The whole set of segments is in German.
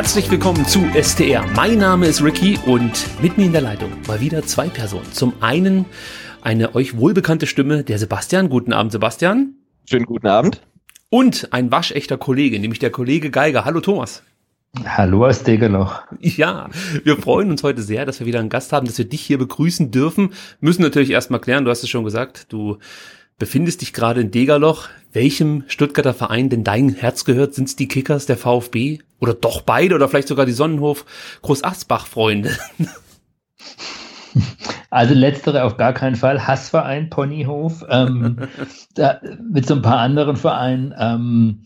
Herzlich willkommen zu STR. Mein Name ist Ricky und mit mir in der Leitung mal wieder zwei Personen. Zum einen eine euch wohlbekannte Stimme, der Sebastian. Guten Abend, Sebastian. Schönen guten Abend. Und ein waschechter Kollege, nämlich der Kollege Geiger. Hallo Thomas. Hallo aus Degerloch. Ja, wir freuen uns heute sehr, dass wir wieder einen Gast haben, dass wir dich hier begrüßen dürfen. Müssen natürlich erstmal klären, du hast es schon gesagt, du befindest dich gerade in Degerloch. Welchem Stuttgarter Verein denn dein Herz gehört? Sind es die Kickers, der VfB oder doch beide oder vielleicht sogar die Sonnenhof Großachsbach-Freunde? Also letztere auf gar keinen Fall. Hassverein, Ponyhof, ähm, da, mit so ein paar anderen Vereinen. Ähm,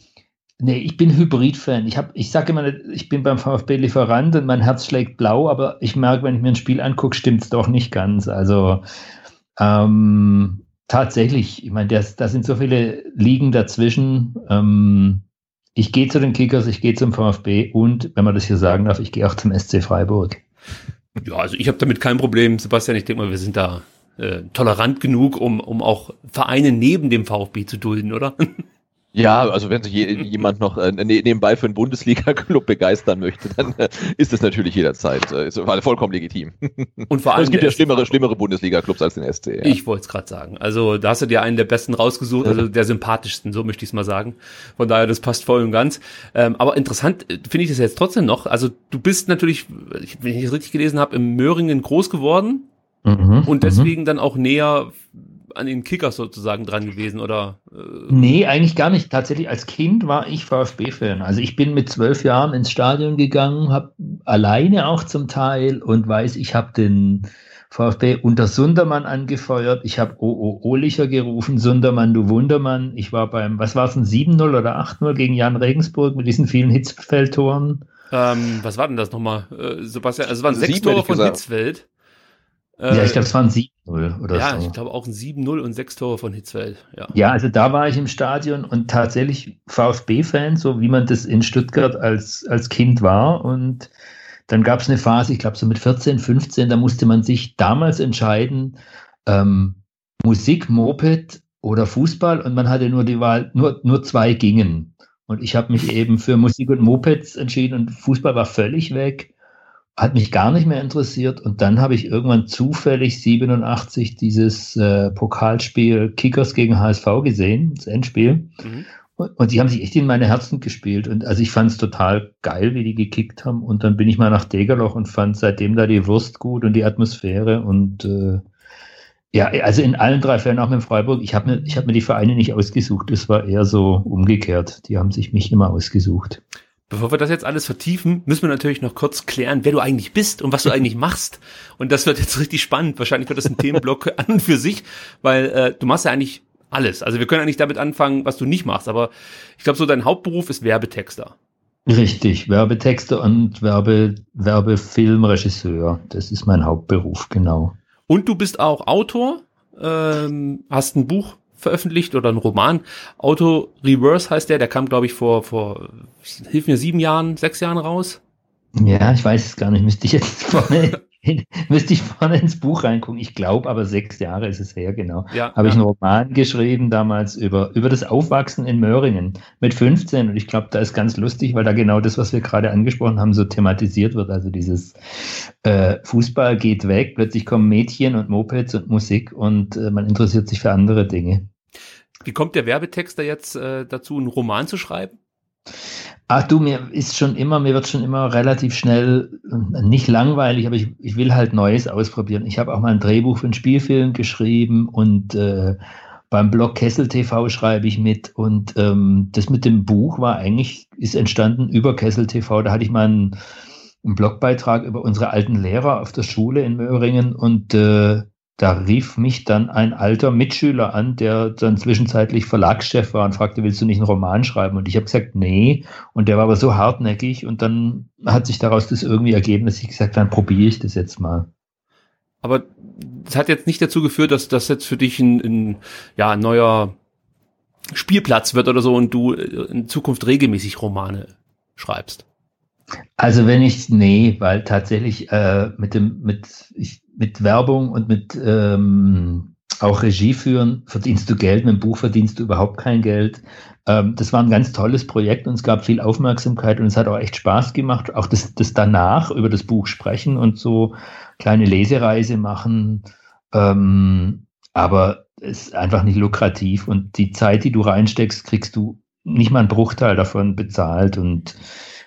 nee, ich bin Hybrid-Fan. Ich, ich sage immer, ich bin beim VfB Lieferant und mein Herz schlägt blau, aber ich merke, wenn ich mir ein Spiel angucke, stimmt es doch nicht ganz. Also ähm, tatsächlich, ich meine, da sind so viele Ligen dazwischen. Ähm, ich gehe zu den Kickers, ich gehe zum VfB und, wenn man das hier sagen darf, ich gehe auch zum SC Freiburg. Ja, also ich habe damit kein Problem, Sebastian. Ich denke mal, wir sind da äh, tolerant genug, um, um auch Vereine neben dem VfB zu dulden, oder? Ja, also wenn sich jemand noch äh, ne, nebenbei für einen Bundesliga-Club begeistern möchte, dann äh, ist das natürlich jederzeit äh, ist vollkommen legitim. Und vor allem es gibt ja schlimmere, schlimmere Bundesliga-Clubs als den SC. Ja. Ich wollte es gerade sagen. Also da hast du dir einen der besten rausgesucht, also der sympathischsten, so möchte ich es mal sagen. Von daher, das passt voll und ganz. Ähm, aber interessant äh, finde ich das jetzt trotzdem noch. Also du bist natürlich, wenn ich es richtig gelesen habe, im Möhringen groß geworden. Mhm, und deswegen mhm. dann auch näher an den Kickers sozusagen dran gewesen, oder? Äh? Nee, eigentlich gar nicht. Tatsächlich als Kind war ich VfB-Fan. Also ich bin mit zwölf Jahren ins Stadion gegangen, habe alleine auch zum Teil und weiß, ich habe den VfB unter Sundermann angefeuert. Ich habe OO Ohlicher gerufen, Sundermann, du Wundermann. Ich war beim, was war es, ein 7-0 oder 8-0 gegen Jan Regensburg mit diesen vielen Hitzfeldtoren. Ähm, was war denn das nochmal, äh, Sebastian? Also es waren sechs Tore von Hitzfeld. Äh, ja, ich glaube, es waren 7-0 oder ja, so. Ja, ich glaube auch ein 7-0 und sechs Tore von Hitzfeld. Ja. ja, also da war ich im Stadion und tatsächlich VfB-Fan, so wie man das in Stuttgart als, als Kind war. Und dann gab es eine Phase, ich glaube so mit 14, 15, da musste man sich damals entscheiden, ähm, Musik, Moped oder Fußball und man hatte nur die Wahl, nur, nur zwei gingen. Und ich habe mich eben für Musik und Mopeds entschieden und Fußball war völlig weg hat mich gar nicht mehr interessiert. Und dann habe ich irgendwann zufällig 87 dieses äh, Pokalspiel Kickers gegen HSV gesehen, das Endspiel. Mhm. Und, und die haben sich echt in meine Herzen gespielt. Und also ich fand es total geil, wie die gekickt haben. Und dann bin ich mal nach Degerloch und fand seitdem da die Wurst gut und die Atmosphäre. Und äh, ja, also in allen drei Fällen, auch mit Freiburg, ich habe mir, ich hab mir die Vereine nicht ausgesucht. Es war eher so umgekehrt. Die haben sich mich immer ausgesucht. Bevor wir das jetzt alles vertiefen, müssen wir natürlich noch kurz klären, wer du eigentlich bist und was du eigentlich machst. Und das wird jetzt richtig spannend. Wahrscheinlich wird das ein Themenblock an und für sich, weil äh, du machst ja eigentlich alles. Also wir können eigentlich damit anfangen, was du nicht machst. Aber ich glaube, so dein Hauptberuf ist Werbetexter. Richtig, Werbetexter und Werbe, Werbefilmregisseur. Das ist mein Hauptberuf, genau. Und du bist auch Autor, ähm, hast ein Buch veröffentlicht oder ein Roman. Auto Reverse heißt der, der kam, glaube ich, vor, vor, hilf mir, sieben Jahren, sechs Jahren raus. Ja, ich weiß es gar nicht. Müsste ich jetzt vorne, müsste ich vorne ins Buch reingucken. Ich glaube, aber sechs Jahre ist es her, genau. Ja, Habe ja. ich einen Roman geschrieben damals über, über das Aufwachsen in Möhringen mit 15. Und ich glaube, da ist ganz lustig, weil da genau das, was wir gerade angesprochen haben, so thematisiert wird. Also dieses äh, Fußball geht weg, plötzlich kommen Mädchen und Mopeds und Musik und äh, man interessiert sich für andere Dinge. Wie kommt der Werbetexter jetzt äh, dazu, einen Roman zu schreiben? Ach du, mir ist schon immer, mir wird schon immer relativ schnell äh, nicht langweilig, aber ich, ich will halt Neues ausprobieren. Ich habe auch mal ein Drehbuch für einen Spielfilm geschrieben und äh, beim Blog Kessel TV schreibe ich mit und ähm, das mit dem Buch war eigentlich, ist entstanden über Kessel TV. Da hatte ich mal einen, einen Blogbeitrag über unsere alten Lehrer auf der Schule in Möhringen und äh, da rief mich dann ein alter Mitschüler an, der dann zwischenzeitlich Verlagschef war und fragte, willst du nicht einen Roman schreiben? Und ich habe gesagt, nee. Und der war aber so hartnäckig und dann hat sich daraus das irgendwie ergeben, dass ich gesagt habe, dann probiere ich das jetzt mal. Aber das hat jetzt nicht dazu geführt, dass das jetzt für dich ein, ein, ja, ein neuer Spielplatz wird oder so und du in Zukunft regelmäßig Romane schreibst. Also wenn ich, nee, weil tatsächlich äh, mit dem, mit, ich, mit Werbung und mit ähm, auch Regie führen verdienst du Geld, mit dem Buch verdienst du überhaupt kein Geld. Ähm, das war ein ganz tolles Projekt und es gab viel Aufmerksamkeit und es hat auch echt Spaß gemacht. Auch das, das danach über das Buch sprechen und so kleine Lesereise machen. Ähm, aber es ist einfach nicht lukrativ und die Zeit, die du reinsteckst, kriegst du nicht mal einen Bruchteil davon bezahlt und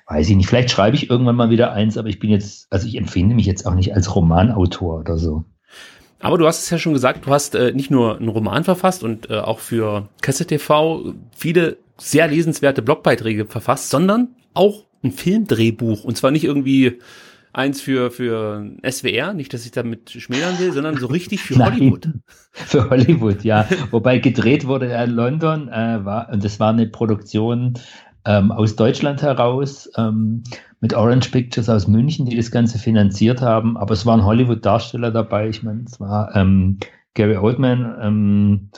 weiß ich nicht, vielleicht schreibe ich irgendwann mal wieder eins, aber ich bin jetzt, also ich empfinde mich jetzt auch nicht als Romanautor oder so. Aber du hast es ja schon gesagt, du hast äh, nicht nur einen Roman verfasst und äh, auch für Kesse TV viele sehr lesenswerte Blogbeiträge verfasst, sondern auch ein Filmdrehbuch. Und zwar nicht irgendwie eins für, für SWR, nicht, dass ich damit schmälern will, sondern so richtig für Nein, Hollywood. Für Hollywood, ja. Wobei gedreht wurde er in London, äh, war, und das war eine Produktion ähm, aus Deutschland heraus ähm, mit Orange Pictures aus München, die das Ganze finanziert haben. Aber es waren Hollywood-Darsteller dabei. Ich meine, es war ähm, Gary Oldman, ähm,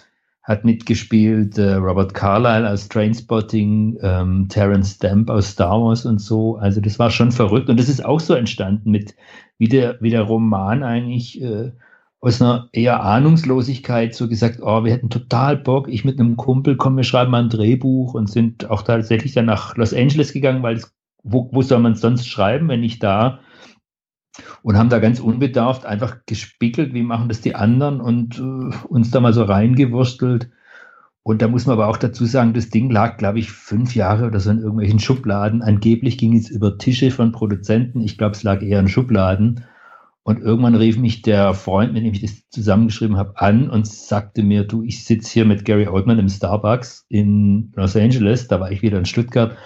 hat mitgespielt, äh, Robert Carlyle aus Trainspotting, ähm, Terence Stamp aus Star Wars und so. Also das war schon verrückt. Und das ist auch so entstanden mit, wie der, wie der Roman eigentlich äh, aus einer eher Ahnungslosigkeit so gesagt, oh, wir hätten total Bock, ich mit einem Kumpel, komm, wir schreiben mal ein Drehbuch und sind auch tatsächlich dann nach Los Angeles gegangen, weil es, wo, wo soll man sonst schreiben, wenn nicht da? Und haben da ganz unbedarft einfach gespickelt, wie machen das die anderen und äh, uns da mal so reingewurstelt. Und da muss man aber auch dazu sagen, das Ding lag, glaube ich, fünf Jahre oder so in irgendwelchen Schubladen. Angeblich ging es über Tische von Produzenten. Ich glaube, es lag eher in Schubladen. Und irgendwann rief mich der Freund, mit dem ich das zusammengeschrieben habe, an und sagte mir, du, ich sitze hier mit Gary Oldman im Starbucks in Los Angeles, da war ich wieder in Stuttgart,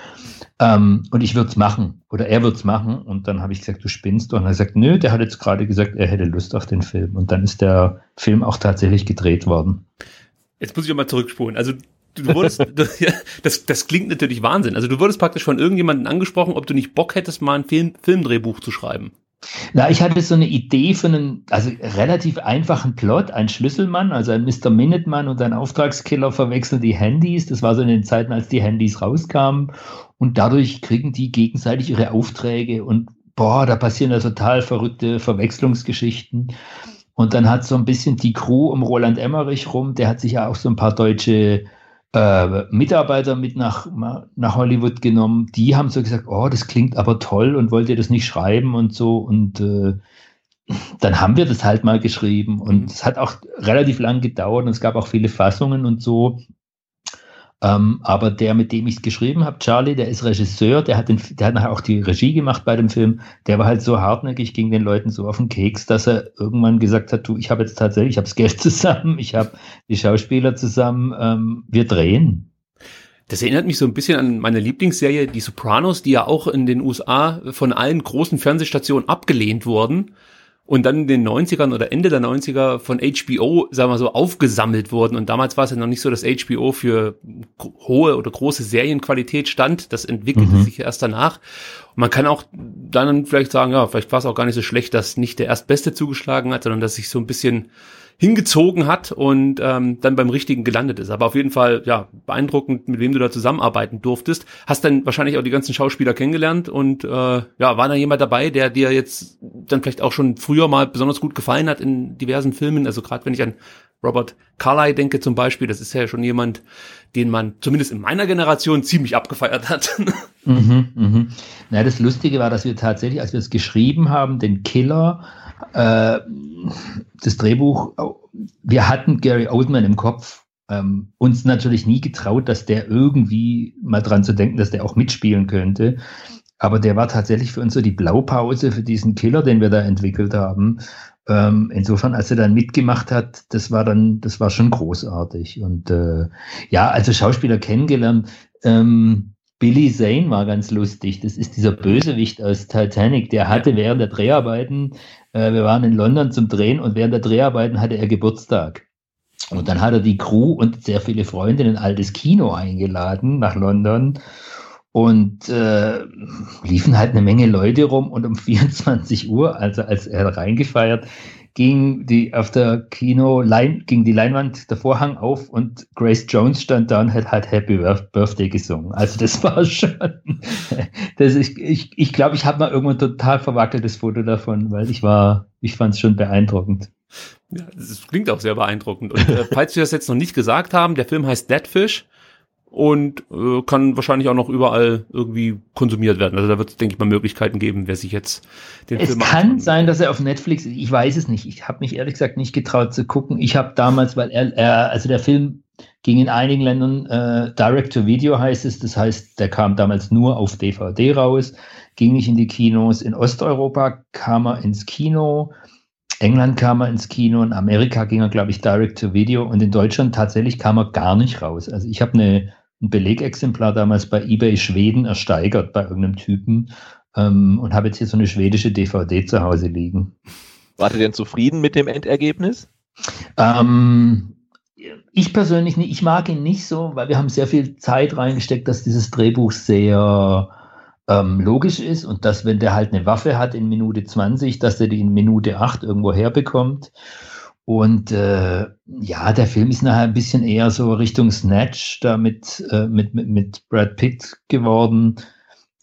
ähm, und ich würde es machen. Oder er wird es machen. Und dann habe ich gesagt, du spinnst. Und er sagt, nö, der hat jetzt gerade gesagt, er hätte Lust auf den Film. Und dann ist der Film auch tatsächlich gedreht worden. Jetzt muss ich mal zurückspulen. Also du wurdest, das, das klingt natürlich Wahnsinn. Also du wurdest praktisch von irgendjemandem angesprochen, ob du nicht Bock hättest, mal ein Film, Filmdrehbuch zu schreiben. Na, ich hatte so eine Idee für einen, also relativ einfachen Plot. Ein Schlüsselmann, also ein Mr. Minuteman und ein Auftragskiller verwechseln die Handys. Das war so in den Zeiten, als die Handys rauskamen. Und dadurch kriegen die gegenseitig ihre Aufträge und boah, da passieren ja total verrückte Verwechslungsgeschichten. Und dann hat so ein bisschen die Crew um Roland Emmerich rum, der hat sich ja auch so ein paar deutsche äh, Mitarbeiter mit nach, nach Hollywood genommen. Die haben so gesagt, oh, das klingt aber toll und wollt ihr das nicht schreiben und so. Und äh, dann haben wir das halt mal geschrieben. Und mhm. es hat auch relativ lang gedauert und es gab auch viele Fassungen und so. Ähm, aber der, mit dem ich es geschrieben habe, Charlie, der ist Regisseur, der hat, den, der hat nachher auch die Regie gemacht bei dem Film. Der war halt so hartnäckig, ging den Leuten so auf den Keks, dass er irgendwann gesagt hat, du, ich habe jetzt tatsächlich, ich habe das Geld zusammen, ich habe die Schauspieler zusammen, ähm, wir drehen. Das erinnert mich so ein bisschen an meine Lieblingsserie, Die Sopranos, die ja auch in den USA von allen großen Fernsehstationen abgelehnt wurden und dann in den 90ern oder Ende der 90er von HBO, sagen wir so, aufgesammelt wurden. Und damals war es ja noch nicht so, dass HBO für hohe oder große Serienqualität stand. Das entwickelte mhm. sich erst danach. Und man kann auch dann vielleicht sagen, ja, vielleicht war es auch gar nicht so schlecht, dass nicht der Erstbeste zugeschlagen hat, sondern dass sich so ein bisschen hingezogen hat und ähm, dann beim Richtigen gelandet ist. Aber auf jeden Fall, ja, beeindruckend, mit wem du da zusammenarbeiten durftest. Hast dann wahrscheinlich auch die ganzen Schauspieler kennengelernt und äh, ja, war da jemand dabei, der dir jetzt dann vielleicht auch schon früher mal besonders gut gefallen hat in diversen Filmen? Also gerade wenn ich an Robert Carlyle denke zum Beispiel, das ist ja schon jemand, den man zumindest in meiner Generation ziemlich abgefeiert hat. Mhm, mhm. Na, das Lustige war, dass wir tatsächlich, als wir es geschrieben haben, den Killer äh, das Drehbuch, wir hatten Gary Oldman im Kopf. ähm, uns natürlich nie getraut, dass der irgendwie mal dran zu denken, dass der auch mitspielen könnte. Aber der war tatsächlich für uns so die Blaupause für diesen Killer, den wir da entwickelt haben. Ähm, insofern, als er dann mitgemacht hat, das war dann, das war schon großartig. Und äh, ja, also Schauspieler kennengelernt. Ähm, Billy Zane war ganz lustig. Das ist dieser Bösewicht aus Titanic. Der hatte während der Dreharbeiten, äh, wir waren in London zum Drehen und während der Dreharbeiten hatte er Geburtstag. Und dann hat er die Crew und sehr viele Freunde in ein altes Kino eingeladen nach London und äh, liefen halt eine Menge Leute rum und um 24 Uhr, also als er reingefeiert, ging die auf der Kino Lein, ging die Leinwand der Vorhang auf und Grace Jones stand da und hat halt Happy Birthday gesungen. Also das war schon, das ist, ich ich, glaube, ich habe mal irgendwann ein total verwackeltes Foto davon, weil ich war, ich fand es schon beeindruckend. Ja, das klingt auch sehr beeindruckend. Und äh, falls wir das jetzt noch nicht gesagt haben, der Film heißt Deadfish und äh, kann wahrscheinlich auch noch überall irgendwie konsumiert werden. Also da wird es, denke ich mal, Möglichkeiten geben, wer sich jetzt den es Film Es kann sein, dass er auf Netflix, ich weiß es nicht. Ich habe mich ehrlich gesagt nicht getraut zu gucken. Ich habe damals, weil er, er, also der Film ging in einigen Ländern äh, Direct to Video heißt es. Das heißt, der kam damals nur auf DVD raus, ging nicht in die Kinos. In Osteuropa kam er ins Kino. England kam er ins Kino, in Amerika ging er, glaube ich, direct to video und in Deutschland tatsächlich kam er gar nicht raus. Also ich habe eine ein Belegexemplar damals bei eBay Schweden ersteigert bei irgendeinem Typen ähm, und habe jetzt hier so eine schwedische DVD zu Hause liegen. Wart ihr denn zufrieden mit dem Endergebnis? Ähm, ich persönlich nicht. Ich mag ihn nicht so, weil wir haben sehr viel Zeit reingesteckt, dass dieses Drehbuch sehr ähm, logisch ist und dass, wenn der halt eine Waffe hat in Minute 20, dass er die in Minute 8 irgendwo herbekommt. Und äh, ja, der Film ist nachher ein bisschen eher so Richtung Snatch da mit, äh, mit, mit, mit Brad Pitt geworden.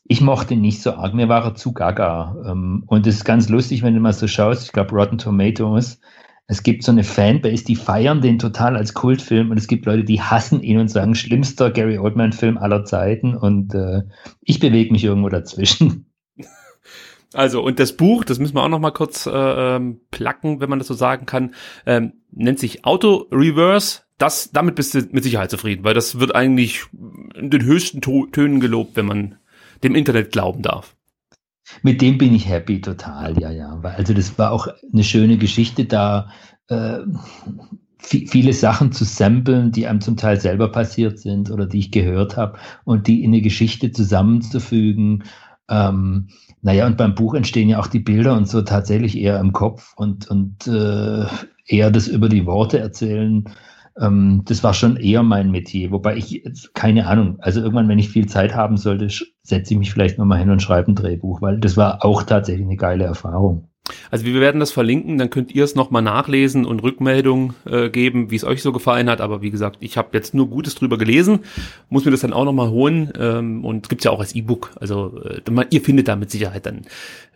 Ich mochte ihn nicht so arg, mir war er zu gaga. Ähm, und es ist ganz lustig, wenn du mal so schaust, ich glaube Rotten Tomatoes, es gibt so eine Fanbase, die feiern den total als Kultfilm und es gibt Leute, die hassen ihn und sagen, schlimmster Gary Oldman-Film aller Zeiten und äh, ich bewege mich irgendwo dazwischen. Also, und das Buch, das müssen wir auch noch mal kurz äh, ähm, placken, wenn man das so sagen kann, ähm, nennt sich Auto Reverse. Das, damit bist du mit Sicherheit zufrieden, weil das wird eigentlich in den höchsten to Tönen gelobt, wenn man dem Internet glauben darf. Mit dem bin ich happy total, ja, ja. Also das war auch eine schöne Geschichte da, äh, viele Sachen zu samplen, die einem zum Teil selber passiert sind oder die ich gehört habe und die in eine Geschichte zusammenzufügen. Ähm, naja, und beim Buch entstehen ja auch die Bilder und so tatsächlich eher im Kopf und, und äh, eher das über die Worte erzählen. Ähm, das war schon eher mein Metier. Wobei ich, keine Ahnung, also irgendwann, wenn ich viel Zeit haben sollte, setze ich mich vielleicht nochmal hin und schreibe ein Drehbuch, weil das war auch tatsächlich eine geile Erfahrung. Also wir werden das verlinken, dann könnt ihr es nochmal nachlesen und Rückmeldung äh, geben, wie es euch so gefallen hat. Aber wie gesagt, ich habe jetzt nur Gutes drüber gelesen, muss mir das dann auch nochmal holen ähm, und gibt's ja auch als E-Book. Also äh, ihr findet da mit Sicherheit dann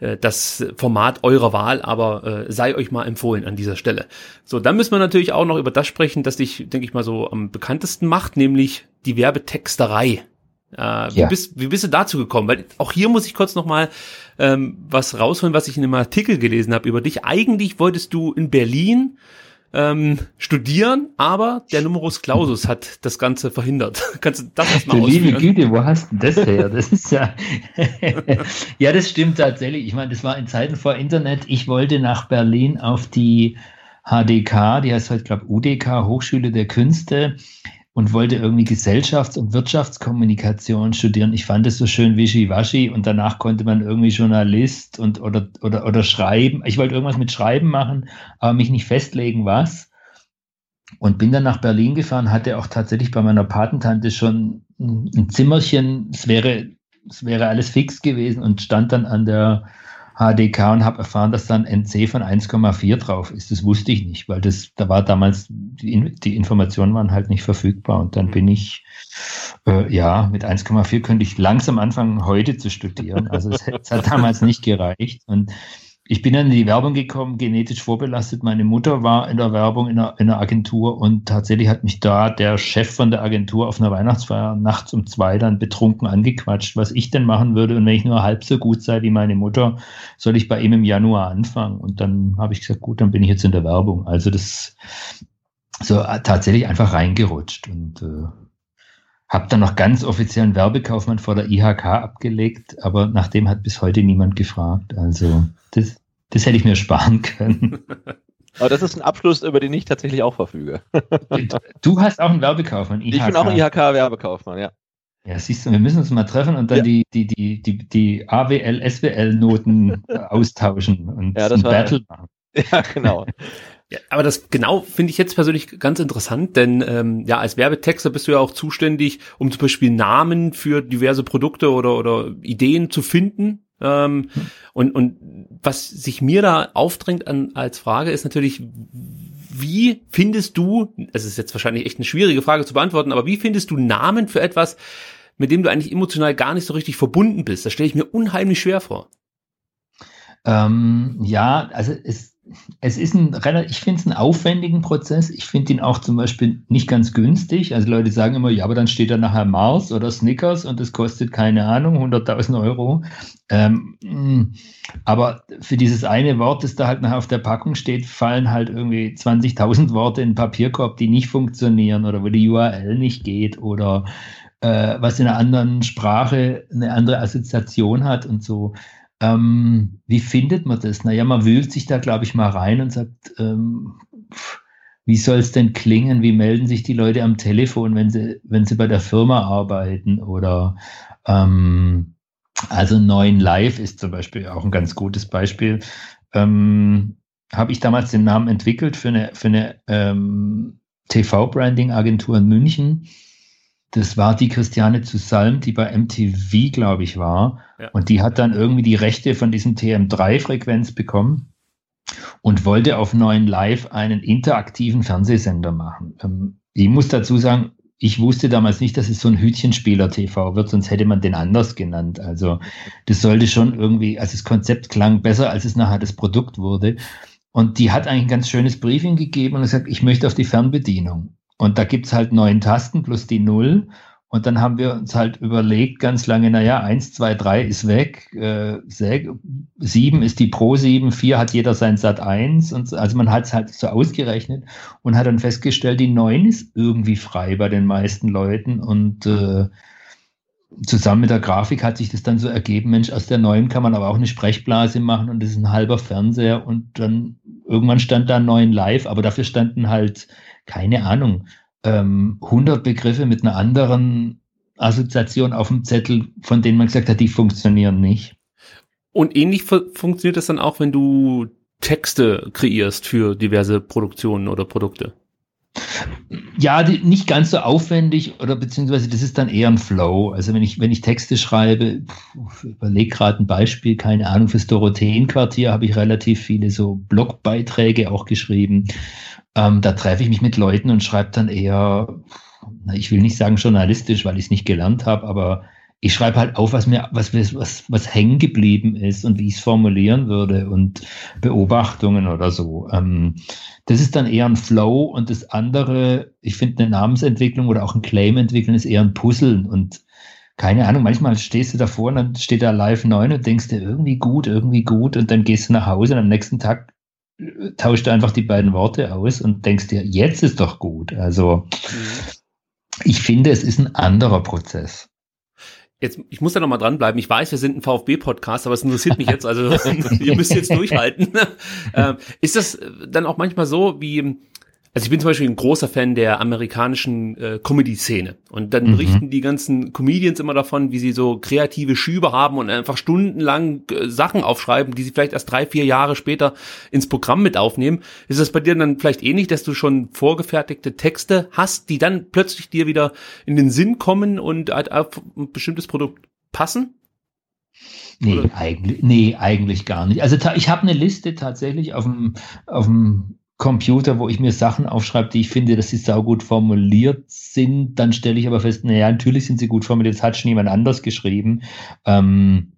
äh, das Format eurer Wahl, aber äh, sei euch mal empfohlen an dieser Stelle. So, dann müssen wir natürlich auch noch über das sprechen, das dich, denke ich mal, so am bekanntesten macht, nämlich die Werbetexterei. Äh, wie, ja. bist, wie bist du dazu gekommen? Weil auch hier muss ich kurz nochmal ähm, was rausholen, was ich in einem Artikel gelesen habe über dich. Eigentlich wolltest du in Berlin ähm, studieren, aber der Numerus Clausus hat das Ganze verhindert. Kannst du das erstmal ausführen? Liebe Güte, wo hast du das her? Das ist ja, ja, das stimmt tatsächlich. Ich meine, das war in Zeiten vor Internet. Ich wollte nach Berlin auf die HDK, die heißt heute, glaube UDK, Hochschule der Künste und wollte irgendwie Gesellschafts- und Wirtschaftskommunikation studieren. Ich fand es so schön wischiwaschi und danach konnte man irgendwie Journalist und oder, oder, oder schreiben. Ich wollte irgendwas mit Schreiben machen, aber mich nicht festlegen, was. Und bin dann nach Berlin gefahren, hatte auch tatsächlich bei meiner Patentante schon ein Zimmerchen. Es wäre, es wäre alles fix gewesen und stand dann an der HDK und habe erfahren, dass dann NC von 1,4 drauf ist. Das wusste ich nicht, weil das, da war damals, die, die Informationen waren halt nicht verfügbar. Und dann bin ich, äh, ja, mit 1,4 könnte ich langsam anfangen, heute zu studieren. Also es hat damals nicht gereicht. Und ich bin dann in die Werbung gekommen, genetisch vorbelastet. Meine Mutter war in der Werbung in einer, in einer, Agentur und tatsächlich hat mich da der Chef von der Agentur auf einer Weihnachtsfeier nachts um zwei dann betrunken angequatscht, was ich denn machen würde. Und wenn ich nur halb so gut sei wie meine Mutter, soll ich bei ihm im Januar anfangen. Und dann habe ich gesagt, gut, dann bin ich jetzt in der Werbung. Also das so äh, tatsächlich einfach reingerutscht und äh, habe dann noch ganz offiziellen Werbekaufmann vor der IHK abgelegt, aber nach dem hat bis heute niemand gefragt. Also das, das hätte ich mir sparen können. Aber das ist ein Abschluss, über den ich tatsächlich auch verfüge. du hast auch einen Werbekaufmann. IHK. Ich bin auch ein IHK-Werbekaufmann, ja. Ja, siehst du, wir müssen uns mal treffen und dann ja. die, die, die, die, die AWL, SWL-Noten austauschen und ja, ein Battle machen. Ja, genau. Ja, aber das genau finde ich jetzt persönlich ganz interessant, denn ähm, ja, als Werbetexter bist du ja auch zuständig, um zum Beispiel Namen für diverse Produkte oder, oder Ideen zu finden. Ähm, hm. und, und was sich mir da aufdrängt an, als Frage ist natürlich, wie findest du, es ist jetzt wahrscheinlich echt eine schwierige Frage zu beantworten, aber wie findest du Namen für etwas, mit dem du eigentlich emotional gar nicht so richtig verbunden bist? Das stelle ich mir unheimlich schwer vor. Ähm, ja, also es, es ist ein relativ, ich finde es einen aufwendigen Prozess. Ich finde ihn auch zum Beispiel nicht ganz günstig. Also Leute sagen immer, ja, aber dann steht da nachher Mars oder Snickers und das kostet keine Ahnung, 100.000 Euro. Ähm, mm, aber für dieses eine Wort, das da halt nachher auf der Packung steht, fallen halt irgendwie 20.000 Worte in den Papierkorb, die nicht funktionieren oder wo die URL nicht geht oder äh, was in einer anderen Sprache eine andere Assoziation hat und so. Ähm, wie findet man das? Naja, man wühlt sich da, glaube ich, mal rein und sagt, ähm, wie soll es denn klingen? Wie melden sich die Leute am Telefon, wenn sie, wenn sie bei der Firma arbeiten? Oder ähm, also neuen Live ist zum Beispiel auch ein ganz gutes Beispiel. Ähm, Habe ich damals den Namen entwickelt für eine, für eine ähm, TV-Branding-Agentur in München das war die Christiane zu Salm, die bei MTV, glaube ich, war. Ja. Und die hat dann irgendwie die Rechte von diesem TM3-Frequenz bekommen und wollte auf neuen Live einen interaktiven Fernsehsender machen. Ähm, ich muss dazu sagen, ich wusste damals nicht, dass es so ein Hütchenspieler-TV wird, sonst hätte man den anders genannt. Also das sollte schon irgendwie, also das Konzept klang besser, als es nachher das Produkt wurde. Und die hat eigentlich ein ganz schönes Briefing gegeben und gesagt, ich möchte auf die Fernbedienung. Und da gibt's halt neun Tasten plus die Null. Und dann haben wir uns halt überlegt, ganz lange, naja, eins, zwei, drei ist weg, äh, sieben ist die Pro 7, vier hat jeder sein Sat 1. Und so, also man hat es halt so ausgerechnet und hat dann festgestellt, die neun ist irgendwie frei bei den meisten Leuten. Und äh, zusammen mit der Grafik hat sich das dann so ergeben, Mensch, aus der neuen kann man aber auch eine Sprechblase machen und das ist ein halber Fernseher. Und dann irgendwann stand da neun live, aber dafür standen halt keine Ahnung, ähm, 100 Begriffe mit einer anderen Assoziation auf dem Zettel, von denen man gesagt hat, die funktionieren nicht. Und ähnlich fu funktioniert das dann auch, wenn du Texte kreierst für diverse Produktionen oder Produkte? Ja, die, nicht ganz so aufwendig oder beziehungsweise das ist dann eher ein Flow. Also wenn ich, wenn ich Texte schreibe, überlege gerade ein Beispiel, keine Ahnung, fürs Dorotheenquartier habe ich relativ viele so Blogbeiträge auch geschrieben. Ähm, da treffe ich mich mit Leuten und schreibe dann eher, ich will nicht sagen journalistisch, weil ich es nicht gelernt habe, aber ich schreibe halt auf, was mir, was, was, was hängen geblieben ist und wie ich es formulieren würde und Beobachtungen oder so. Ähm, das ist dann eher ein Flow und das andere, ich finde, eine Namensentwicklung oder auch ein Claim entwickeln ist eher ein Puzzeln und keine Ahnung, manchmal stehst du davor und dann steht da live 9 und denkst dir irgendwie gut, irgendwie gut und dann gehst du nach Hause und am nächsten Tag tauscht einfach die beiden Worte aus und denkst dir, jetzt ist doch gut. Also mhm. ich finde, es ist ein anderer Prozess. Jetzt, ich muss da noch mal dranbleiben. Ich weiß, wir sind ein VfB-Podcast, aber es interessiert mich jetzt. Also ihr müsst jetzt durchhalten. ähm, ist das dann auch manchmal so, wie also ich bin zum Beispiel ein großer Fan der amerikanischen äh, Comedy-Szene. Und dann mhm. berichten die ganzen Comedians immer davon, wie sie so kreative Schübe haben und einfach stundenlang äh, Sachen aufschreiben, die sie vielleicht erst drei, vier Jahre später ins Programm mit aufnehmen. Ist das bei dir dann vielleicht ähnlich, dass du schon vorgefertigte Texte hast, die dann plötzlich dir wieder in den Sinn kommen und halt auf ein bestimmtes Produkt passen? Nee, eigentlich, nee, eigentlich gar nicht. Also ich habe eine Liste tatsächlich auf dem, auf dem Computer, wo ich mir Sachen aufschreibe, die ich finde, dass sie saugut formuliert sind, dann stelle ich aber fest, naja, natürlich sind sie gut formuliert, das hat schon jemand anders geschrieben. Ähm,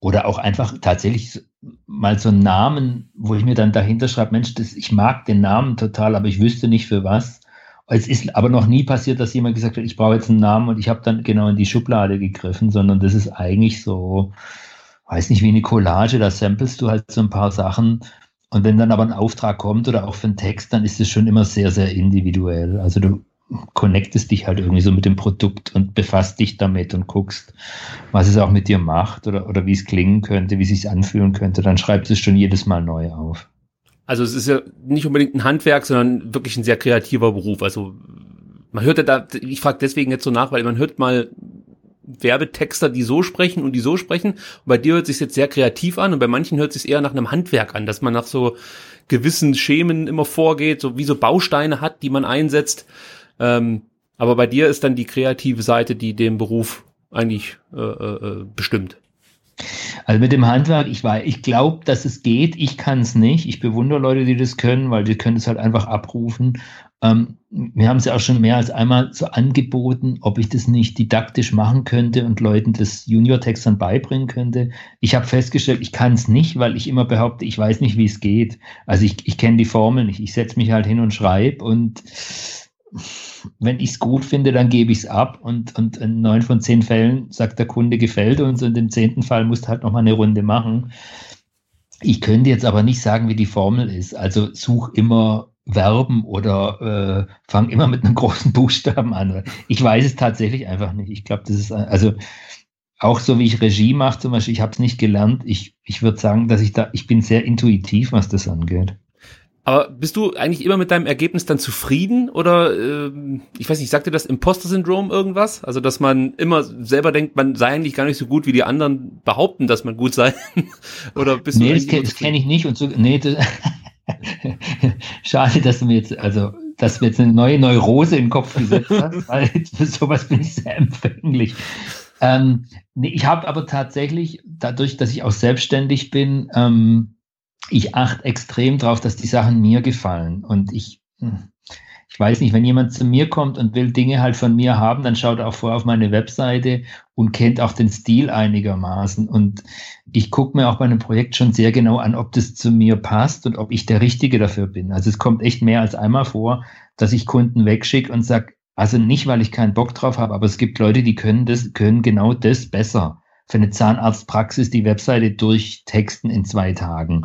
oder auch einfach tatsächlich mal so einen Namen, wo ich mir dann dahinter schreibe, Mensch, das, ich mag den Namen total, aber ich wüsste nicht für was. Es ist aber noch nie passiert, dass jemand gesagt hat, ich brauche jetzt einen Namen und ich habe dann genau in die Schublade gegriffen, sondern das ist eigentlich so, weiß nicht, wie eine Collage, da samplest du halt so ein paar Sachen Und wenn dann aber ein Auftrag kommt oder auch für einen Text, dann ist es schon immer sehr, sehr individuell. Also du connectest dich halt irgendwie so mit dem Produkt und befasst dich damit und guckst, was es auch mit dir macht oder, oder wie es klingen könnte, wie es sich anfühlen könnte. Dann schreibst du es schon jedes Mal neu auf. Also es ist ja nicht unbedingt ein Handwerk, sondern wirklich ein sehr kreativer Beruf. Also man hört ja da, ich frage deswegen jetzt so nach, weil man hört mal Werbetexter, die so sprechen und die so sprechen. Und bei dir hört sich jetzt sehr kreativ an und bei manchen hört sich eher nach einem Handwerk an, dass man nach so gewissen Schemen immer vorgeht, so wie so Bausteine hat, die man einsetzt. Ähm, aber bei dir ist dann die kreative Seite, die den Beruf eigentlich äh, äh, bestimmt. Also mit dem Handwerk, ich weiß, ich glaube, dass es geht. Ich kann es nicht. Ich bewundere Leute, die das können, weil die können es halt einfach abrufen. Ähm, wir haben es ja auch schon mehr als einmal so angeboten, ob ich das nicht didaktisch machen könnte und Leuten das Junior-Text dann beibringen könnte. Ich habe festgestellt, ich kann es nicht, weil ich immer behaupte, ich weiß nicht, wie es geht. Also ich, ich kenne die Formel nicht. Ich setze mich halt hin und schreibe und wenn ich es gut finde, dann gebe ich es ab und, und in neun von zehn Fällen sagt der Kunde, gefällt uns und im zehnten Fall musst du halt nochmal eine Runde machen. Ich könnte jetzt aber nicht sagen, wie die Formel ist. Also such immer Verben oder äh, fang immer mit einem großen Buchstaben an. Ich weiß es tatsächlich einfach nicht. Ich glaube, das ist also auch so wie ich Regie mache zum Beispiel. Ich habe es nicht gelernt. Ich, ich würde sagen, dass ich da ich bin sehr intuitiv, was das angeht. Aber bist du eigentlich immer mit deinem Ergebnis dann zufrieden oder äh, ich weiß nicht, sagt dir das Imposter-Syndrom irgendwas? Also dass man immer selber denkt, man sei eigentlich gar nicht so gut, wie die anderen behaupten, dass man gut sei? oder bist nee, du das, das kenne ich nicht und so. Nee, das, Schade, dass du mir jetzt, also, dass du jetzt eine neue Neurose in den Kopf gesetzt hast, weil für sowas bin ich sehr empfänglich. Ähm, nee, ich habe aber tatsächlich, dadurch, dass ich auch selbstständig bin, ähm, ich achte extrem darauf, dass die Sachen mir gefallen. Und ich, hm, ich weiß nicht, wenn jemand zu mir kommt und will Dinge halt von mir haben, dann schaut er auch vorher auf meine Webseite und kennt auch den Stil einigermaßen. Und ich gucke mir auch bei einem Projekt schon sehr genau an, ob das zu mir passt und ob ich der Richtige dafür bin. Also es kommt echt mehr als einmal vor, dass ich Kunden wegschicke und sage, also nicht, weil ich keinen Bock drauf habe, aber es gibt Leute, die können das, können genau das besser. Für eine Zahnarztpraxis die Webseite durchtexten in zwei Tagen.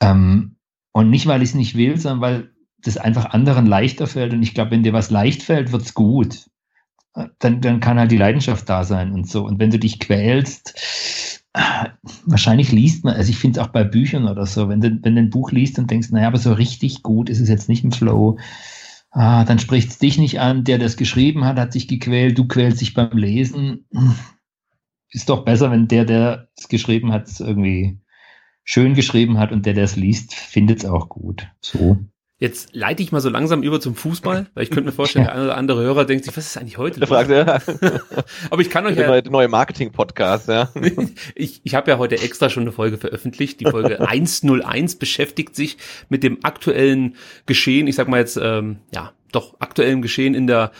Ähm, und nicht, weil ich es nicht will, sondern weil das einfach anderen leichter fällt. Und ich glaube, wenn dir was leicht fällt, wird's gut. Dann, dann kann halt die Leidenschaft da sein und so. Und wenn du dich quälst, wahrscheinlich liest man, also ich finde es auch bei Büchern oder so, wenn du, wenn du ein Buch liest und denkst, naja, aber so richtig gut ist es jetzt nicht im Flow, ah, dann spricht es dich nicht an, der das geschrieben hat, hat sich gequält, du quälst dich beim Lesen. Ist doch besser, wenn der, der es geschrieben hat, es irgendwie schön geschrieben hat und der, der es liest, findet es auch gut. So. Jetzt leite ich mal so langsam über zum Fußball, weil ich könnte mir vorstellen, der eine oder andere Hörer denkt sich, was ist eigentlich heute? Der fragt, ja. Aber ich kann euch der ja. neue, neue Marketing-Podcast, ja. ich ich habe ja heute extra schon eine Folge veröffentlicht. Die Folge 101 beschäftigt sich mit dem aktuellen Geschehen, ich sag mal jetzt, ähm, ja, doch aktuellen Geschehen in der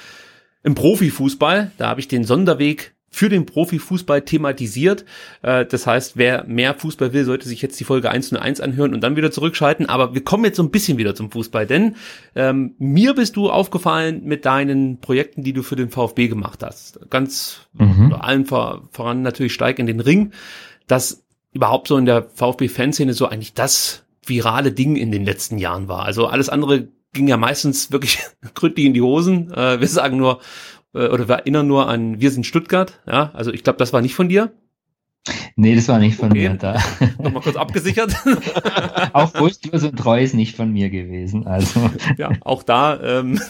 im Profifußball. Da habe ich den Sonderweg für den Profifußball thematisiert. Äh, das heißt, wer mehr Fußball will, sollte sich jetzt die Folge 101 anhören und dann wieder zurückschalten. Aber wir kommen jetzt so ein bisschen wieder zum Fußball, denn ähm, mir bist du aufgefallen mit deinen Projekten, die du für den VfB gemacht hast. Ganz mhm. allen vor, voran natürlich Steig in den Ring. Das überhaupt so in der VfB-Fanszene so eigentlich das virale Ding in den letzten Jahren war. Also alles andere ging ja meistens wirklich gründlich in die Hosen. Äh, wir sagen nur, äh, oder wir erinnern nur an Wir sind Stuttgart. Ja, also ich glaube, das war nicht von dir. Nee, das war nicht von okay. mir da. Nochmal kurz abgesichert. auch Wurstlos und Treu ist nicht von mir gewesen. Also. Ja, auch da, ähm,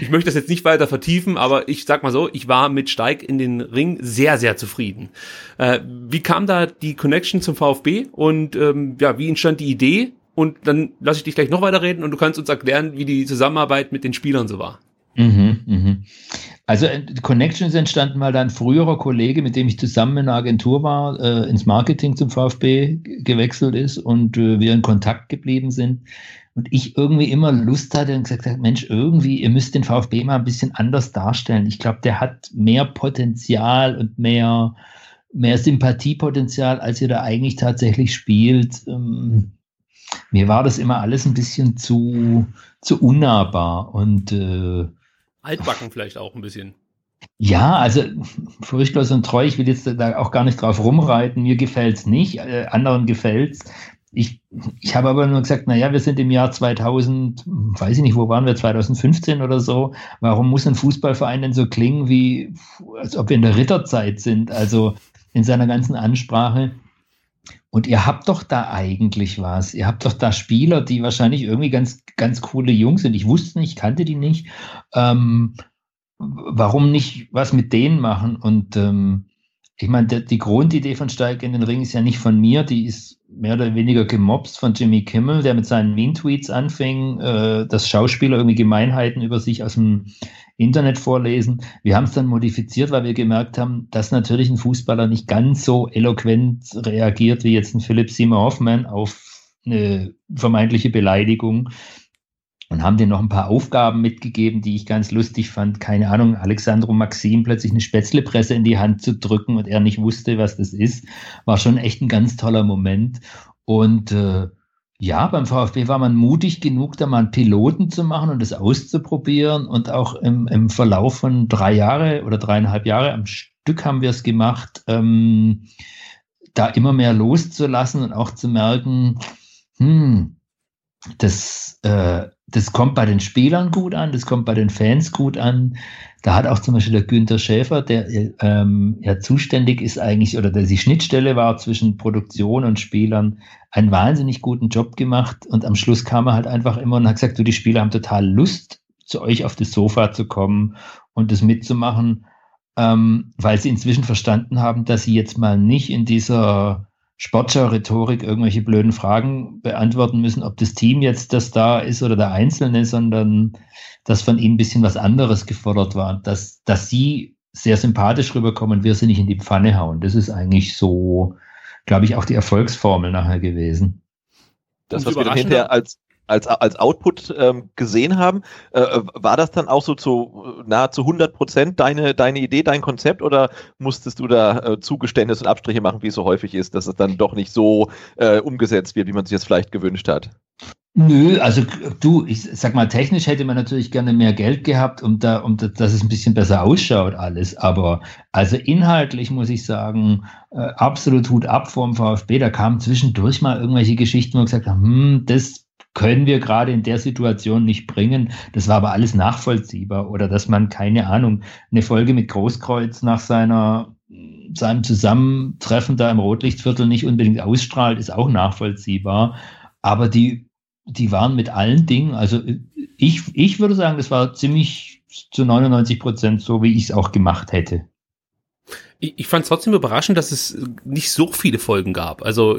ich möchte das jetzt nicht weiter vertiefen, aber ich sag mal so, ich war mit Steig in den Ring sehr, sehr zufrieden. Äh, wie kam da die Connection zum VfB und ähm, ja, wie entstand die Idee? Und dann lasse ich dich gleich noch weiter reden und du kannst uns erklären, wie die Zusammenarbeit mit den Spielern so war. Mhm, mhm. Also äh, Connections entstanden, weil da ein früherer Kollege, mit dem ich zusammen in der Agentur war, äh, ins Marketing zum VfB gewechselt ist und äh, wir in Kontakt geblieben sind. Und ich irgendwie immer Lust hatte und gesagt habe, Mensch, irgendwie, ihr müsst den VfB mal ein bisschen anders darstellen. Ich glaube, der hat mehr Potenzial und mehr, mehr Sympathiepotenzial, als ihr da eigentlich tatsächlich spielt. Ähm, mir war das immer alles ein bisschen zu, zu unnahbar und äh, Altbacken vielleicht auch ein bisschen. Ja, also furchtlos und treu, ich will jetzt da auch gar nicht drauf rumreiten. Mir gefällt's nicht, äh, anderen gefällt's. ich, ich habe aber nur gesagt, naja, wir sind im Jahr 2000, weiß ich nicht, wo waren wir, 2015 oder so. Warum muss ein Fußballverein denn so klingen, wie, als ob wir in der Ritterzeit sind? Also in seiner ganzen Ansprache. Und ihr habt doch da eigentlich was. Ihr habt doch da Spieler, die wahrscheinlich irgendwie ganz, ganz coole Jungs sind. Ich wusste nicht, kannte die nicht. Ähm, warum nicht was mit denen machen? Und ähm, ich meine, die Grundidee von Steig in den Ring ist ja nicht von mir, die ist mehr oder weniger gemobst von Jimmy Kimmel, der mit seinen Mean-Tweets anfing, äh, dass Schauspieler irgendwie Gemeinheiten über sich aus dem Internet vorlesen. Wir haben es dann modifiziert, weil wir gemerkt haben, dass natürlich ein Fußballer nicht ganz so eloquent reagiert wie jetzt ein Philipp Seymour Hoffmann auf eine vermeintliche Beleidigung und haben dir noch ein paar Aufgaben mitgegeben, die ich ganz lustig fand. Keine Ahnung, Alexandro Maxim plötzlich eine Spätzlepresse in die Hand zu drücken und er nicht wusste, was das ist, war schon echt ein ganz toller Moment. Und äh, ja, beim VfB war man mutig genug, da mal einen Piloten zu machen und das auszuprobieren. Und auch im, im Verlauf von drei Jahre oder dreieinhalb Jahre am Stück haben wir es gemacht, ähm, da immer mehr loszulassen und auch zu merken, hm, das, äh, das kommt bei den Spielern gut an, das kommt bei den Fans gut an. Da hat auch zum Beispiel der Günther Schäfer, der ähm, ja zuständig ist eigentlich oder der die Schnittstelle war zwischen Produktion und Spielern, einen wahnsinnig guten Job gemacht. Und am Schluss kam er halt einfach immer und hat gesagt, du, die Spieler haben total Lust, zu euch auf das Sofa zu kommen und das mitzumachen, ähm, weil sie inzwischen verstanden haben, dass sie jetzt mal nicht in dieser Sportschau-Rhetorik irgendwelche blöden Fragen beantworten müssen, ob das Team jetzt das da ist oder der Einzelne, sondern dass von ihnen ein bisschen was anderes gefordert war, dass, dass sie sehr sympathisch rüberkommen, wir sie nicht in die Pfanne hauen. Das ist eigentlich so, glaube ich, auch die Erfolgsformel nachher gewesen. Das, was wir dann hinterher als, als, als Output ähm, gesehen haben. Äh, äh war das dann auch so zu nahezu 100 Prozent deine, deine Idee, dein Konzept oder musstest du da äh, Zugeständnisse und Abstriche machen, wie es so häufig ist, dass es dann doch nicht so äh, umgesetzt wird, wie man sich das vielleicht gewünscht hat? Nö, also du, ich sag mal, technisch hätte man natürlich gerne mehr Geld gehabt, um da, um da, dass es ein bisschen besser ausschaut alles. Aber also inhaltlich muss ich sagen, äh, absolut Hut ab vom VfB. Da kamen zwischendurch mal irgendwelche Geschichten, wo wir gesagt haben, hm, das können wir gerade in der Situation nicht bringen. Das war aber alles nachvollziehbar. Oder dass man, keine Ahnung, eine Folge mit Großkreuz nach seiner, seinem Zusammentreffen da im Rotlichtviertel nicht unbedingt ausstrahlt, ist auch nachvollziehbar. Aber die, die waren mit allen Dingen, also ich, ich würde sagen, das war ziemlich zu 99 Prozent so, wie ich es auch gemacht hätte ich, ich fand es trotzdem überraschend, dass es nicht so viele Folgen gab. Also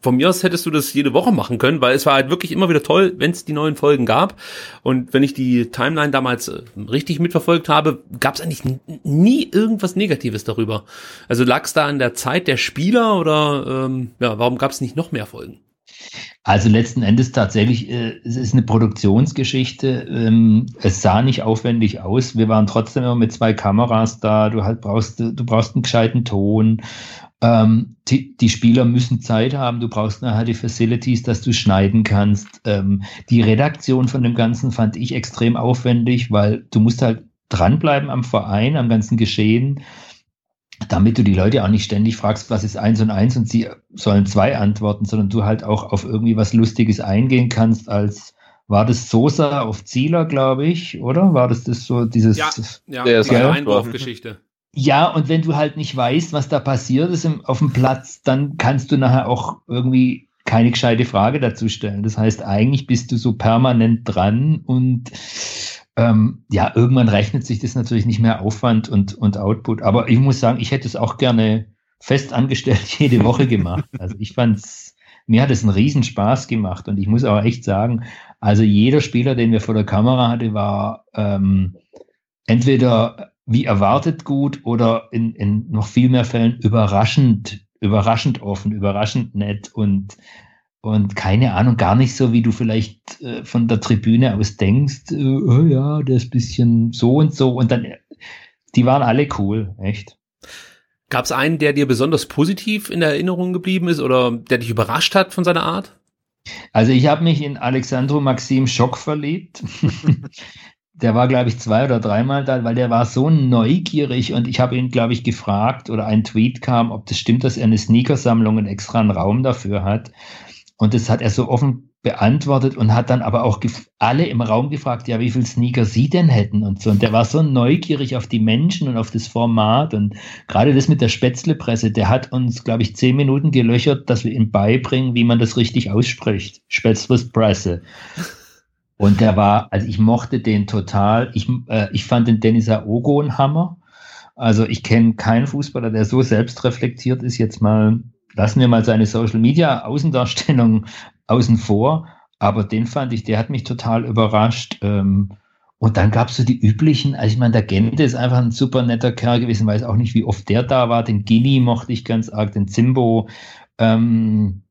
von mir aus hättest du das jede Woche machen können, weil es war halt wirklich immer wieder toll, wenn es die neuen Folgen gab. Und wenn ich die Timeline damals äh, richtig mitverfolgt habe, gab es eigentlich nie irgendwas Negatives darüber. Also lag es da an der Zeit der Spieler oder ähm, ja, warum gab es nicht noch mehr Folgen? Also letzten Endes tatsächlich, äh, es ist eine Produktionsgeschichte. Ähm, es sah nicht aufwendig aus. Wir waren trotzdem immer mit zwei Kameras da. Du halt brauchst, du brauchst einen gescheiten Ton. Ähm, die, die, Spieler müssen Zeit haben. Du brauchst nachher die Facilities, dass du schneiden kannst. Ähm, die Redaktion von dem Ganzen fand ich extrem aufwendig, weil du musst halt dranbleiben am Verein, am ganzen Geschehen damit du die Leute auch nicht ständig fragst, was ist eins und eins und sie sollen zwei antworten, sondern du halt auch auf irgendwie was Lustiges eingehen kannst, als war das Sosa auf Zieler, glaube ich, oder? War das das so dieses ja, ja, der ja, Einwurfgeschichte. Ja, und wenn du halt nicht weißt, was da passiert ist im, auf dem Platz, dann kannst du nachher auch irgendwie keine gescheite Frage dazu stellen. Das heißt, eigentlich bist du so permanent dran und ähm, ja, irgendwann rechnet sich das natürlich nicht mehr Aufwand und, und Output. Aber ich muss sagen, ich hätte es auch gerne fest angestellt jede Woche gemacht. Also ich fand's, mir hat es einen Riesenspaß gemacht und ich muss auch echt sagen, also jeder Spieler, den wir vor der Kamera hatte, war ähm, entweder wie erwartet gut oder in, in noch viel mehr Fällen überraschend, überraschend offen, überraschend nett und und keine Ahnung, gar nicht so, wie du vielleicht äh, von der Tribüne aus denkst, äh, oh ja, der ist bisschen so und so. Und dann, die waren alle cool, echt. Gab es einen, der dir besonders positiv in der Erinnerung geblieben ist oder der dich überrascht hat von seiner Art? Also ich habe mich in Alexandro Maxim Schock verliebt. der war, glaube ich, zwei oder dreimal da, weil der war so neugierig und ich habe ihn, glaube ich, gefragt oder ein Tweet kam, ob das stimmt, dass er eine Sneakersammlung und extra einen Raum dafür hat. Und das hat er so offen beantwortet und hat dann aber auch alle im Raum gefragt, ja, wie viel Sneaker sie denn hätten und so. Und der war so neugierig auf die Menschen und auf das Format und gerade das mit der Spätzlepresse, der hat uns, glaube ich, zehn Minuten gelöchert, dass wir ihm beibringen, wie man das richtig ausspricht. Spätzlepresse. Und der war, also ich mochte den total. Ich, äh, ich fand den Dennis Aogo ein Hammer. Also ich kenne keinen Fußballer, der so selbstreflektiert ist. Jetzt mal, lassen wir mal seine Social Media Außendarstellung außen vor. Aber den fand ich, der hat mich total überrascht. Ähm, und dann gab es so die üblichen, also ich meine, der Gente ist einfach ein super netter Kerl gewesen, weiß auch nicht, wie oft der da war. Den Gini mochte ich ganz arg, den Zimbo. Ähm,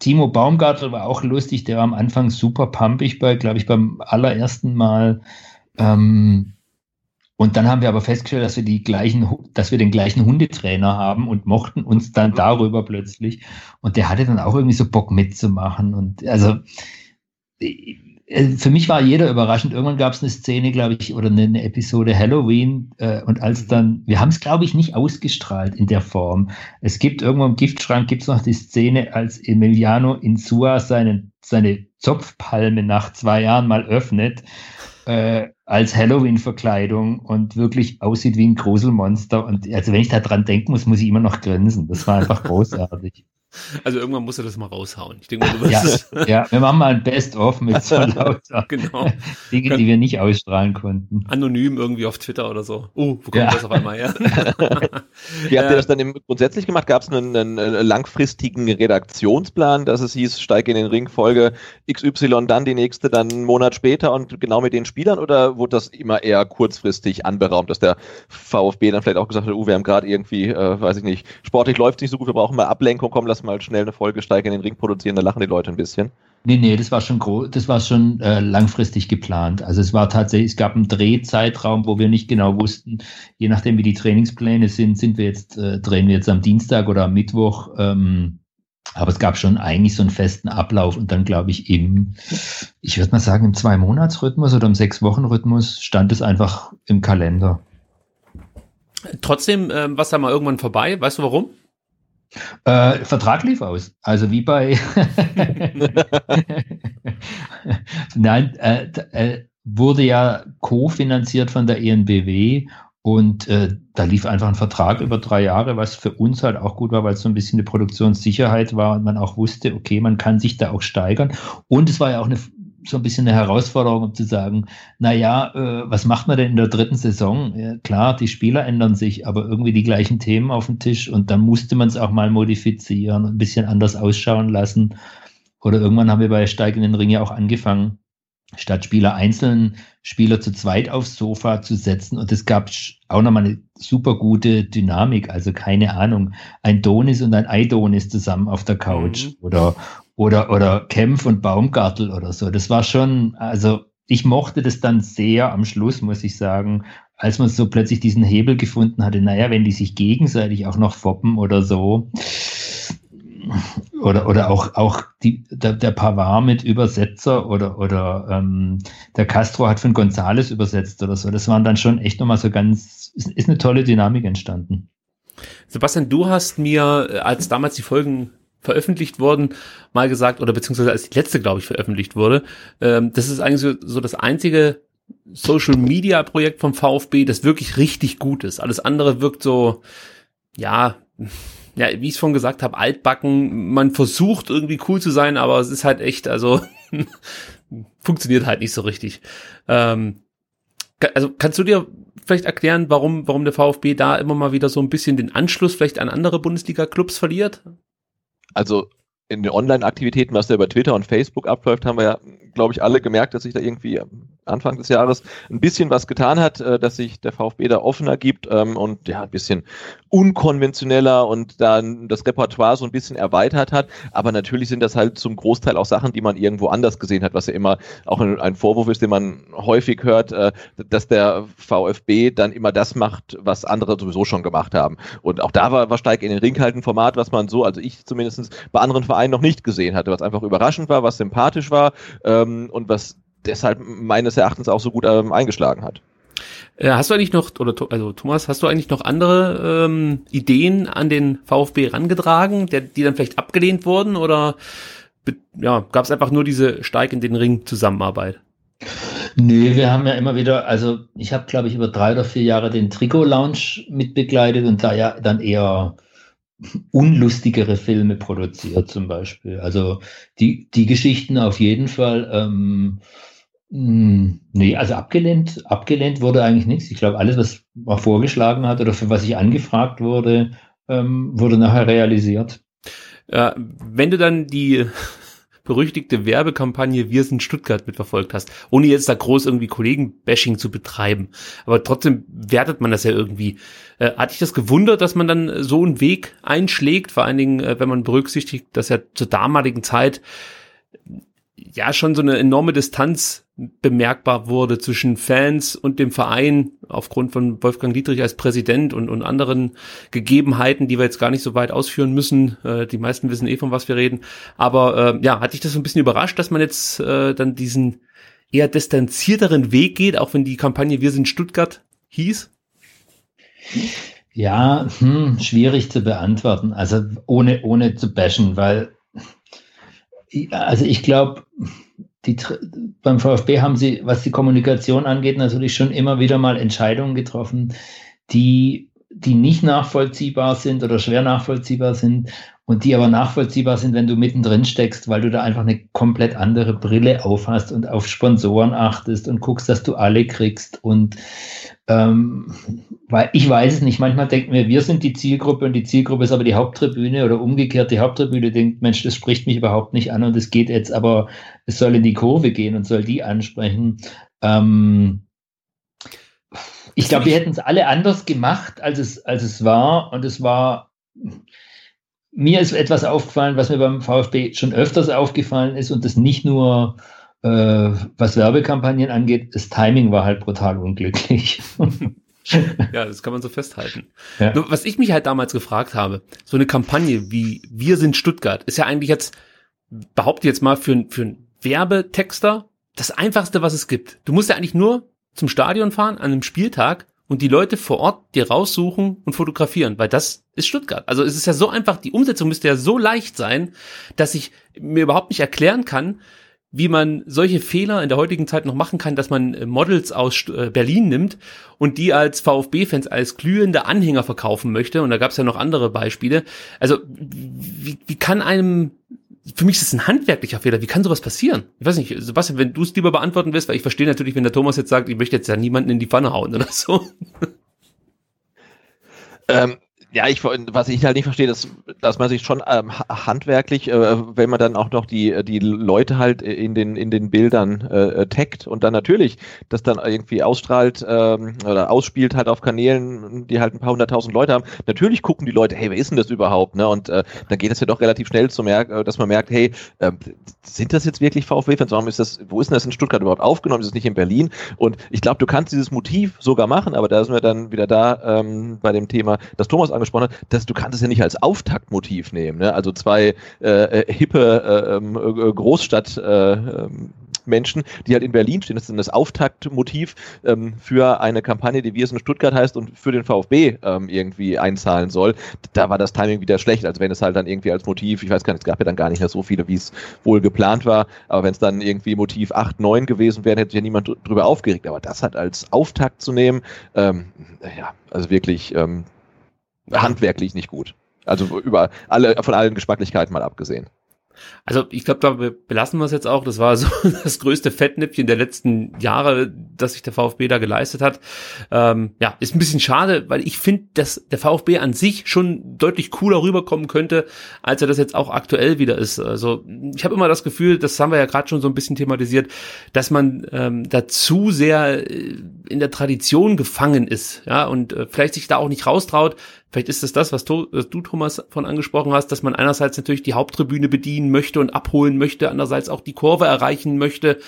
Timo Baumgartel war auch lustig, der war am Anfang super pumpig bei, glaube ich, beim allerersten Mal. Ähm, und dann haben wir aber festgestellt, dass wir die gleichen, dass wir den gleichen Hundetrainer haben und mochten uns dann darüber plötzlich. Und der hatte dann auch irgendwie so Bock mitzumachen. Und also äh, für mich war jeder überraschend. Irgendwann gab es eine Szene, glaube ich, oder eine, eine Episode Halloween. Äh, und als mhm. dann, wir haben es, glaube ich, nicht ausgestrahlt in der Form. Es gibt irgendwo im Giftschrank gibt es noch die Szene, als Emiliano Insua seine, seine Zopfpalme nach zwei Jahren mal öffnet. Äh, als Halloween-Verkleidung und wirklich aussieht wie ein Gruselmonster. Und also wenn ich da dran denken muss, muss ich immer noch grinsen. Das war einfach großartig. Also irgendwann musst du das mal raushauen. Ich denke mal, du wirst ja, ja, wir machen mal ein Best-of mit so lauter genau. Dinge, die wir nicht ausstrahlen konnten. Anonym irgendwie auf Twitter oder so. Oh, wo kommt ja. das auf einmal her? Wie habt ihr das dann im, grundsätzlich gemacht? Gab es einen, einen, langfristigen Redaktionsplan, dass es hieß, steige in den Ring, Folge XY, dann die nächste, dann einen Monat später und genau mit den Spielern? Oder wurde das immer eher kurzfristig anberaumt, dass der VfB dann vielleicht auch gesagt hat, oh, wir haben gerade irgendwie, äh, weiß ich nicht, sportlich läuft nicht so gut, wir brauchen mal Ablenkung, komm, lass lass mal schnell eine Folge Steigen in den Ring produzieren, da lachen die Leute ein bisschen. Nee, nee, das war schon groß, das war schon äh, langfristig geplant. Also es war tatsächlich, es gab einen Drehzeitraum, wo wir nicht genau wussten, je nachdem wie die Trainingspläne sind, sind wir jetzt, äh, drehen wir jetzt am Dienstag oder am Mittwoch. Ähm, aber es gab schon eigentlich so einen festen Ablauf und dann glaube ich im, ich würde mal sagen, im Zwei-Monats-Rhythmus oder im Sechs-Wochen-Rhythmus stand es einfach im Kalender. Trotzdem, äh, was da mal irgendwann vorbei, weißt du warum? Äh, Vertrag lief aus. Also wie bei. Nein, äh, äh, wurde ja kofinanziert von der ENBW und äh, da lief einfach ein Vertrag über drei Jahre, was für uns halt auch gut war, weil es so ein bisschen eine Produktionssicherheit war und man auch wusste, okay, man kann sich da auch steigern. Und es war ja auch eine so ein bisschen eine Herausforderung, um zu sagen, na ja, äh, was macht man denn in der dritten Saison? Ja, klar, die Spieler ändern sich, aber irgendwie die gleichen Themen auf dem Tisch und dann musste man es auch mal modifizieren und ein bisschen anders ausschauen lassen. Oder irgendwann haben wir bei steigenden Ring ja auch angefangen, statt Spieler einzeln Spieler zu zweit aufs Sofa zu setzen. Und es gab auch nochmal eine super gute Dynamik. Also keine Ahnung, ein Donis und ein Eidonis zusammen auf der Couch mhm. oder, oder, oder Kempf und Baumgartel oder so. Das war schon, also ich mochte das dann sehr am Schluss, muss ich sagen, als man so plötzlich diesen Hebel gefunden hatte, naja, wenn die sich gegenseitig auch noch foppen oder so. Oder, oder auch, auch die, der, der Pavard mit Übersetzer oder, oder ähm, der Castro hat von Gonzales übersetzt oder so. Das waren dann schon echt nochmal so ganz, ist, ist eine tolle Dynamik entstanden. Sebastian, du hast mir, äh, als damals die Folgen veröffentlicht wurden, mal gesagt, oder beziehungsweise als die letzte, glaube ich, veröffentlicht wurde, ähm, das ist eigentlich so, so das einzige Social Media Projekt vom VfB, das wirklich richtig gut ist. Alles andere wirkt so, ja, ja, wie ich es vorhin gesagt habe, altbacken. Man versucht irgendwie cool zu sein, aber es ist halt echt, also funktioniert halt nicht so richtig. Ähm, also kannst du dir vielleicht erklären, warum, warum der VfB da immer mal wieder so ein bisschen den Anschluss vielleicht an andere Bundesliga-Clubs verliert? Also in den Online-Aktivitäten, was da über Twitter und Facebook abläuft, haben wir ja, glaube ich, alle gemerkt, dass sich da irgendwie Anfang des Jahres ein bisschen was getan hat, äh, dass sich der VfB da offener gibt ähm, und ja, ein bisschen unkonventioneller und dann das Repertoire so ein bisschen erweitert hat. Aber natürlich sind das halt zum Großteil auch Sachen, die man irgendwo anders gesehen hat, was ja immer auch ein, Vorwurf ist, den man häufig hört, äh, dass der VfB dann immer das macht, was andere sowieso schon gemacht haben. Und auch da war, war Steig in den Ring halt ein Format, was man so, also ich zumindest bei anderen Vereinen noch nicht gesehen hatte, was einfach überraschend war, was sympathisch war ähm, und was deshalb meines Erachtens auch so gut ähm, eingeschlagen hat. Äh, hast du eigentlich noch, oder also Thomas, hast du eigentlich noch andere ähm, Ideen an den VfB rangetragen, der, die dann vielleicht abgelehnt wurden oder ja, gab es einfach nur diese Steig in den Ring Zusammenarbeit? Nee, wir haben ja immer wieder, also ich habe, glaube ich, über drei oder vier Jahre den Trikot-Lounge mitbegleitet und da ja dann eher unlustigere Filme produziert zum Beispiel. Also die, die Geschichten auf jeden Fall. Ähm, hm, nee, also abgelehnt, abgelehnt wurde eigentlich nichts. Ich glaube, alles, was man vorgeschlagen hat oder für was ich angefragt wurde, ähm, wurde nachher realisiert. Ja, wenn du dann die berüchtigte Werbekampagne Wir sind Stuttgart mitverfolgt hast, ohne jetzt da groß irgendwie Kollegen-Bashing zu betreiben, aber trotzdem wertet man das ja irgendwie. Äh, hat dich das gewundert, dass man dann so einen Weg einschlägt, vor allen Dingen, äh, wenn man berücksichtigt, dass ja zur damaligen Zeit ja schon so eine enorme Distanz bemerkbar wurde zwischen Fans und dem Verein aufgrund von Wolfgang Dietrich als Präsident und, und anderen Gegebenheiten, die wir jetzt gar nicht so weit ausführen müssen. Äh, die meisten wissen eh, von was wir reden. Aber äh, ja, hat dich das so ein bisschen überrascht, dass man jetzt äh, dann diesen eher distanzierteren Weg geht, auch wenn die Kampagne Wir sind Stuttgart hieß? Ja, hm, schwierig zu beantworten. Also ohne, ohne zu bashen, weil also ich glaube, beim VfB haben sie, was die Kommunikation angeht, natürlich schon immer wieder mal Entscheidungen getroffen, die, die nicht nachvollziehbar sind oder schwer nachvollziehbar sind und die aber nachvollziehbar sind, wenn du mittendrin steckst, weil du da einfach eine komplett andere Brille aufhast und auf Sponsoren achtest und guckst, dass du alle kriegst und ähm, weil ich weiß es nicht. Manchmal denken wir, wir sind die Zielgruppe und die Zielgruppe ist aber die Haupttribüne oder umgekehrt die Haupttribüne denkt, Mensch, das spricht mich überhaupt nicht an und es geht jetzt, aber es soll in die Kurve gehen und soll die ansprechen. Ähm, ich glaube, wir hätten es alle anders gemacht, als es, als es war und es war, mir ist etwas aufgefallen, was mir beim VfB schon öfters aufgefallen ist und das nicht nur äh, was Werbekampagnen angeht, das Timing war halt brutal unglücklich. ja, das kann man so festhalten. Ja. Was ich mich halt damals gefragt habe, so eine Kampagne wie Wir sind Stuttgart ist ja eigentlich jetzt, behaupte jetzt mal, für, für einen Werbetexter das einfachste, was es gibt. Du musst ja eigentlich nur zum Stadion fahren an einem Spieltag und die Leute vor Ort dir raussuchen und fotografieren, weil das ist Stuttgart. Also es ist ja so einfach, die Umsetzung müsste ja so leicht sein, dass ich mir überhaupt nicht erklären kann, wie man solche Fehler in der heutigen Zeit noch machen kann, dass man äh, Models aus äh, Berlin nimmt und die als VfB-Fans als glühende Anhänger verkaufen möchte. Und da gab es ja noch andere Beispiele. Also wie, wie kann einem für mich ist es ein handwerklicher Fehler. Wie kann sowas passieren? Ich weiß nicht, Sebastian, wenn du es lieber beantworten willst, weil ich verstehe natürlich, wenn der Thomas jetzt sagt, ich möchte jetzt ja niemanden in die Pfanne hauen oder so. Ähm, ja, ich, was ich halt nicht verstehe, ist, dass man sich schon ähm, handwerklich, äh, wenn man dann auch noch die, die Leute halt in den, in den Bildern äh, taggt und dann natürlich das dann irgendwie ausstrahlt ähm, oder ausspielt halt auf Kanälen, die halt ein paar hunderttausend Leute haben. Natürlich gucken die Leute, hey, wer ist denn das überhaupt? Ne? Und äh, dann geht es ja doch relativ schnell zu merken, äh, dass man merkt, hey, äh, sind das jetzt wirklich VfB-Fans? Warum ist das, wo ist denn das in Stuttgart überhaupt aufgenommen? Ist es nicht in Berlin? Und ich glaube, du kannst dieses Motiv sogar machen, aber da sind wir dann wieder da ähm, bei dem Thema, das Thomas angesprochen hat, dass du kannst es ja nicht als Auftaktmotiv nehmen. Ne? Also zwei äh, äh hippe äh, ähm, äh, Großstadt äh, ähm, Menschen, die halt in Berlin stehen. Das ist das Auftaktmotiv ähm, für eine Kampagne, die Wir sind Stuttgart heißt und für den VfB ähm, irgendwie einzahlen soll. Da war das Timing wieder schlecht, als wenn es halt dann irgendwie als Motiv, ich weiß gar nicht, es gab ja dann gar nicht mehr so viele, wie es wohl geplant war, aber wenn es dann irgendwie Motiv 8, 9 gewesen wäre, hätte sich ja niemand drüber aufgeregt. Aber das halt als Auftakt zu nehmen, ähm, ja, also wirklich ähm, handwerklich nicht gut. Also über alle, von allen Geschmacklichkeiten mal abgesehen. Also ich glaube, da belassen wir es jetzt auch. Das war so das größte Fettnäpfchen der letzten Jahre, das sich der VfB da geleistet hat. Ähm, ja, ist ein bisschen schade, weil ich finde, dass der VfB an sich schon deutlich cooler rüberkommen könnte, als er das jetzt auch aktuell wieder ist. Also ich habe immer das Gefühl, das haben wir ja gerade schon so ein bisschen thematisiert, dass man ähm, da zu sehr äh, in der Tradition gefangen ist, ja, und äh, vielleicht sich da auch nicht raustraut, Vielleicht ist es das, was, du, Thomas, von angesprochen hast, dass man einerseits natürlich die Haupttribüne bedienen möchte und abholen möchte, andererseits auch die Kurve erreichen möchte.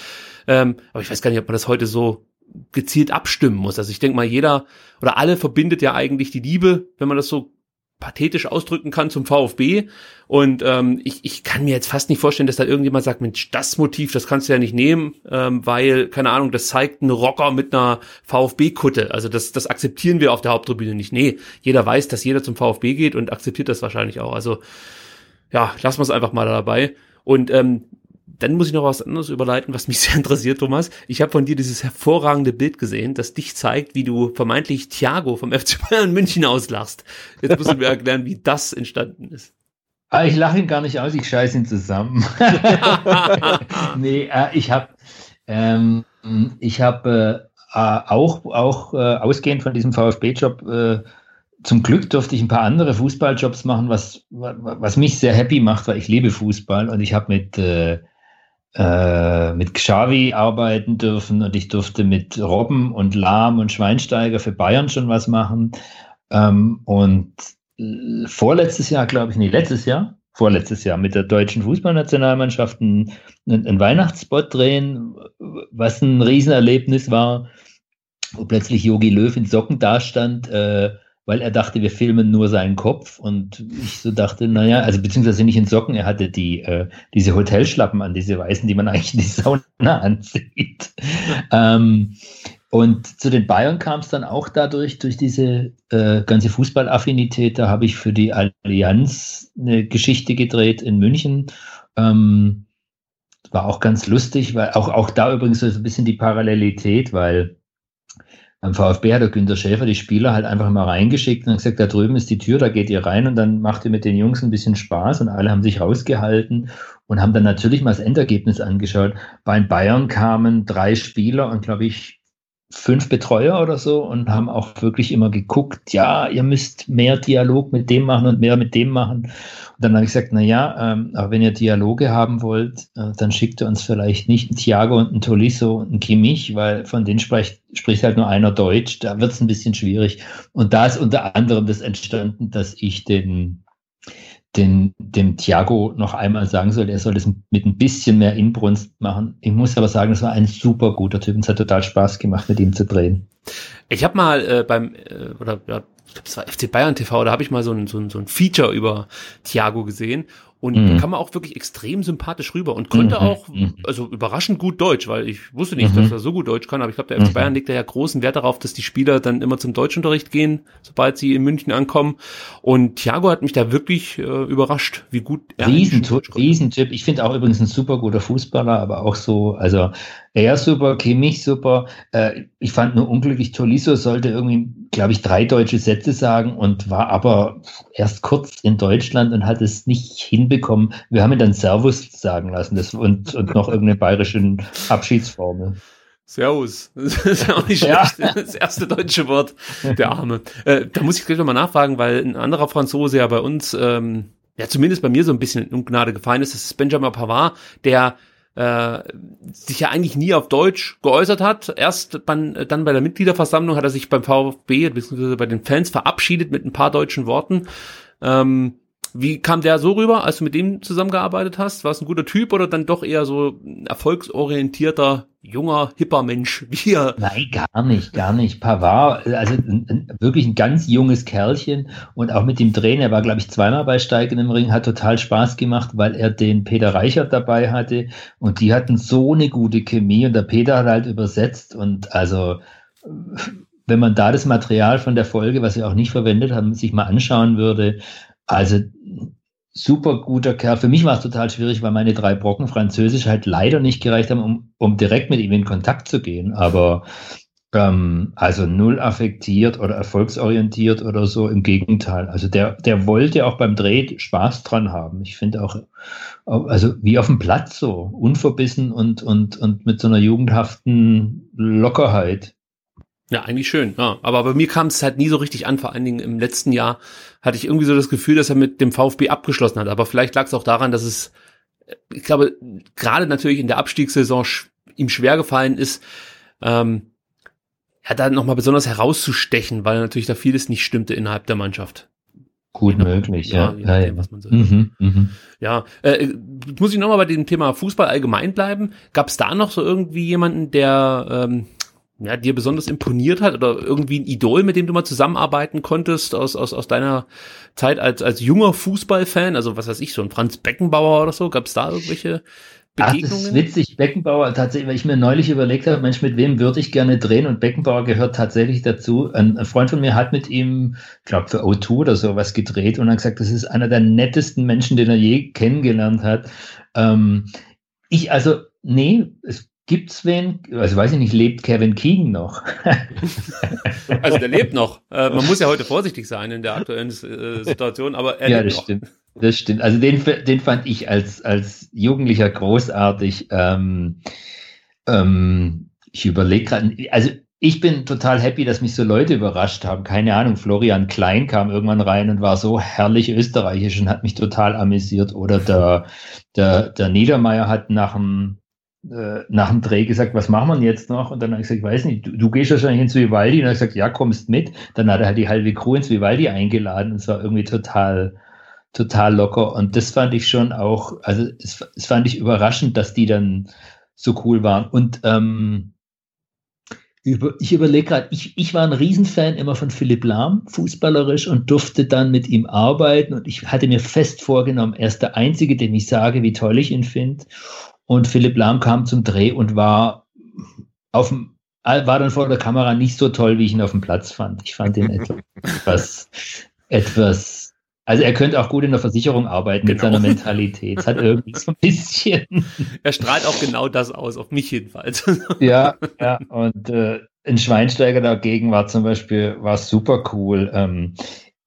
Ähm, aber ich weiß gar nicht, ob man das heute so gezielt abstimmen muss. Also ich denke mal, jeder oder alle verbindet ja eigentlich die Liebe, wenn man das so pathetisch ausdrücken kann zum VfB. Und ähm, ich, ich kann mir jetzt fast nicht vorstellen, dass da irgendjemand sagt, Mensch, das Motiv, das kannst du ja nicht nehmen, ähm, weil, keine Ahnung, das zeigt einen Rocker mit einer VfB-Kutte. Also das, das akzeptieren wir auf der Haupttribüne nicht. Nee, jeder weiß, dass jeder zum VfB geht und akzeptiert das wahrscheinlich auch. Also ja, lassen wir es einfach mal dabei. Und ähm, dann muss ich noch was anderes überleiten, was mich sehr interessiert, Thomas. Ich habe von dir dieses hervorragende Bild gesehen, das dich zeigt, wie du vermeintlich Thiago vom FC Bayern München auslachst. Jetzt musst du mir erklären, wie das entstanden ist. Ah, ich lache ihn gar nicht aus, ich scheiße ihn zusammen. nee, äh, ich habe ähm, ich habe äh, auch, auch äh, ausgehend von diesem VfB-Job äh, zum Glück durfte ich ein paar andere Fußballjobs machen, was, was mich sehr happy macht, weil ich liebe Fußball und ich habe mit, äh, mit Xavi arbeiten dürfen und ich durfte mit Robben und Lahm und Schweinsteiger für Bayern schon was machen. Ähm, und äh, vorletztes Jahr, glaube ich, nee, letztes Jahr, vorletztes Jahr mit der deutschen Fußballnationalmannschaft einen, einen Weihnachtsspot drehen, was ein Riesenerlebnis war, wo plötzlich Yogi Löw in Socken dastand, äh, weil er dachte, wir filmen nur seinen Kopf und ich so dachte, naja, also beziehungsweise nicht in Socken, er hatte die, äh, diese Hotelschlappen an, diese weißen, die man eigentlich in die Sauna anzieht. ähm, und zu den Bayern kam es dann auch dadurch, durch diese äh, ganze Fußballaffinität. Da habe ich für die Allianz eine Geschichte gedreht in München. Ähm, war auch ganz lustig, weil auch, auch da übrigens so ein bisschen die Parallelität, weil beim VfB hat der Günter Schäfer die Spieler halt einfach mal reingeschickt und gesagt, da drüben ist die Tür, da geht ihr rein und dann macht ihr mit den Jungs ein bisschen Spaß und alle haben sich rausgehalten und haben dann natürlich mal das Endergebnis angeschaut. Bei Bayern kamen drei Spieler und glaube ich fünf Betreuer oder so und haben auch wirklich immer geguckt, ja, ihr müsst mehr Dialog mit dem machen und mehr mit dem machen. Und dann habe ich gesagt, na ja, ähm, aber wenn ihr Dialoge haben wollt, äh, dann schickt ihr uns vielleicht nicht einen Thiago und einen Tolisso und einen Kimmich, weil von denen spricht, spricht halt nur einer Deutsch. Da wird es ein bisschen schwierig. Und da ist unter anderem das entstanden, dass ich den den, dem Thiago noch einmal sagen soll, er soll das mit ein bisschen mehr Inbrunst machen. Ich muss aber sagen, es war ein super guter Typ und es hat total Spaß gemacht, mit ihm zu drehen. Ich habe mal äh, beim, äh, oder ja, ich glaube, es war FC Bayern TV, da habe ich mal so ein, so, ein, so ein Feature über Thiago gesehen und mhm. da kam auch wirklich extrem sympathisch rüber und konnte mhm. auch, mhm. also überraschend gut Deutsch, weil ich wusste nicht, mhm. dass er so gut Deutsch kann, aber ich glaube, der FC mhm. Bayern legt ja großen Wert darauf, dass die Spieler dann immer zum Deutschunterricht gehen, sobald sie in München ankommen. Und Thiago hat mich da wirklich äh, überrascht, wie gut er Riesentyp, Riesentyp. Ich finde auch übrigens ein super guter Fußballer, aber auch so, also er super, Kimmich super. Äh, ich fand nur unglücklich, Tolisso sollte irgendwie, glaube ich, drei deutsche Sätze sagen und war aber erst kurz in Deutschland und hat es nicht hinbekommen. Wir haben ihn dann Servus sagen lassen das, und, und noch irgendeine bayerische Abschiedsformel. Servus. Das ist auch nicht schlecht. Ja. Das erste deutsche Wort. Der Arme. Äh, da muss ich gleich nochmal nachfragen, weil ein anderer Franzose ja bei uns, ähm, ja zumindest bei mir so ein bisschen in Ungnade gefallen ist. Das ist Benjamin Pavard, der äh, sich ja eigentlich nie auf Deutsch geäußert hat. Erst beim, dann bei der Mitgliederversammlung hat er sich beim VfB bzw. bei den Fans verabschiedet mit ein paar deutschen Worten. Ähm, wie kam der so rüber, als du mit dem zusammengearbeitet hast? War es ein guter Typ oder dann doch eher so ein erfolgsorientierter, junger, hipper Mensch wie er? Nein, gar nicht, gar nicht. Pavard, also ein, ein, wirklich ein ganz junges Kerlchen und auch mit dem Trainer, er war, glaube ich, zweimal bei Steigen im Ring, hat total Spaß gemacht, weil er den Peter Reichert dabei hatte und die hatten so eine gute Chemie und der Peter hat halt übersetzt und also wenn man da das Material von der Folge, was wir auch nicht verwendet haben, sich mal anschauen würde, also super guter Kerl. Für mich war es total schwierig, weil meine drei Brocken Französisch halt leider nicht gereicht haben, um, um direkt mit ihm in Kontakt zu gehen. Aber ähm, also null affektiert oder erfolgsorientiert oder so. Im Gegenteil. Also der, der wollte auch beim Dreh Spaß dran haben. Ich finde auch, also wie auf dem Platz so, unverbissen und, und, und mit so einer jugendhaften Lockerheit. Ja, eigentlich schön. Ja. Aber bei mir kam es halt nie so richtig an. Vor allen Dingen im letzten Jahr hatte ich irgendwie so das Gefühl, dass er mit dem VfB abgeschlossen hat. Aber vielleicht lag es auch daran, dass es, äh, ich glaube, gerade natürlich in der Abstiegssaison ihm schwer gefallen ist, ähm, ja, da nochmal besonders herauszustechen, weil natürlich da vieles nicht stimmte innerhalb der Mannschaft. Gut genau. möglich, ja. Ja, ja, was man so mhm, mhm. ja äh, muss ich nochmal bei dem Thema Fußball allgemein bleiben. Gab es da noch so irgendwie jemanden, der ähm, ja, dir besonders imponiert hat oder irgendwie ein Idol, mit dem du mal zusammenarbeiten konntest aus, aus, aus deiner Zeit als, als junger Fußballfan? Also was weiß ich, so ein Franz Beckenbauer oder so? Gab es da irgendwelche Begegnungen? Ach, das ist witzig. Beckenbauer, tatsächlich, weil ich mir neulich überlegt habe, Mensch, mit wem würde ich gerne drehen? Und Beckenbauer gehört tatsächlich dazu. Ein, ein Freund von mir hat mit ihm, ich glaube, für O2 oder sowas gedreht und hat gesagt, das ist einer der nettesten Menschen, den er je kennengelernt hat. Ähm, ich, also, nee, es Gibt's wen, also weiß ich nicht, lebt Kevin Keegan noch? also der lebt noch. Äh, man muss ja heute vorsichtig sein in der aktuellen äh, Situation, aber er ja, lebt das noch. Stimmt. Das stimmt. Also den, den fand ich als, als Jugendlicher großartig. Ähm, ähm, ich überlege gerade, also ich bin total happy, dass mich so Leute überrascht haben. Keine Ahnung, Florian Klein kam irgendwann rein und war so herrlich österreichisch und hat mich total amüsiert. Oder der, der, der Niedermeyer hat nach dem, äh, nach dem Dreh gesagt, was machen wir jetzt noch? Und dann habe ich gesagt, ich weiß nicht, du, du gehst wahrscheinlich ins Vivaldi. Und er hat gesagt, ja, kommst mit. Dann hat er halt die halbe Crew ins Vivaldi eingeladen. Und es war irgendwie total, total locker. Und das fand ich schon auch, also es, es fand ich überraschend, dass die dann so cool waren. Und ähm, über, ich überlege gerade, ich, ich war ein Riesenfan immer von Philipp Lahm, fußballerisch, und durfte dann mit ihm arbeiten. Und ich hatte mir fest vorgenommen, er ist der Einzige, dem ich sage, wie toll ich ihn finde. Und Philipp Lahm kam zum Dreh und war auf dem war dann vor der Kamera nicht so toll, wie ich ihn auf dem Platz fand. Ich fand ihn etwas, etwas also er könnte auch gut in der Versicherung arbeiten genau. mit seiner Mentalität. Es hat irgendwie so ein bisschen. Er strahlt auch genau das aus, auf mich jedenfalls. ja, ja. Und äh, ein Schweinsteiger dagegen war zum Beispiel war super cool. Ähm,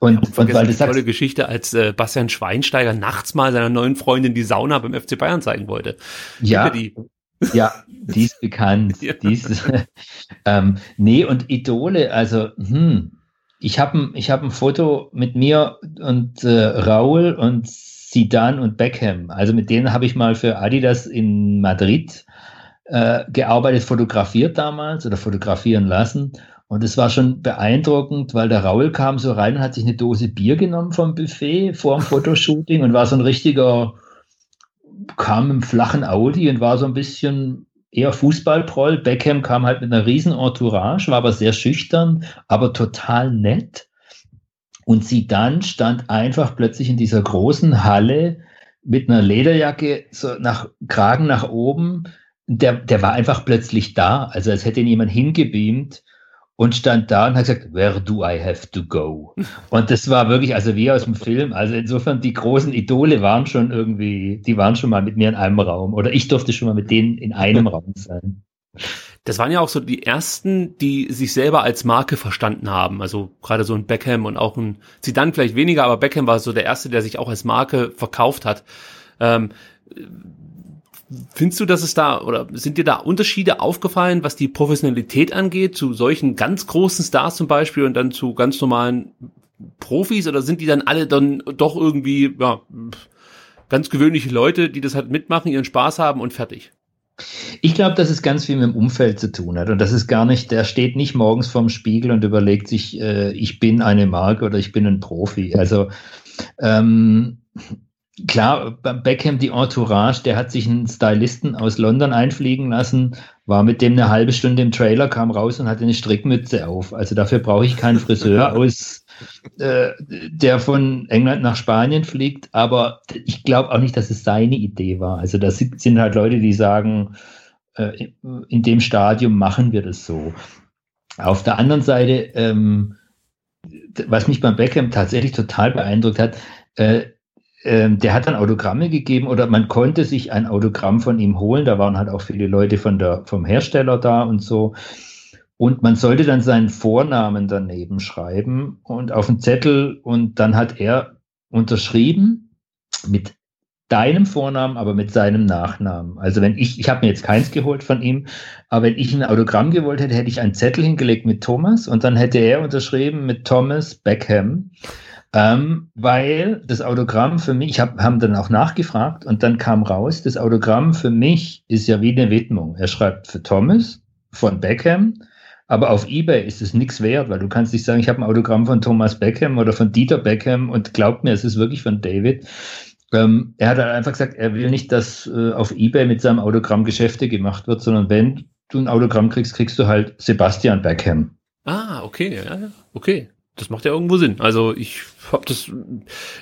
und, ja, und weil tolle sagst, Geschichte, als äh, Bastian Schweinsteiger nachts mal seiner neuen Freundin die Sauna beim FC Bayern zeigen wollte. Ja, die. Ja, die ist bekannt. ja. Die ist, ähm, nee, und Idole, also, hm, ich habe ich hab ein Foto mit mir und äh, Raul und Zidane und Beckham. Also mit denen habe ich mal für Adidas in Madrid äh, gearbeitet, fotografiert damals oder fotografieren lassen. Und es war schon beeindruckend, weil der Raul kam so rein und hat sich eine Dose Bier genommen vom Buffet vor dem Fotoshooting und war so ein richtiger, kam im flachen Audi und war so ein bisschen eher Fußballproll. Beckham kam halt mit einer riesen Entourage, war aber sehr schüchtern, aber total nett. Und sie dann stand einfach plötzlich in dieser großen Halle mit einer Lederjacke so nach Kragen nach oben. Der, der war einfach plötzlich da, also als hätte ihn jemand hingebeamt und stand da und hat gesagt, where do I have to go? Und das war wirklich, also wie aus dem Film. Also insofern, die großen Idole waren schon irgendwie, die waren schon mal mit mir in einem Raum. Oder ich durfte schon mal mit denen in einem Raum sein. Das waren ja auch so die ersten, die sich selber als Marke verstanden haben. Also gerade so ein Beckham und auch ein Zidane vielleicht weniger, aber Beckham war so der erste, der sich auch als Marke verkauft hat. Ähm, Findest du, dass es da oder sind dir da Unterschiede aufgefallen, was die Professionalität angeht, zu solchen ganz großen Stars zum Beispiel und dann zu ganz normalen Profis oder sind die dann alle dann doch irgendwie ja, ganz gewöhnliche Leute, die das halt mitmachen, ihren Spaß haben und fertig? Ich glaube, dass es ganz viel mit dem Umfeld zu tun hat und das ist gar nicht, der steht nicht morgens vorm Spiegel und überlegt sich, äh, ich bin eine Marke oder ich bin ein Profi. Also ähm, klar, beim Beckham die Entourage, der hat sich einen Stylisten aus London einfliegen lassen, war mit dem eine halbe Stunde im Trailer, kam raus und hatte eine Strickmütze auf. Also dafür brauche ich keinen Friseur aus, äh, der von England nach Spanien fliegt. Aber ich glaube auch nicht, dass es seine Idee war. Also das sind halt Leute, die sagen, äh, in dem Stadium machen wir das so. Auf der anderen Seite, ähm, was mich beim Beckham tatsächlich total beeindruckt hat, äh, ähm, der hat dann Autogramme gegeben oder man konnte sich ein Autogramm von ihm holen. Da waren halt auch viele Leute von der, vom Hersteller da und so. Und man sollte dann seinen Vornamen daneben schreiben und auf den Zettel und dann hat er unterschrieben mit deinem Vornamen, aber mit seinem Nachnamen. Also wenn ich, ich habe mir jetzt keins geholt von ihm, aber wenn ich ein Autogramm gewollt hätte, hätte ich einen Zettel hingelegt mit Thomas und dann hätte er unterschrieben mit Thomas Beckham. Ähm, weil das Autogramm für mich, ich habe haben dann auch nachgefragt und dann kam raus, das Autogramm für mich ist ja wie eine Widmung. Er schreibt für Thomas von Beckham, aber auf eBay ist es nichts wert, weil du kannst nicht sagen, ich habe ein Autogramm von Thomas Beckham oder von Dieter Beckham und glaubt mir, es ist wirklich von David. Ähm, er hat halt einfach gesagt, er will nicht, dass äh, auf eBay mit seinem Autogramm Geschäfte gemacht wird, sondern wenn du ein Autogramm kriegst, kriegst du halt Sebastian Beckham. Ah, okay, ja, okay. Das macht ja irgendwo Sinn. Also ich habe das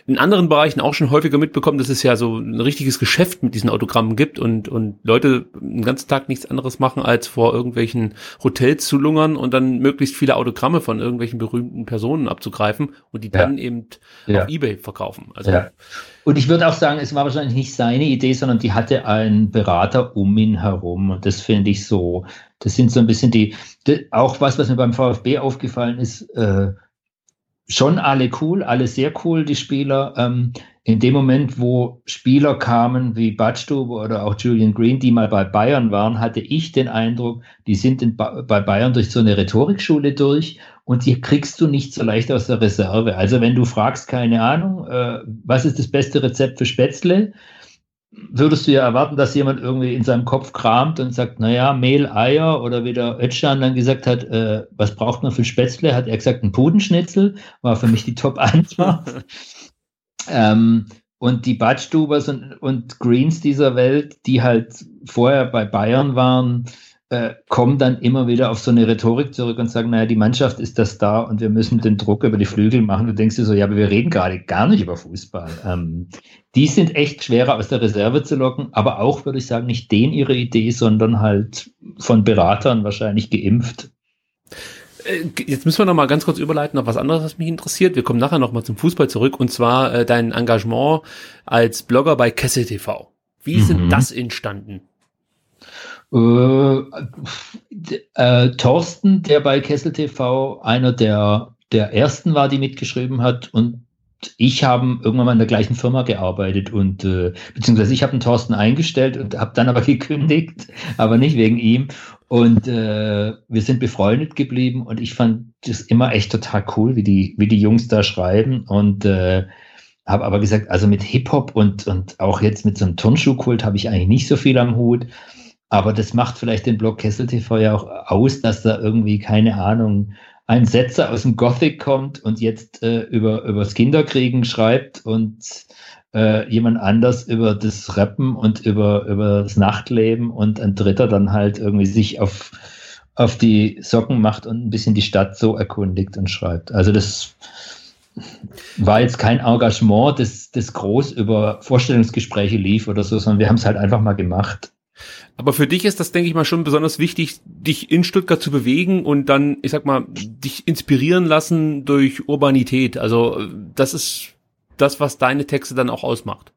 in anderen Bereichen auch schon häufiger mitbekommen, dass es ja so ein richtiges Geschäft mit diesen Autogrammen gibt und, und Leute den ganzen Tag nichts anderes machen, als vor irgendwelchen Hotels zu lungern und dann möglichst viele Autogramme von irgendwelchen berühmten Personen abzugreifen und die dann ja. eben ja. auf Ebay verkaufen. Also ja. Und ich würde auch sagen, es war wahrscheinlich nicht seine Idee, sondern die hatte einen Berater um ihn herum. Und das finde ich so, das sind so ein bisschen die, die auch was, was mir beim VfB aufgefallen ist, äh, schon alle cool, alle sehr cool, die Spieler. Ähm, in dem Moment, wo Spieler kamen wie Badstube oder auch Julian Green, die mal bei Bayern waren, hatte ich den Eindruck, die sind in ba bei Bayern durch so eine Rhetorikschule durch und die kriegst du nicht so leicht aus der Reserve. Also wenn du fragst, keine Ahnung, äh, was ist das beste Rezept für Spätzle, würdest du ja erwarten, dass jemand irgendwie in seinem Kopf kramt und sagt, naja, Mehl, Eier oder wie der Ötschan dann gesagt hat, äh, was braucht man für Spätzle? Hat er gesagt, ein Pudenschnitzel, war für mich die Top 1 ähm, und die Badstubers und, und Greens dieser Welt, die halt vorher bei Bayern waren, äh, kommen dann immer wieder auf so eine Rhetorik zurück und sagen, naja, die Mannschaft ist das da und wir müssen den Druck über die Flügel machen. Du denkst dir so, ja, aber wir reden gerade gar nicht über Fußball. Ähm, die sind echt schwerer aus der Reserve zu locken, aber auch, würde ich sagen, nicht denen ihre Idee, sondern halt von Beratern wahrscheinlich geimpft. Äh, jetzt müssen wir noch mal ganz kurz überleiten auf was anderes, was mich interessiert. Wir kommen nachher noch mal zum Fußball zurück und zwar äh, dein Engagement als Blogger bei Kessel TV. Wie mhm. sind das entstanden? Äh, äh, Thorsten, der bei Kessel TV einer der, der ersten war, die mitgeschrieben hat, und ich haben irgendwann mal in der gleichen Firma gearbeitet und äh, beziehungsweise ich habe den Thorsten eingestellt und habe dann aber gekündigt, aber nicht wegen ihm. Und äh, wir sind befreundet geblieben und ich fand das immer echt total cool, wie die, wie die Jungs da schreiben und äh, habe aber gesagt, also mit Hip-Hop und, und auch jetzt mit so einem Turnschuhkult habe ich eigentlich nicht so viel am Hut. Aber das macht vielleicht den Blog Kessel TV ja auch aus, dass da irgendwie, keine Ahnung, ein Setzer aus dem Gothic kommt und jetzt äh, über übers Kinderkriegen schreibt und äh, jemand anders über das Rappen und über, über das Nachtleben und ein Dritter dann halt irgendwie sich auf, auf die Socken macht und ein bisschen die Stadt so erkundigt und schreibt. Also das war jetzt kein Engagement, das, das groß über Vorstellungsgespräche lief oder so, sondern wir haben es halt einfach mal gemacht. Aber für dich ist das, denke ich mal, schon besonders wichtig, dich in Stuttgart zu bewegen und dann, ich sag mal, dich inspirieren lassen durch Urbanität. Also das ist das, was deine Texte dann auch ausmacht.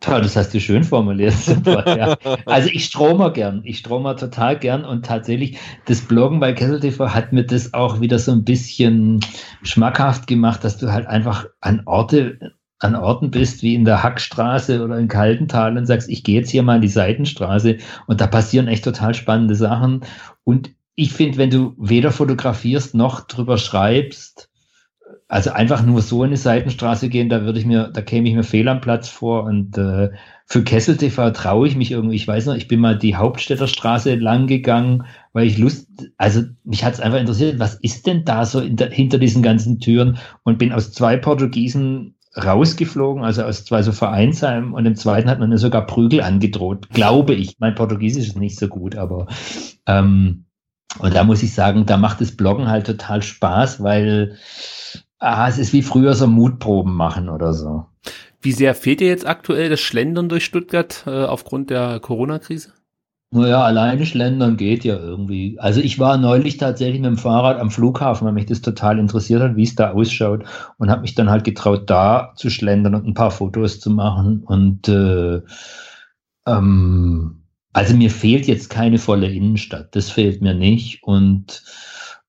Toll, das hast du schön formuliert. Super, ja. Also ich strome gern. Ich strome total gern und tatsächlich das Bloggen bei Kessel TV hat mir das auch wieder so ein bisschen schmackhaft gemacht, dass du halt einfach an Orte an Orten bist wie in der Hackstraße oder in Kaltental und sagst, ich gehe jetzt hier mal in die Seitenstraße und da passieren echt total spannende Sachen. Und ich finde, wenn du weder fotografierst noch drüber schreibst, also einfach nur so in eine Seitenstraße gehen, da würde ich mir, da käme ich mir fehl am Platz vor. Und äh, für Kessel TV traue ich mich irgendwie. Ich weiß noch, ich bin mal die Hauptstädter Straße lang gegangen, weil ich Lust, also mich hat es einfach interessiert, was ist denn da so der, hinter diesen ganzen Türen? Und bin aus zwei Portugiesen rausgeflogen, also aus zwei so Vereinsheimen und im zweiten hat man mir sogar Prügel angedroht, glaube ich. Mein Portugiesisch ist nicht so gut, aber ähm, und da muss ich sagen, da macht das Bloggen halt total Spaß, weil ah, es ist wie früher so Mutproben machen oder so. Wie sehr fehlt dir jetzt aktuell das Schlendern durch Stuttgart äh, aufgrund der Corona-Krise? Naja, alleine schlendern geht ja irgendwie. Also ich war neulich tatsächlich mit dem Fahrrad am Flughafen, weil mich das total interessiert hat, wie es da ausschaut und habe mich dann halt getraut, da zu schlendern und ein paar Fotos zu machen. Und äh, ähm, also mir fehlt jetzt keine volle Innenstadt, das fehlt mir nicht. Und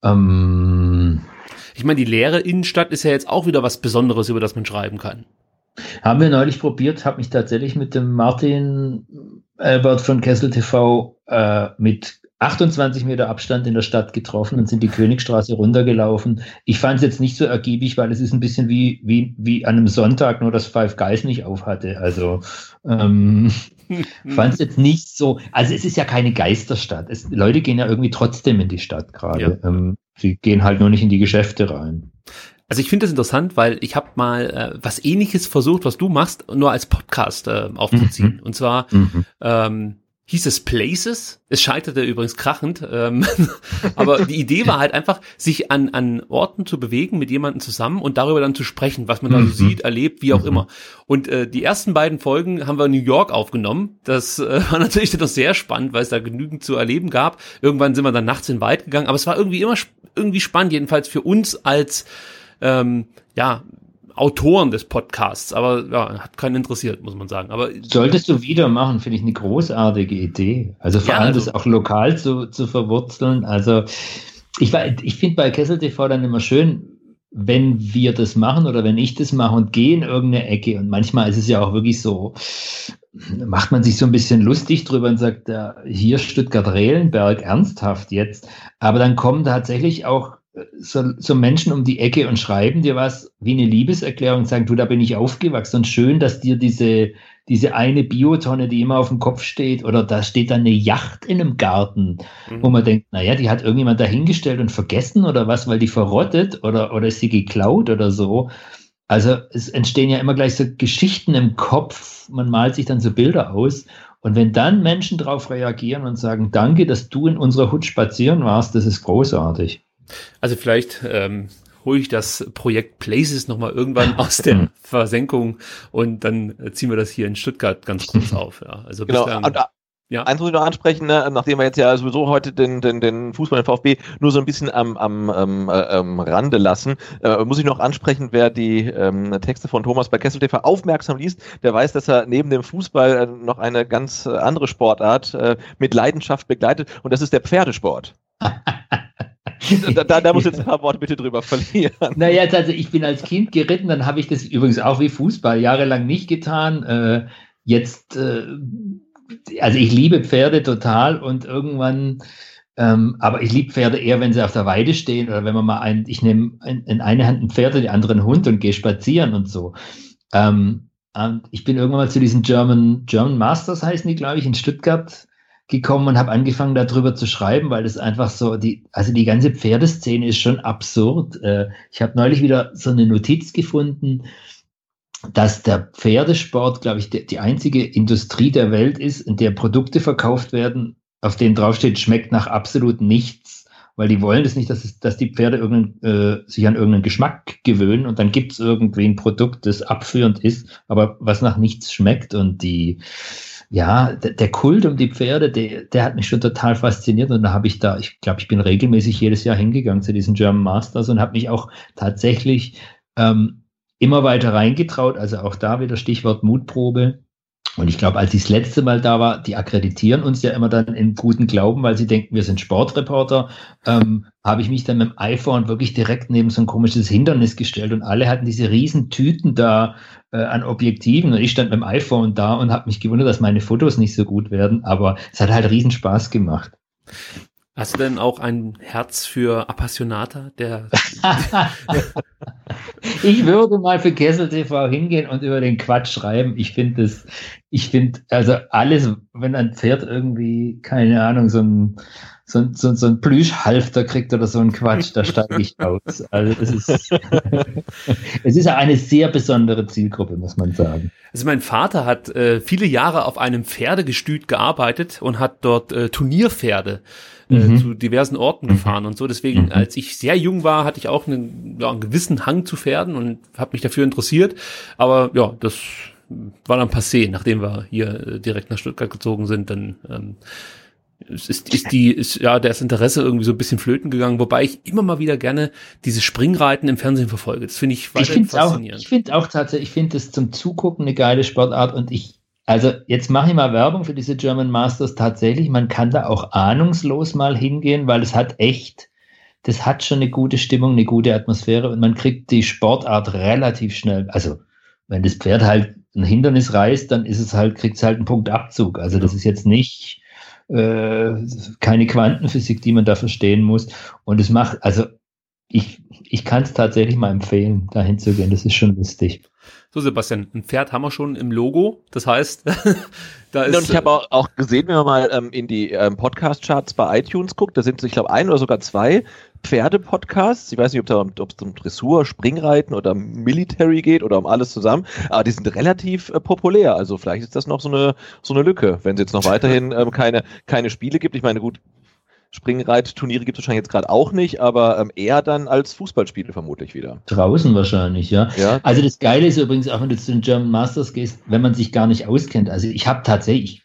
ähm, ich meine, die leere Innenstadt ist ja jetzt auch wieder was Besonderes, über das man schreiben kann. Haben wir neulich probiert, habe mich tatsächlich mit dem Martin Albert von Kessel TV äh, mit 28 Meter Abstand in der Stadt getroffen und sind die Königstraße runtergelaufen. Ich fand es jetzt nicht so ergiebig, weil es ist ein bisschen wie, wie, wie an einem Sonntag, nur dass Five Guys nicht aufhatte. Also ähm, fand es jetzt nicht so. Also es ist ja keine Geisterstadt. Es, Leute gehen ja irgendwie trotzdem in die Stadt gerade. Ja. Ähm, sie gehen halt nur nicht in die Geschäfte rein. Also ich finde das interessant, weil ich habe mal äh, was ähnliches versucht, was du machst, nur als Podcast äh, aufzuziehen. Mhm. Und zwar mhm. ähm, hieß es Places. Es scheiterte übrigens krachend. Ähm, aber die Idee war halt einfach, sich an, an Orten zu bewegen mit jemandem zusammen und darüber dann zu sprechen, was man da so mhm. sieht, erlebt, wie auch mhm. immer. Und äh, die ersten beiden Folgen haben wir in New York aufgenommen. Das äh, war natürlich dann noch sehr spannend, weil es da genügend zu erleben gab. Irgendwann sind wir dann nachts in den Wald gegangen, aber es war irgendwie immer irgendwie spannend, jedenfalls für uns als ähm, ja, Autoren des Podcasts, aber ja, hat keinen interessiert, muss man sagen. Aber solltest du wieder machen, finde ich eine großartige Idee. Also vor ja, allem also, das auch lokal zu, zu verwurzeln. Also ich, ich finde bei Kessel TV dann immer schön, wenn wir das machen oder wenn ich das mache und gehe in irgendeine Ecke und manchmal ist es ja auch wirklich so, macht man sich so ein bisschen lustig drüber und sagt, ja, hier Stuttgart-Rehlenberg, ernsthaft jetzt. Aber dann kommen tatsächlich auch so, so Menschen um die Ecke und schreiben dir was wie eine Liebeserklärung und sagen, du, da bin ich aufgewachsen und schön, dass dir diese, diese eine Biotonne, die immer auf dem Kopf steht, oder da steht dann eine Yacht in einem Garten, mhm. wo man denkt, naja, die hat irgendjemand dahingestellt und vergessen oder was, weil die verrottet oder, oder ist sie geklaut oder so. Also es entstehen ja immer gleich so Geschichten im Kopf, man malt sich dann so Bilder aus. Und wenn dann Menschen darauf reagieren und sagen, danke, dass du in unserer Hut spazieren warst, das ist großartig. Also vielleicht ähm, hole ich das Projekt Places nochmal irgendwann aus der Versenkung und dann ziehen wir das hier in Stuttgart ganz kurz auf. Ja. Also genau. bislang, und, ja. Eins muss ich noch ansprechen, ne? nachdem wir jetzt ja sowieso heute den, den, den Fußball, den VfB, nur so ein bisschen am, am, am ähm, Rande lassen, äh, muss ich noch ansprechen, wer die ähm, Texte von Thomas bei Kessel TV aufmerksam liest, der weiß, dass er neben dem Fußball äh, noch eine ganz äh, andere Sportart äh, mit Leidenschaft begleitet und das ist der Pferdesport. da, da, muss jetzt ein paar Worte bitte drüber verlieren. Naja, also ich bin als Kind geritten, dann habe ich das übrigens auch wie Fußball jahrelang nicht getan. Äh, jetzt, äh, also ich liebe Pferde total und irgendwann, ähm, aber ich liebe Pferde eher, wenn sie auf der Weide stehen oder wenn man mal ein, ich nehme in, in eine Hand ein Pferd und die andere einen Hund und gehe spazieren und so. Ähm, und ich bin irgendwann mal zu diesen German, German Masters heißen die, glaube ich, in Stuttgart gekommen und habe angefangen darüber zu schreiben, weil es einfach so die also die ganze Pferdeszene ist schon absurd. Äh, ich habe neulich wieder so eine Notiz gefunden, dass der Pferdesport, glaube ich, die, die einzige Industrie der Welt ist, in der Produkte verkauft werden, auf denen draufsteht, schmeckt nach absolut nichts, weil die wollen das nicht, dass, es, dass die Pferde äh, sich an irgendeinen Geschmack gewöhnen und dann gibt es irgendwie ein Produkt, das abführend ist, aber was nach nichts schmeckt und die ja, der, der, Kult um die Pferde, der, der hat mich schon total fasziniert und da habe ich da, ich glaube, ich bin regelmäßig jedes Jahr hingegangen zu diesen German Masters und habe mich auch tatsächlich ähm, immer weiter reingetraut. Also auch da wieder Stichwort Mutprobe. Und ich glaube, als ich das letzte Mal da war, die akkreditieren uns ja immer dann in guten Glauben, weil sie denken, wir sind Sportreporter, ähm, habe ich mich dann mit dem iPhone wirklich direkt neben so ein komisches Hindernis gestellt und alle hatten diese riesen Tüten da äh, an Objektiven und ich stand mit dem iPhone da und habe mich gewundert, dass meine Fotos nicht so gut werden, aber es hat halt riesen Spaß gemacht. Hast du denn auch ein Herz für Appassionata? Der ich würde mal für Kessel TV hingehen und über den Quatsch schreiben. Ich finde es, ich finde, also alles, wenn ein Pferd irgendwie, keine Ahnung, so ein so, so, so ein Plüschhalfter kriegt oder so ein Quatsch, da steige ich aus. Also es ist, es ist eine sehr besondere Zielgruppe, muss man sagen. Also mein Vater hat äh, viele Jahre auf einem Pferdegestüt gearbeitet und hat dort äh, Turnierpferde äh, mhm. zu diversen Orten mhm. gefahren und so. Deswegen, mhm. als ich sehr jung war, hatte ich auch einen, ja, einen gewissen Hang zu Pferden und habe mich dafür interessiert. Aber ja, das war dann passé, nachdem wir hier äh, direkt nach Stuttgart gezogen sind, dann ähm, es ist, ist die, ist ja das Interesse irgendwie so ein bisschen flöten gegangen, wobei ich immer mal wieder gerne diese Springreiten im Fernsehen verfolge. Das finde ich weiterhin ich faszinierend. Auch, ich finde auch tatsächlich, ich finde es zum Zugucken eine geile Sportart und ich, also jetzt mache ich mal Werbung für diese German Masters tatsächlich. Man kann da auch ahnungslos mal hingehen, weil es hat echt, das hat schon eine gute Stimmung, eine gute Atmosphäre und man kriegt die Sportart relativ schnell. Also wenn das Pferd halt ein Hindernis reißt, dann ist es halt, kriegt es halt einen Punkt Abzug. Also das ist jetzt nicht äh, keine Quantenphysik, die man da verstehen muss. Und es macht, also ich, ich kann es tatsächlich mal empfehlen, dahin zu gehen. Das ist schon lustig. So, Sebastian, ein Pferd haben wir schon im Logo. Das heißt, da ist. Und ich habe auch, auch, gesehen, wenn man mal ähm, in die ähm, Podcast-Charts bei iTunes guckt, da sind, ich glaube, ein oder sogar zwei Pferde-Podcasts. Ich weiß nicht, ob es um Dressur, Springreiten oder Military geht oder um alles zusammen, aber die sind relativ äh, populär. Also vielleicht ist das noch so eine, so eine Lücke, wenn es jetzt noch weiterhin ähm, keine, keine Spiele gibt. Ich meine, gut, Springreit-Turniere gibt es wahrscheinlich jetzt gerade auch nicht, aber ähm, eher dann als Fußballspiele vermutlich wieder. Draußen wahrscheinlich, ja. ja. Also das Geile ist übrigens, auch wenn du zu den German Masters gehst, wenn man sich gar nicht auskennt. Also ich habe tatsächlich,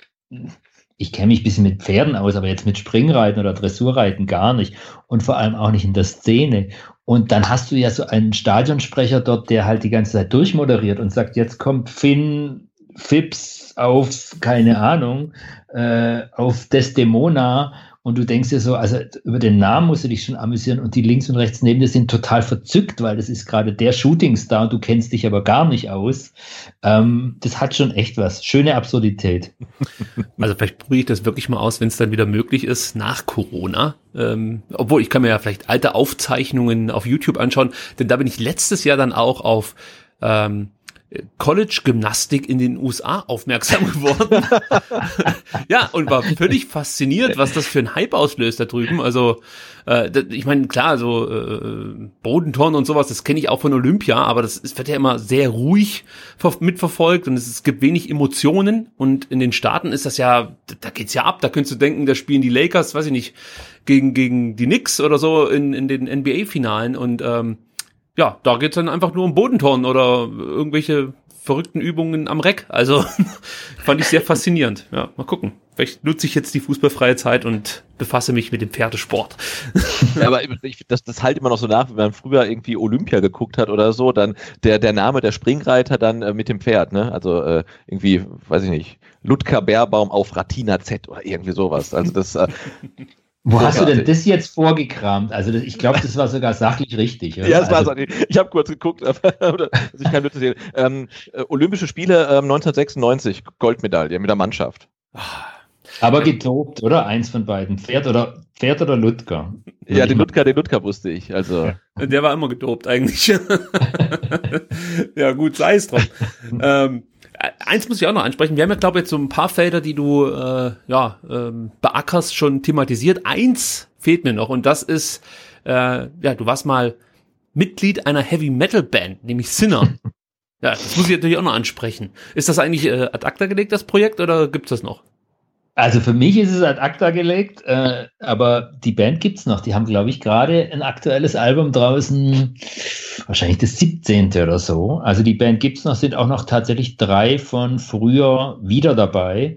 ich kenne mich ein bisschen mit Pferden aus, aber jetzt mit Springreiten oder Dressurreiten gar nicht. Und vor allem auch nicht in der Szene. Und dann hast du ja so einen Stadionsprecher dort, der halt die ganze Zeit durchmoderiert und sagt, jetzt kommt Finn Phipps auf, keine Ahnung, äh, auf Desdemona und du denkst dir so, also über den Namen musst du dich schon amüsieren und die links und rechts neben dir sind total verzückt, weil das ist gerade der Shootingstar und du kennst dich aber gar nicht aus. Ähm, das hat schon echt was. Schöne Absurdität. Also vielleicht probiere ich das wirklich mal aus, wenn es dann wieder möglich ist, nach Corona. Ähm, obwohl ich kann mir ja vielleicht alte Aufzeichnungen auf YouTube anschauen, denn da bin ich letztes Jahr dann auch auf ähm, College-Gymnastik in den USA aufmerksam geworden. ja, und war völlig fasziniert, was das für ein Hype auslöst da drüben. Also, äh, ich meine, klar, so äh, Bodenturnen und sowas, das kenne ich auch von Olympia, aber das, das wird ja immer sehr ruhig mitverfolgt und es, es, gibt wenig Emotionen. Und in den Staaten ist das ja, da geht's ja ab. Da könntest du denken, da spielen die Lakers, weiß ich nicht, gegen, gegen die Knicks oder so in, in den NBA-Finalen und ähm, ja, da geht's dann einfach nur um Bodenturnen oder irgendwelche verrückten Übungen am Reck. Also fand ich sehr faszinierend. Ja, mal gucken. Vielleicht nutze ich jetzt die fußballfreie Zeit und befasse mich mit dem Pferdesport. Ja, aber ich, das, das halt immer noch so nach, wenn man früher irgendwie Olympia geguckt hat oder so, dann der, der Name der Springreiter dann äh, mit dem Pferd, ne? Also äh, irgendwie, weiß ich nicht, Ludger Bärbaum auf Ratina Z oder irgendwie sowas. Also das äh, wo hast du denn das jetzt vorgekramt? Also das, ich glaube, das war sogar sachlich richtig. Oder? Ja, es war also, Ich habe kurz geguckt, aber ich kann bitte sehen. Ähm, äh, Olympische Spiele ähm, 1996, Goldmedaille mit der Mannschaft. Aber gedopt, oder? Eins von beiden. Pferd oder Pferd oder Ludger? Ja, den Ludger, den Ludger wusste ich. Also. Der war immer gedopt eigentlich. ja, gut, sei es drum. ähm, eins muss ich auch noch ansprechen. Wir haben ja, glaube ich, jetzt so ein paar Felder, die du äh, ja, ähm, beackerst, schon thematisiert. Eins fehlt mir noch und das ist, äh, ja, du warst mal Mitglied einer Heavy Metal Band, nämlich Sinner. ja, das muss ich natürlich auch noch ansprechen. Ist das eigentlich äh, ad acta gelegt, das Projekt, oder gibt's das noch? Also für mich ist es ad acta gelegt, äh, aber die Band gibt's noch. Die haben, glaube ich, gerade ein aktuelles Album draußen, wahrscheinlich das 17. oder so. Also die Band gibt's noch, sind auch noch tatsächlich drei von früher wieder dabei.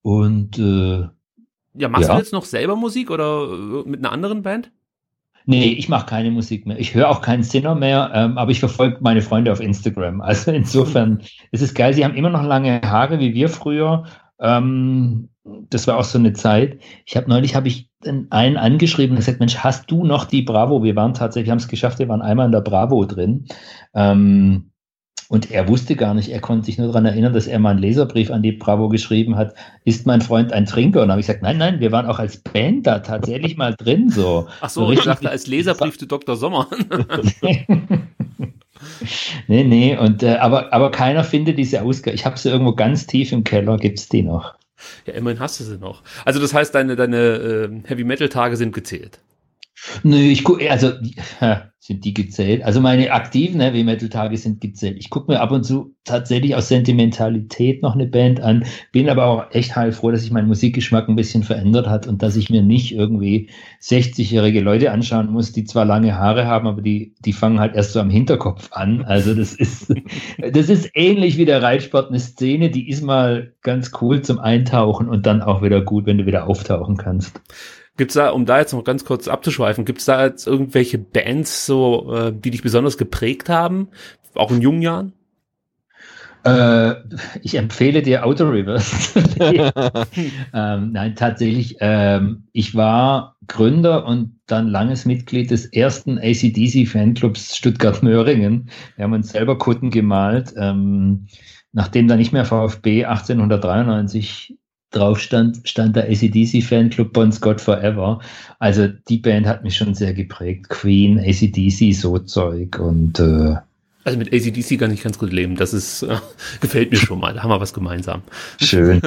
Und äh, ja, machst ja. du jetzt noch selber Musik oder äh, mit einer anderen Band? Nee, ich mache keine Musik mehr. Ich höre auch keinen Sinner mehr, ähm, aber ich verfolge meine Freunde auf Instagram. Also insofern es ist geil. Sie haben immer noch lange Haare wie wir früher. Ähm, das war auch so eine Zeit. Ich habe neulich habe ich einen angeschrieben und gesagt, Mensch, hast du noch die Bravo? Wir waren tatsächlich, haben es geschafft, wir waren einmal in der Bravo drin. Ähm, und er wusste gar nicht, er konnte sich nur daran erinnern, dass er mal einen Leserbrief an die Bravo geschrieben hat, ist mein Freund ein Trinker? Und dann habe ich gesagt, nein, nein, wir waren auch als Band da tatsächlich mal drin. So. Ach so, so ich dachte als Leserbrief zu Dr. Sommer. nee, nee, und, äh, aber, aber keiner findet diese Ausgabe. Ich habe sie irgendwo ganz tief im Keller, gibt es die noch. Ja, immerhin hast du sie noch. Also das heißt, deine, deine äh, Heavy-Metal-Tage sind gezählt. Nö, ich gucke, also sind die gezählt. Also meine aktiven Heavy Metal Tage sind gezählt. Ich gucke mir ab und zu tatsächlich aus Sentimentalität noch eine Band an, bin aber auch echt heilfroh, dass sich mein Musikgeschmack ein bisschen verändert hat und dass ich mir nicht irgendwie 60-jährige Leute anschauen muss, die zwar lange Haare haben, aber die, die fangen halt erst so am Hinterkopf an. Also das ist, das ist ähnlich wie der Reitsport, eine Szene, die ist mal ganz cool zum Eintauchen und dann auch wieder gut, wenn du wieder auftauchen kannst. Gibt's da, um da jetzt noch ganz kurz abzuschweifen, gibt's da jetzt irgendwelche Bands, so, äh, die dich besonders geprägt haben, auch in jungen Jahren? Äh, ich empfehle dir Auto Rivers. ähm, nein, tatsächlich. Ähm, ich war Gründer und dann langes Mitglied des ersten ACDC Fanclubs Stuttgart-Möhringen. Wir haben uns selber Kutten gemalt. Ähm, nachdem da nicht mehr VfB 1893 drauf stand, stand der ACDC Fanclub Bon Scott Forever. Also die Band hat mich schon sehr geprägt. Queen, ACDC, so Zeug und äh, Also mit ACDC kann ich ganz gut leben. Das ist, äh, gefällt mir schon mal. Da haben wir was gemeinsam. Schön.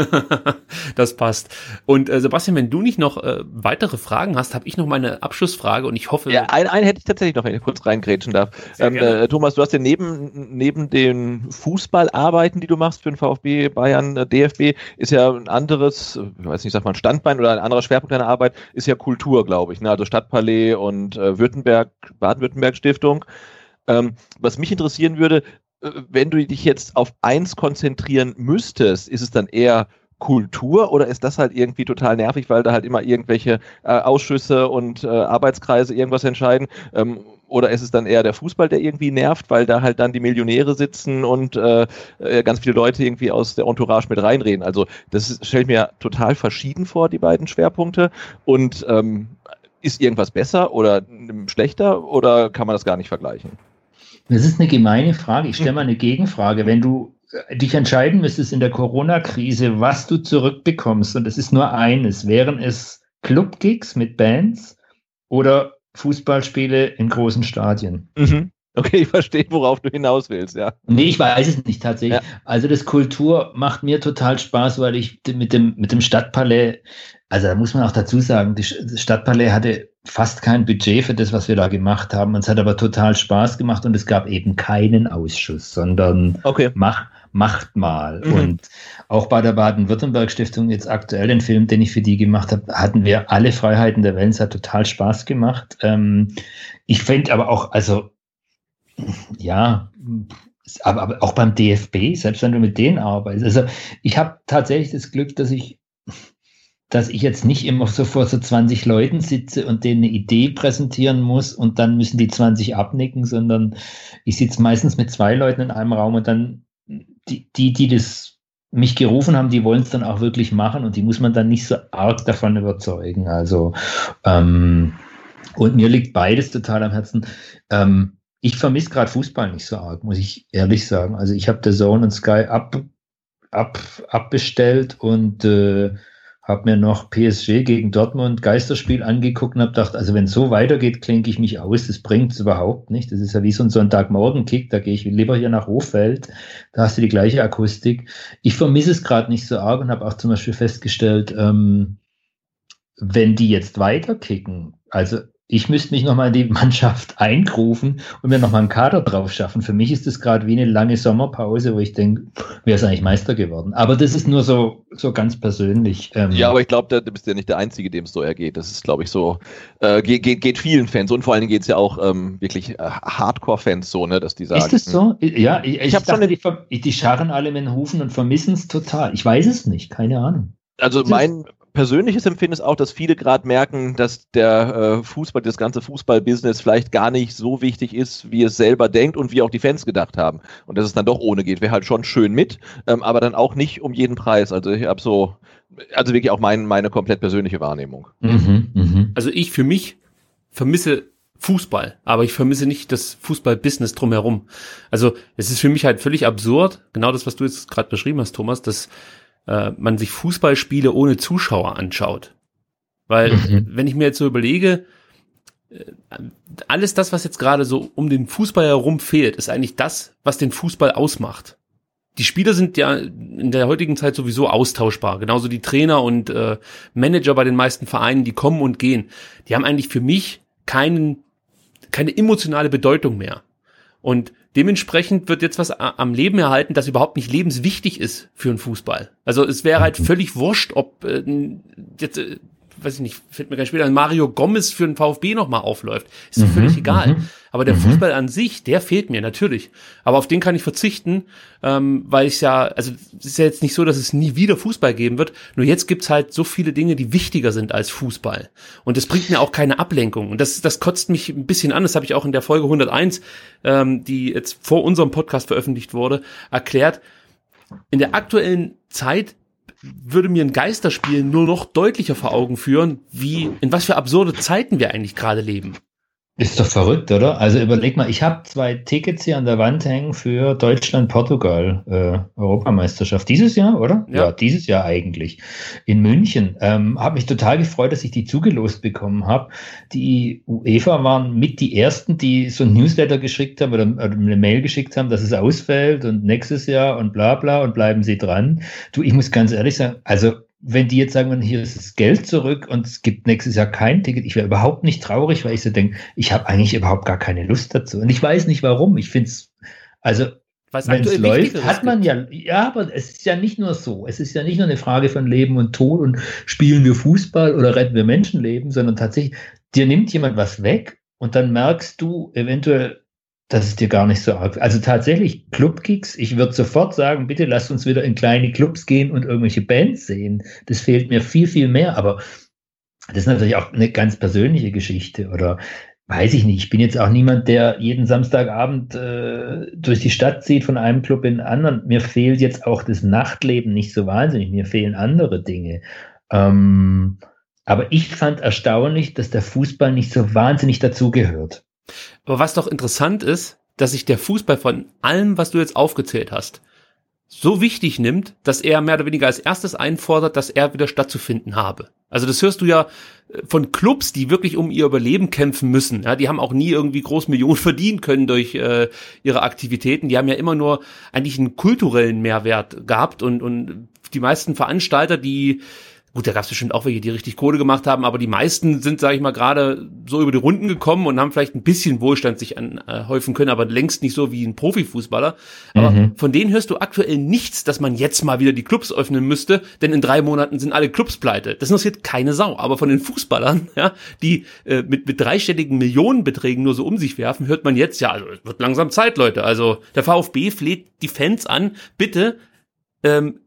das passt. Und äh, Sebastian, wenn du nicht noch äh, weitere Fragen hast, habe ich noch meine Abschlussfrage und ich hoffe. Ja, einen, einen hätte ich tatsächlich noch, wenn ich kurz reingrätschen darf. Ähm, äh, Thomas, du hast ja neben, neben den Fußballarbeiten, die du machst für den VfB, Bayern, äh, DFB, ist ja ein anderes, ich weiß nicht, sag mal ein Standbein oder ein anderer Schwerpunkt deiner Arbeit, ist ja Kultur, glaube ich. Ne? Also Stadtpalais und äh, Württemberg, Baden-Württemberg Stiftung. Ähm, was mich interessieren würde, äh, wenn du dich jetzt auf eins konzentrieren müsstest, ist es dann eher Kultur oder ist das halt irgendwie total nervig, weil da halt immer irgendwelche äh, Ausschüsse und äh, Arbeitskreise irgendwas entscheiden? Ähm, oder ist es dann eher der Fußball, der irgendwie nervt, weil da halt dann die Millionäre sitzen und äh, äh ganz viele Leute irgendwie aus der Entourage mit reinreden? Also das stellt mir total verschieden vor, die beiden Schwerpunkte. Und ähm, ist irgendwas besser oder schlechter oder kann man das gar nicht vergleichen? Das ist eine gemeine Frage. Ich stelle mal eine Gegenfrage. Wenn du äh, dich entscheiden müsstest in der Corona-Krise, was du zurückbekommst, und es ist nur eines, wären es Clubgigs mit Bands oder Fußballspiele in großen Stadien? Mhm. Okay, ich verstehe, worauf du hinaus willst, ja. Nee, ich weiß es nicht tatsächlich. Ja. Also das Kultur macht mir total Spaß, weil ich mit dem, mit dem Stadtpalais, also da muss man auch dazu sagen, das Stadtpalais hatte fast kein Budget für das, was wir da gemacht haben. Es hat aber total Spaß gemacht und es gab eben keinen Ausschuss, sondern okay. mach, macht mal. Mhm. Und auch bei der Baden-Württemberg-Stiftung, jetzt aktuell den Film, den ich für die gemacht habe, hatten wir alle Freiheiten der Welt. Es hat total Spaß gemacht. Ähm, ich finde aber auch, also ja, aber, aber auch beim DFB, selbst wenn du mit denen arbeitest. Also ich habe tatsächlich das Glück, dass ich, dass ich jetzt nicht immer so vor so 20 Leuten sitze und denen eine Idee präsentieren muss und dann müssen die 20 abnicken, sondern ich sitze meistens mit zwei Leuten in einem Raum und dann die, die, die das mich gerufen haben, die wollen es dann auch wirklich machen und die muss man dann nicht so arg davon überzeugen. Also ähm, und mir liegt beides total am Herzen. Ähm, ich vermisse gerade Fußball nicht so arg, muss ich ehrlich sagen. Also ich habe The Zone und Sky ab, ab, abbestellt und äh, habe mir noch PSG gegen Dortmund Geisterspiel angeguckt und habe gedacht, also wenn so weitergeht, klinke ich mich aus. Das bringt es überhaupt nicht. Das ist ja wie so ein Sonntagmorgen-Kick. Da gehe ich lieber hier nach Hochfeld. Da hast du die gleiche Akustik. Ich vermisse es gerade nicht so arg und habe auch zum Beispiel festgestellt, ähm, wenn die jetzt weiterkicken, also ich müsste mich nochmal in die Mannschaft eingrufen und mir nochmal einen Kader drauf schaffen. Für mich ist das gerade wie eine lange Sommerpause, wo ich denke, wer ist eigentlich Meister geworden? Aber das ist nur so, so ganz persönlich. Ähm ja, aber ich glaube, da bist du ja nicht der Einzige, dem es so ergeht. Das ist, glaube ich, so, äh, geht, geht, geht vielen Fans und vor allen Dingen geht es ja auch ähm, wirklich äh, Hardcore-Fans so, ne, dass die sagen. Ist es so? Ja, ich, ich, ich habe schon. Die, die scharren alle mit den Hufen und vermissen es total. Ich weiß es nicht, keine Ahnung. Also mein, persönliches Empfinden ist auch, dass viele gerade merken, dass der äh, Fußball, das ganze Fußballbusiness vielleicht gar nicht so wichtig ist, wie es selber denkt und wie auch die Fans gedacht haben. Und dass es dann doch ohne geht, wäre halt schon schön mit, ähm, aber dann auch nicht um jeden Preis. Also ich habe so, also wirklich auch mein, meine komplett persönliche Wahrnehmung. Mhm, mh. Also ich für mich vermisse Fußball, aber ich vermisse nicht das Fußballbusiness drumherum. Also es ist für mich halt völlig absurd, genau das, was du jetzt gerade beschrieben hast, Thomas, dass äh, man sich Fußballspiele ohne Zuschauer anschaut. Weil, mhm. wenn ich mir jetzt so überlege, äh, alles das, was jetzt gerade so um den Fußball herum fehlt, ist eigentlich das, was den Fußball ausmacht. Die Spieler sind ja in der heutigen Zeit sowieso austauschbar. Genauso die Trainer und äh, Manager bei den meisten Vereinen, die kommen und gehen. Die haben eigentlich für mich keinen, keine emotionale Bedeutung mehr. Und Dementsprechend wird jetzt was am Leben erhalten, das überhaupt nicht lebenswichtig ist für einen Fußball. Also es wäre halt völlig wurscht, ob äh, jetzt äh, weiß ich nicht, fällt mir gar später an, Mario Gomez für den VfB nochmal aufläuft. Ist mhm, völlig egal. Mhm, Aber der mhm. Fußball an sich, der fehlt mir natürlich. Aber auf den kann ich verzichten, ähm, weil ich ja, also es ist ja jetzt nicht so, dass es nie wieder Fußball geben wird. Nur jetzt gibt's halt so viele Dinge, die wichtiger sind als Fußball. Und das bringt mir auch keine Ablenkung. Und das, das kotzt mich ein bisschen an. Das habe ich auch in der Folge 101, ähm, die jetzt vor unserem Podcast veröffentlicht wurde, erklärt. In der aktuellen Zeit würde mir ein Geisterspiel nur noch deutlicher vor Augen führen, wie, in was für absurde Zeiten wir eigentlich gerade leben. Ist doch verrückt, oder? Also überleg mal, ich habe zwei Tickets hier an der Wand hängen für Deutschland-Portugal äh, Europameisterschaft. Dieses Jahr, oder? Ja. ja. dieses Jahr eigentlich. In München. Ähm, habe mich total gefreut, dass ich die zugelost bekommen habe. Die UEFA waren mit die ersten, die so ein Newsletter geschickt haben oder, oder eine Mail geschickt haben, dass es ausfällt und nächstes Jahr und bla bla und bleiben sie dran. Du, ich muss ganz ehrlich sagen, also wenn die jetzt sagen, hier ist das Geld zurück und es gibt nächstes Jahr kein Ticket, ich wäre überhaupt nicht traurig, weil ich so denke, ich habe eigentlich überhaupt gar keine Lust dazu. Und ich weiß nicht warum. Ich finde es, also wenn es läuft, hat man ja, ja, aber es ist ja nicht nur so. Es ist ja nicht nur eine Frage von Leben und Tod und spielen wir Fußball oder retten wir Menschenleben, sondern tatsächlich, dir nimmt jemand was weg und dann merkst du eventuell, das ist dir gar nicht so arg. Also tatsächlich Clubkicks, ich würde sofort sagen, bitte lasst uns wieder in kleine Clubs gehen und irgendwelche Bands sehen. Das fehlt mir viel, viel mehr. Aber das ist natürlich auch eine ganz persönliche Geschichte oder weiß ich nicht. Ich bin jetzt auch niemand, der jeden Samstagabend äh, durch die Stadt zieht von einem Club in den anderen. Mir fehlt jetzt auch das Nachtleben nicht so wahnsinnig. Mir fehlen andere Dinge. Ähm, aber ich fand erstaunlich, dass der Fußball nicht so wahnsinnig dazugehört. Aber was doch interessant ist, dass sich der Fußball von allem, was du jetzt aufgezählt hast, so wichtig nimmt, dass er mehr oder weniger als erstes einfordert, dass er wieder stattzufinden habe. Also das hörst du ja äh, von Clubs, die wirklich um ihr Überleben kämpfen müssen. Ja, die haben auch nie irgendwie groß Millionen verdienen können durch äh, ihre Aktivitäten. Die haben ja immer nur eigentlich einen kulturellen Mehrwert gehabt und, und die meisten Veranstalter, die Gut, da gab es bestimmt auch welche, die richtig Kohle gemacht haben, aber die meisten sind, sage ich mal, gerade so über die Runden gekommen und haben vielleicht ein bisschen Wohlstand sich anhäufen können, aber längst nicht so wie ein Profifußballer. Aber mhm. von denen hörst du aktuell nichts, dass man jetzt mal wieder die Clubs öffnen müsste, denn in drei Monaten sind alle Clubs pleite. Das interessiert keine Sau. Aber von den Fußballern, ja, die äh, mit, mit dreistelligen Millionenbeträgen nur so um sich werfen, hört man jetzt, ja, also es wird langsam Zeit, Leute. Also der VfB fleht die Fans an, bitte ähm,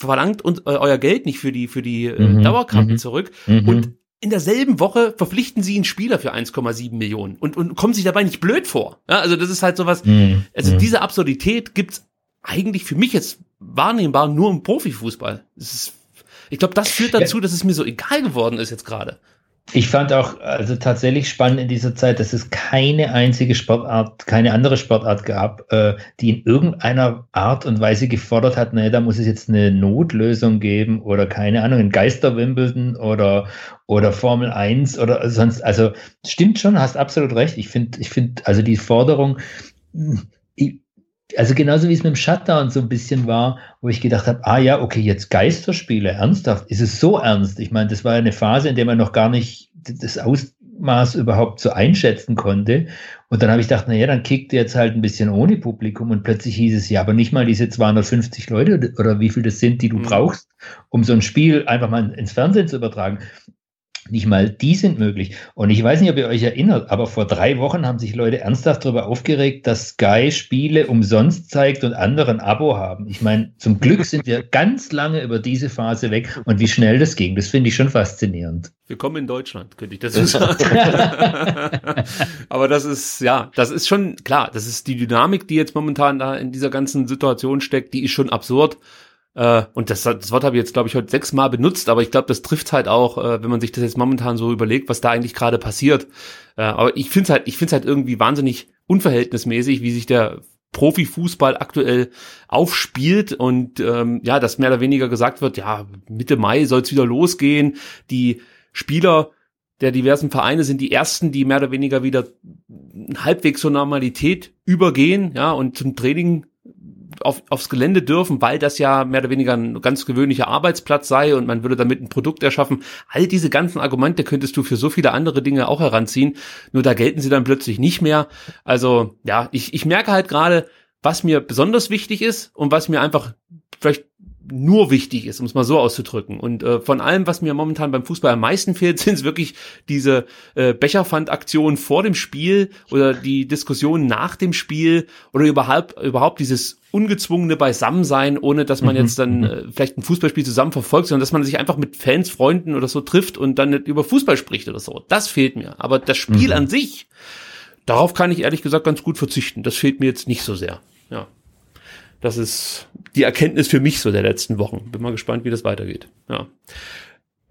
verlangt uns äh, euer Geld nicht für die für die äh, mhm, Dauerkarten mhm. zurück mhm. und in derselben Woche verpflichten sie einen Spieler für 1,7 Millionen und, und kommen sich dabei nicht blöd vor. Ja, also das ist halt sowas, mhm. also mhm. diese Absurdität gibt's eigentlich für mich jetzt wahrnehmbar nur im Profifußball. Ist, ich glaube, das führt dazu, dass es mir so egal geworden ist jetzt gerade. Ich fand auch also tatsächlich spannend in dieser Zeit, dass es keine einzige Sportart, keine andere Sportart gab, äh, die in irgendeiner Art und Weise gefordert hat, naja, da muss es jetzt eine Notlösung geben oder keine Ahnung, ein Geister-Wimbledon oder, oder Formel 1 oder sonst. Also stimmt schon, hast absolut recht. Ich finde, ich finde, also die Forderung, also genauso wie es mit dem Shutdown so ein bisschen war, wo ich gedacht habe, ah ja, okay, jetzt Geisterspiele, ernsthaft, ist es so ernst? Ich meine, das war eine Phase, in der man noch gar nicht das Ausmaß überhaupt so einschätzen konnte. Und dann habe ich gedacht, na ja, dann kickt jetzt halt ein bisschen ohne Publikum und plötzlich hieß es ja, aber nicht mal diese 250 Leute oder wie viel das sind, die du mhm. brauchst, um so ein Spiel einfach mal ins Fernsehen zu übertragen. Nicht mal die sind möglich. Und ich weiß nicht, ob ihr euch erinnert, aber vor drei Wochen haben sich Leute ernsthaft darüber aufgeregt, dass Sky Spiele umsonst zeigt und andere ein Abo haben. Ich meine, zum Glück sind wir ganz lange über diese Phase weg und wie schnell das ging, das finde ich schon faszinierend. Willkommen in Deutschland, könnte ich dazu sagen. aber das ist, ja, das ist schon klar, das ist die Dynamik, die jetzt momentan da in dieser ganzen Situation steckt, die ist schon absurd. Äh, und das, das Wort habe ich jetzt, glaube ich, heute sechsmal benutzt, aber ich glaube, das trifft halt auch, äh, wenn man sich das jetzt momentan so überlegt, was da eigentlich gerade passiert. Äh, aber ich finde es halt, ich finde es halt irgendwie wahnsinnig unverhältnismäßig, wie sich der Profifußball aktuell aufspielt und ähm, ja, dass mehr oder weniger gesagt wird, ja, Mitte Mai soll es wieder losgehen. Die Spieler der diversen Vereine sind die ersten, die mehr oder weniger wieder halbwegs zur Normalität übergehen, ja, und zum Training auf, aufs Gelände dürfen, weil das ja mehr oder weniger ein ganz gewöhnlicher Arbeitsplatz sei und man würde damit ein Produkt erschaffen. All diese ganzen Argumente könntest du für so viele andere Dinge auch heranziehen. Nur da gelten sie dann plötzlich nicht mehr. Also ja, ich, ich merke halt gerade, was mir besonders wichtig ist und was mir einfach vielleicht nur wichtig ist, um es mal so auszudrücken. Und äh, von allem, was mir momentan beim Fußball am meisten fehlt, sind es wirklich diese äh, Becherpfandaktionen vor dem Spiel oder die Diskussion nach dem Spiel oder überhaupt überhaupt dieses ungezwungene Beisammensein, ohne dass man mhm. jetzt dann mhm. äh, vielleicht ein Fußballspiel zusammen verfolgt, sondern dass man sich einfach mit Fans, Freunden oder so trifft und dann nicht über Fußball spricht oder so. Das fehlt mir. Aber das Spiel mhm. an sich, darauf kann ich ehrlich gesagt ganz gut verzichten. Das fehlt mir jetzt nicht so sehr. Ja. Das ist die Erkenntnis für mich so der letzten Wochen. Bin mal gespannt, wie das weitergeht. Ja.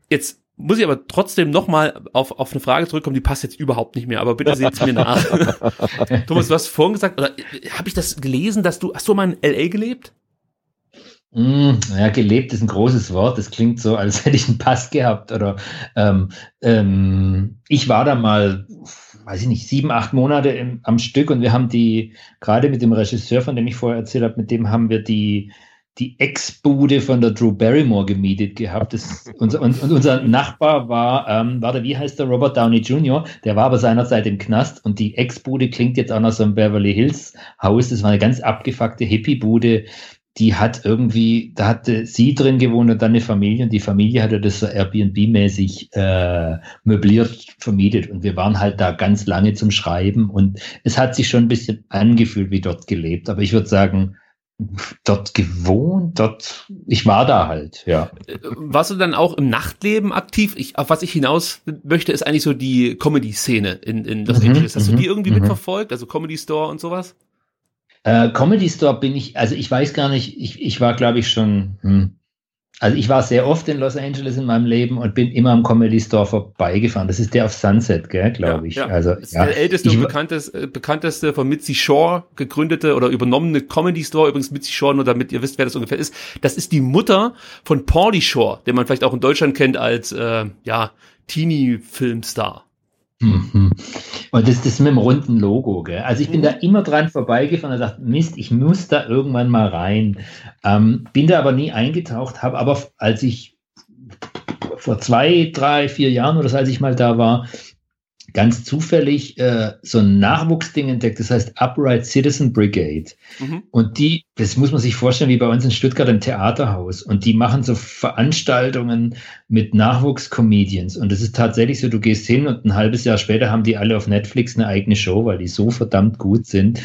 Jetzt muss ich aber trotzdem nochmal auf, auf eine Frage zurückkommen, die passt jetzt überhaupt nicht mehr, aber bitte seht mir nach. Thomas, du hast vorhin gesagt, oder äh, habe ich das gelesen, dass du, hast du mal in L.A. gelebt? Mm, ja, gelebt ist ein großes Wort. Das klingt so, als hätte ich einen Pass gehabt. Oder ähm, ähm, ich war da mal, weiß ich nicht, sieben, acht Monate im, am Stück und wir haben die, gerade mit dem Regisseur, von dem ich vorher erzählt habe, mit dem haben wir die die Ex-Bude von der Drew Barrymore gemietet gehabt. Das, unser, und, und, unser Nachbar war, ähm, warte, wie heißt der Robert Downey Jr., der war aber seinerzeit im Knast und die Ex-Bude klingt jetzt auch nach so einem Beverly Hills Haus. Das war eine ganz abgefuckte Hippie-Bude. Die hat irgendwie, da hatte sie drin gewohnt und dann eine Familie und die Familie hatte das so Airbnb-mäßig äh, möbliert vermietet und wir waren halt da ganz lange zum Schreiben und es hat sich schon ein bisschen angefühlt wie dort gelebt. Aber ich würde sagen, dort gewohnt, dort, ich war da halt, ja. Warst du dann auch im Nachtleben aktiv? Ich, auf was ich hinaus möchte, ist eigentlich so die Comedy-Szene in, in Los mhm, Angeles. Hast du die mhm, irgendwie mhm. mitverfolgt? Also Comedy Store und sowas? Äh, Comedy Store bin ich, also ich weiß gar nicht, ich, ich war glaube ich schon, hm, also ich war sehr oft in Los Angeles in meinem Leben und bin immer am Comedy Store vorbeigefahren. Das ist der auf Sunset, gell, glaube ich. Ja, Also, das ist ja. der älteste ich, und bekannteste, äh, bekannteste von Mitzi Shore gegründete oder übernommene Comedy Store. Übrigens Mitzi Shore, nur damit ihr wisst, wer das ungefähr ist. Das ist die Mutter von Pauly Shore, den man vielleicht auch in Deutschland kennt als äh, ja Teenie-Filmstar. Mhm. Und das, das mit dem runden Logo, gell? Also ich bin mhm. da immer dran vorbeigefahren und dachte, Mist, ich muss da irgendwann mal rein. Ähm, bin da aber nie eingetaucht, habe aber, als ich vor zwei, drei, vier Jahren oder so, als ich mal da war, ganz zufällig äh, so ein Nachwuchsding entdeckt, das heißt Upright Citizen Brigade. Mhm. Und die, das muss man sich vorstellen, wie bei uns in Stuttgart im Theaterhaus. Und die machen so Veranstaltungen mit Nachwuchscomedians. Und das ist tatsächlich so, du gehst hin und ein halbes Jahr später haben die alle auf Netflix eine eigene Show, weil die so verdammt gut sind.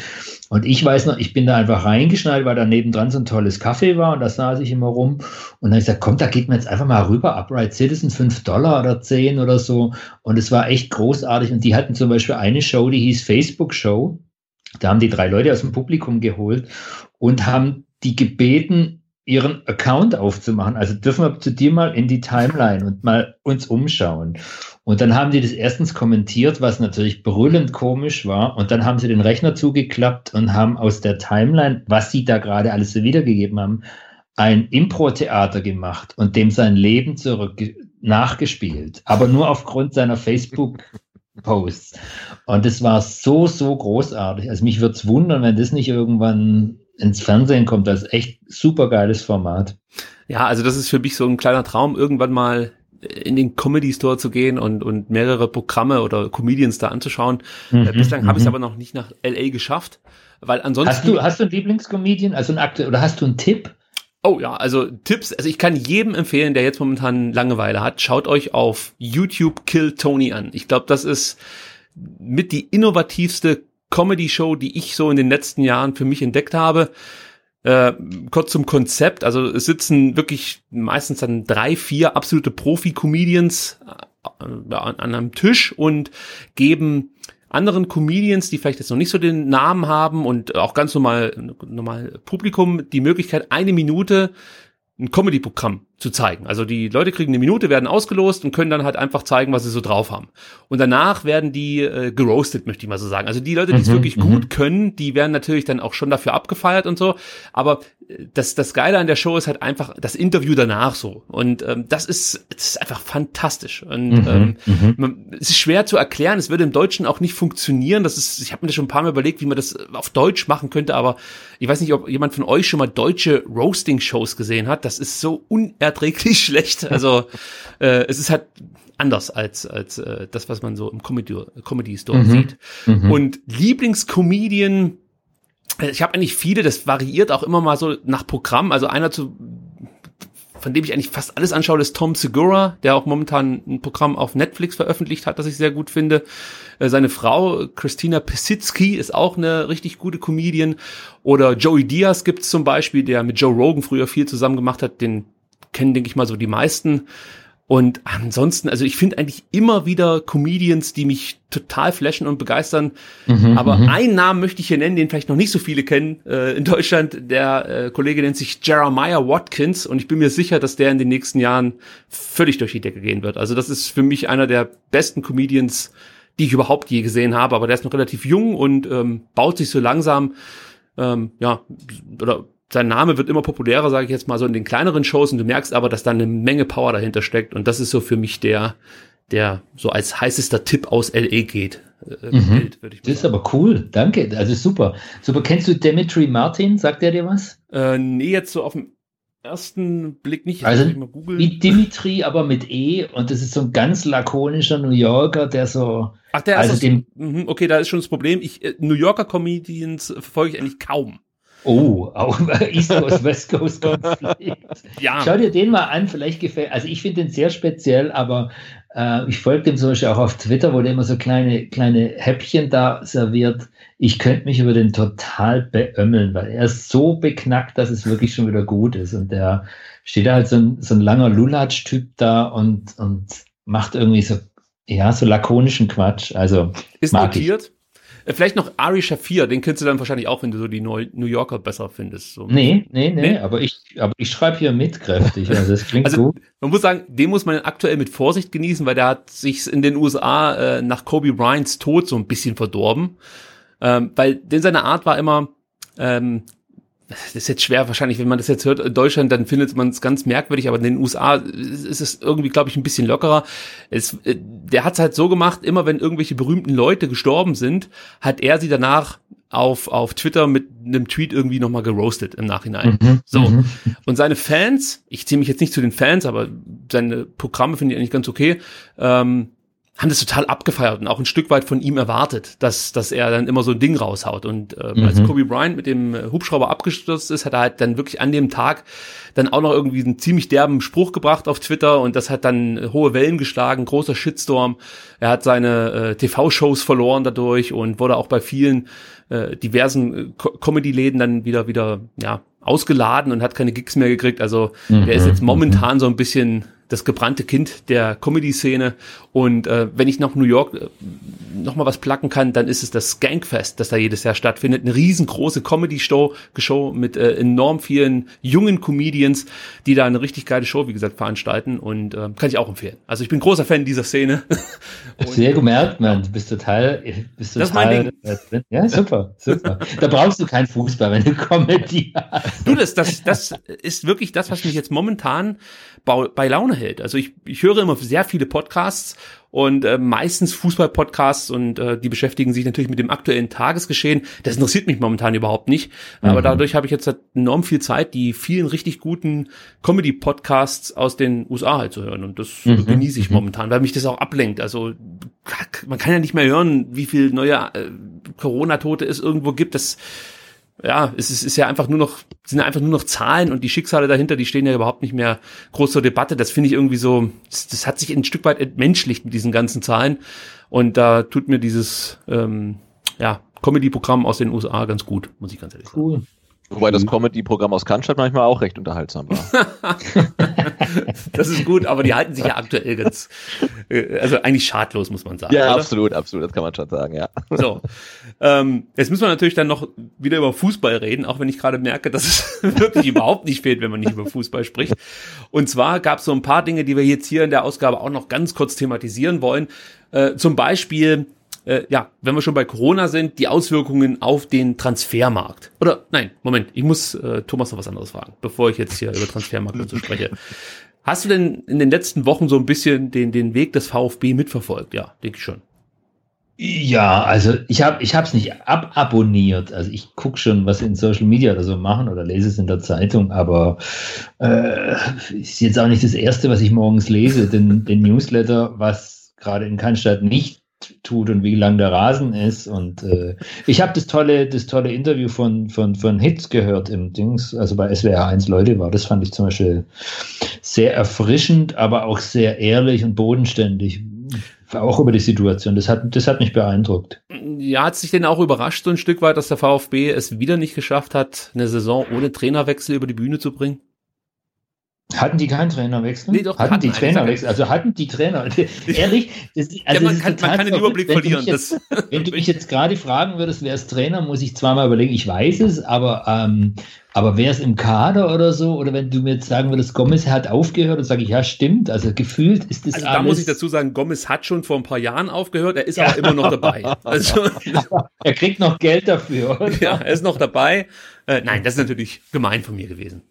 Und ich weiß noch, ich bin da einfach reingeschnallt, weil da nebendran so ein tolles Kaffee war und da saß ich immer rum. Und dann habe ich gesagt, komm, da geht man jetzt einfach mal rüber, Upright Citizen, fünf Dollar oder zehn oder so. Und es war echt großartig. Und die hatten zum Beispiel eine Show, die hieß Facebook Show. Da haben die drei Leute aus dem Publikum geholt und haben die gebeten, ihren Account aufzumachen. Also dürfen wir zu dir mal in die Timeline und mal uns umschauen. Und dann haben die das erstens kommentiert, was natürlich brüllend komisch war. Und dann haben sie den Rechner zugeklappt und haben aus der Timeline, was sie da gerade alles so wiedergegeben haben, ein Impro-Theater gemacht und dem sein Leben zurück nachgespielt. Aber nur aufgrund seiner Facebook-Posts. Und es war so, so großartig. Also mich würde es wundern, wenn das nicht irgendwann ins Fernsehen kommt. Das ist echt super geiles Format. Ja, also das ist für mich so ein kleiner Traum, irgendwann mal in den Comedy Store zu gehen und, und mehrere Programme oder Comedians da anzuschauen. Äh, mhm, Bislang habe ich es mhm. aber noch nicht nach LA geschafft, weil ansonsten. Hast du, hast du einen Lieblingscomedian, also ein Akte oder hast du einen Tipp? Oh ja, also Tipps, also ich kann jedem empfehlen, der jetzt momentan Langeweile hat, schaut euch auf YouTube Kill Tony an. Ich glaube, das ist mit die innovativste Comedy-Show, die ich so in den letzten Jahren für mich entdeckt habe. Äh, kurz zum Konzept, also es sitzen wirklich meistens dann drei, vier absolute Profi-Comedians äh, an, an einem Tisch und geben anderen Comedians, die vielleicht jetzt noch nicht so den Namen haben und auch ganz normal, normal Publikum die Möglichkeit, eine Minute ein Comedy-Programm zu zeigen. Also die Leute kriegen eine Minute, werden ausgelost und können dann halt einfach zeigen, was sie so drauf haben. Und danach werden die äh, geroastet, möchte ich mal so sagen. Also die Leute, die es mhm, wirklich gut mhm. können, die werden natürlich dann auch schon dafür abgefeiert und so. Aber das, das Geile an der Show ist halt einfach das Interview danach so. Und ähm, das, ist, das ist einfach fantastisch. Und mhm, ähm, mhm. man, es ist schwer zu erklären. Es würde im Deutschen auch nicht funktionieren. Das ist, ich habe mir das schon ein paar Mal überlegt, wie man das auf Deutsch machen könnte. Aber ich weiß nicht, ob jemand von euch schon mal deutsche Roasting-Shows gesehen hat. Das ist so unerträglich schlecht. Also äh, es ist halt anders als als äh, das, was man so im Comedy, Comedy Store mhm. sieht. Mhm. Und Lieblingscomedian äh, ich habe eigentlich viele, das variiert auch immer mal so nach Programm. Also einer zu, von dem ich eigentlich fast alles anschaue, ist Tom Segura, der auch momentan ein Programm auf Netflix veröffentlicht hat, das ich sehr gut finde. Äh, seine Frau Christina Pesitsky ist auch eine richtig gute Comedian. Oder Joey Diaz gibt's zum Beispiel, der mit Joe Rogan früher viel zusammen gemacht hat. Den kennen, denke ich mal, so die meisten. Und ansonsten, also ich finde eigentlich immer wieder Comedians, die mich total flashen und begeistern. Mhm, Aber mhm. einen Namen möchte ich hier nennen, den vielleicht noch nicht so viele kennen äh, in Deutschland. Der äh, Kollege nennt sich Jeremiah Watkins und ich bin mir sicher, dass der in den nächsten Jahren völlig durch die Decke gehen wird. Also das ist für mich einer der besten Comedians, die ich überhaupt je gesehen habe. Aber der ist noch relativ jung und ähm, baut sich so langsam, ähm, ja, oder sein Name wird immer populärer, sage ich jetzt mal so in den kleineren Shows und du merkst aber, dass da eine Menge Power dahinter steckt und das ist so für mich der, der so als heißester Tipp aus LA geht. Äh, mhm. Bild, das ist sagen. aber cool, danke, also super. Super, kennst du Dimitri Martin? Sagt er dir was? Äh, nee, jetzt so auf dem ersten Blick nicht. Also wie Dimitri, aber mit E und das ist so ein ganz lakonischer New Yorker, der so. Ach, der also ist dem, mhm, okay, da ist schon das Problem. Ich, äh, New Yorker Comedians verfolge ich eigentlich kaum. Oh, auch East Coast, West Coast Konflikt. ja. Schau dir den mal an, vielleicht gefällt. Also ich finde den sehr speziell, aber äh, ich folge dem zum Beispiel auch auf Twitter, wo der immer so kleine, kleine Häppchen da serviert. Ich könnte mich über den total beömmeln, weil er ist so beknackt, dass es wirklich schon wieder gut ist. Und der steht halt so ein, so ein langer Lulatsch-Typ da und, und macht irgendwie so, ja, so lakonischen Quatsch. Also, ist notiert. Ich. Äh, vielleicht noch Ari Shafir, den kennst du dann wahrscheinlich auch, wenn du so die New Yorker besser findest. So. Nee, nee, nee, nee, aber ich, aber ich schreibe hier mitkräftig. Also das klingt also, gut. Man muss sagen, den muss man aktuell mit Vorsicht genießen, weil der hat sich in den USA äh, nach Kobe Bryants Tod so ein bisschen verdorben. Ähm, weil denn seine Art war immer, ähm, das ist jetzt schwer wahrscheinlich, wenn man das jetzt hört in Deutschland, dann findet man es ganz merkwürdig, aber in den USA ist es irgendwie, glaube ich, ein bisschen lockerer. Es, äh, der hat es halt so gemacht, immer wenn irgendwelche berühmten Leute gestorben sind, hat er sie danach auf, auf Twitter mit einem Tweet irgendwie nochmal geroastet im Nachhinein. Mhm, so. Mhm. Und seine Fans, ich ziehe mich jetzt nicht zu den Fans, aber seine Programme finde ich eigentlich ganz okay, ähm, haben das total abgefeiert und auch ein Stück weit von ihm erwartet, dass, dass er dann immer so ein Ding raushaut. Und äh, mhm. als Kobe Bryant mit dem Hubschrauber abgestürzt ist, hat er halt dann wirklich an dem Tag dann auch noch irgendwie einen ziemlich derben Spruch gebracht auf Twitter und das hat dann hohe Wellen geschlagen, großer Shitstorm. Er hat seine äh, TV-Shows verloren dadurch und wurde auch bei vielen äh, diversen äh, Comedy-Läden dann wieder wieder ja ausgeladen und hat keine Gigs mehr gekriegt. Also mhm. der ist jetzt momentan so ein bisschen das gebrannte Kind der Comedy-Szene. Und äh, wenn ich nach New York äh, noch mal was placken kann, dann ist es das Skankfest, das da jedes Jahr stattfindet. Eine riesengroße Comedy-Show Show mit äh, enorm vielen jungen Comedians, die da eine richtig geile Show, wie gesagt, veranstalten. Und äh, kann ich auch empfehlen. Also ich bin großer Fan dieser Szene. Sehr gemerkt, man. Du bist total, bist total. Das ist mein Ding. Ja, super, super. da brauchst du keinen Fußball, wenn du Comedy hast. Du, das, das, das ist wirklich das, was mich jetzt momentan bei Laune hält. Also ich, ich höre immer sehr viele Podcasts und äh, meistens Fußball-Podcasts und äh, die beschäftigen sich natürlich mit dem aktuellen Tagesgeschehen. Das interessiert mich momentan überhaupt nicht. Mhm. Aber dadurch habe ich jetzt halt enorm viel Zeit, die vielen richtig guten Comedy-Podcasts aus den USA halt zu hören. Und das mhm. genieße ich mhm. momentan, weil mich das auch ablenkt. Also man kann ja nicht mehr hören, wie viel neue äh, Corona-Tote es irgendwo gibt. Das ja, es ist, ist ja einfach nur noch, sind einfach nur noch Zahlen und die Schicksale dahinter, die stehen ja überhaupt nicht mehr groß zur Debatte. Das finde ich irgendwie so, das, das, hat sich ein Stück weit entmenschlicht mit diesen ganzen Zahlen. Und da tut mir dieses ähm, ja, Comedy-Programm aus den USA ganz gut, muss ich ganz ehrlich sagen. Cool. Wobei das Comedy-Programm aus Cannstatt manchmal auch recht unterhaltsam war. das ist gut, aber die halten sich ja aktuell ganz, äh, also eigentlich schadlos, muss man sagen. Ja, oder? absolut, absolut, das kann man schon sagen, ja. So, ähm, jetzt müssen wir natürlich dann noch wieder über Fußball reden, auch wenn ich gerade merke, dass es wirklich überhaupt nicht fehlt, wenn man nicht über Fußball spricht. Und zwar gab es so ein paar Dinge, die wir jetzt hier in der Ausgabe auch noch ganz kurz thematisieren wollen. Äh, zum Beispiel äh, ja, wenn wir schon bei Corona sind, die Auswirkungen auf den Transfermarkt. Oder nein, Moment, ich muss äh, Thomas noch was anderes fragen, bevor ich jetzt hier über Transfermarkt und so spreche. Hast du denn in den letzten Wochen so ein bisschen den, den Weg des VfB mitverfolgt? Ja, denke ich schon. Ja, also ich habe ich habe es nicht ababonniert. Also ich gucke schon, was in Social Media oder so machen oder lese es in der Zeitung, aber äh, ist jetzt auch nicht das Erste, was ich morgens lese, den, den Newsletter, was gerade in Cannstatt nicht tut und wie lang der Rasen ist. Und äh, ich habe das tolle, das tolle Interview von, von, von Hitz gehört im Dings, also bei SWR 1 Leute war. Das fand ich zum Beispiel sehr erfrischend, aber auch sehr ehrlich und bodenständig. Auch über die Situation. Das hat, das hat mich beeindruckt. Ja, hat sich denn auch überrascht so ein Stück weit, dass der VfB es wieder nicht geschafft hat, eine Saison ohne Trainerwechsel über die Bühne zu bringen? Hatten die keinen Trainerwechsel? Nee, doch, hatten, hatten die Trainerwechsel. Also hatten die Trainer. Ehrlich, das, also ja, man, kann, man kann den Überblick wenn verlieren. Du jetzt, wenn du mich jetzt gerade fragen würdest, wer ist Trainer, muss ich zweimal überlegen. Ich weiß es, aber, ähm, aber wer ist im Kader oder so? Oder wenn du mir jetzt sagen würdest, Gomez hat aufgehört, dann sage ich, ja, stimmt. Also gefühlt ist das also alles. Da muss ich dazu sagen, Gomez hat schon vor ein paar Jahren aufgehört. Er ist ja. aber immer noch dabei. Also, er kriegt noch Geld dafür. Oder? Ja, er ist noch dabei. Äh, nein, das ist natürlich gemein von mir gewesen.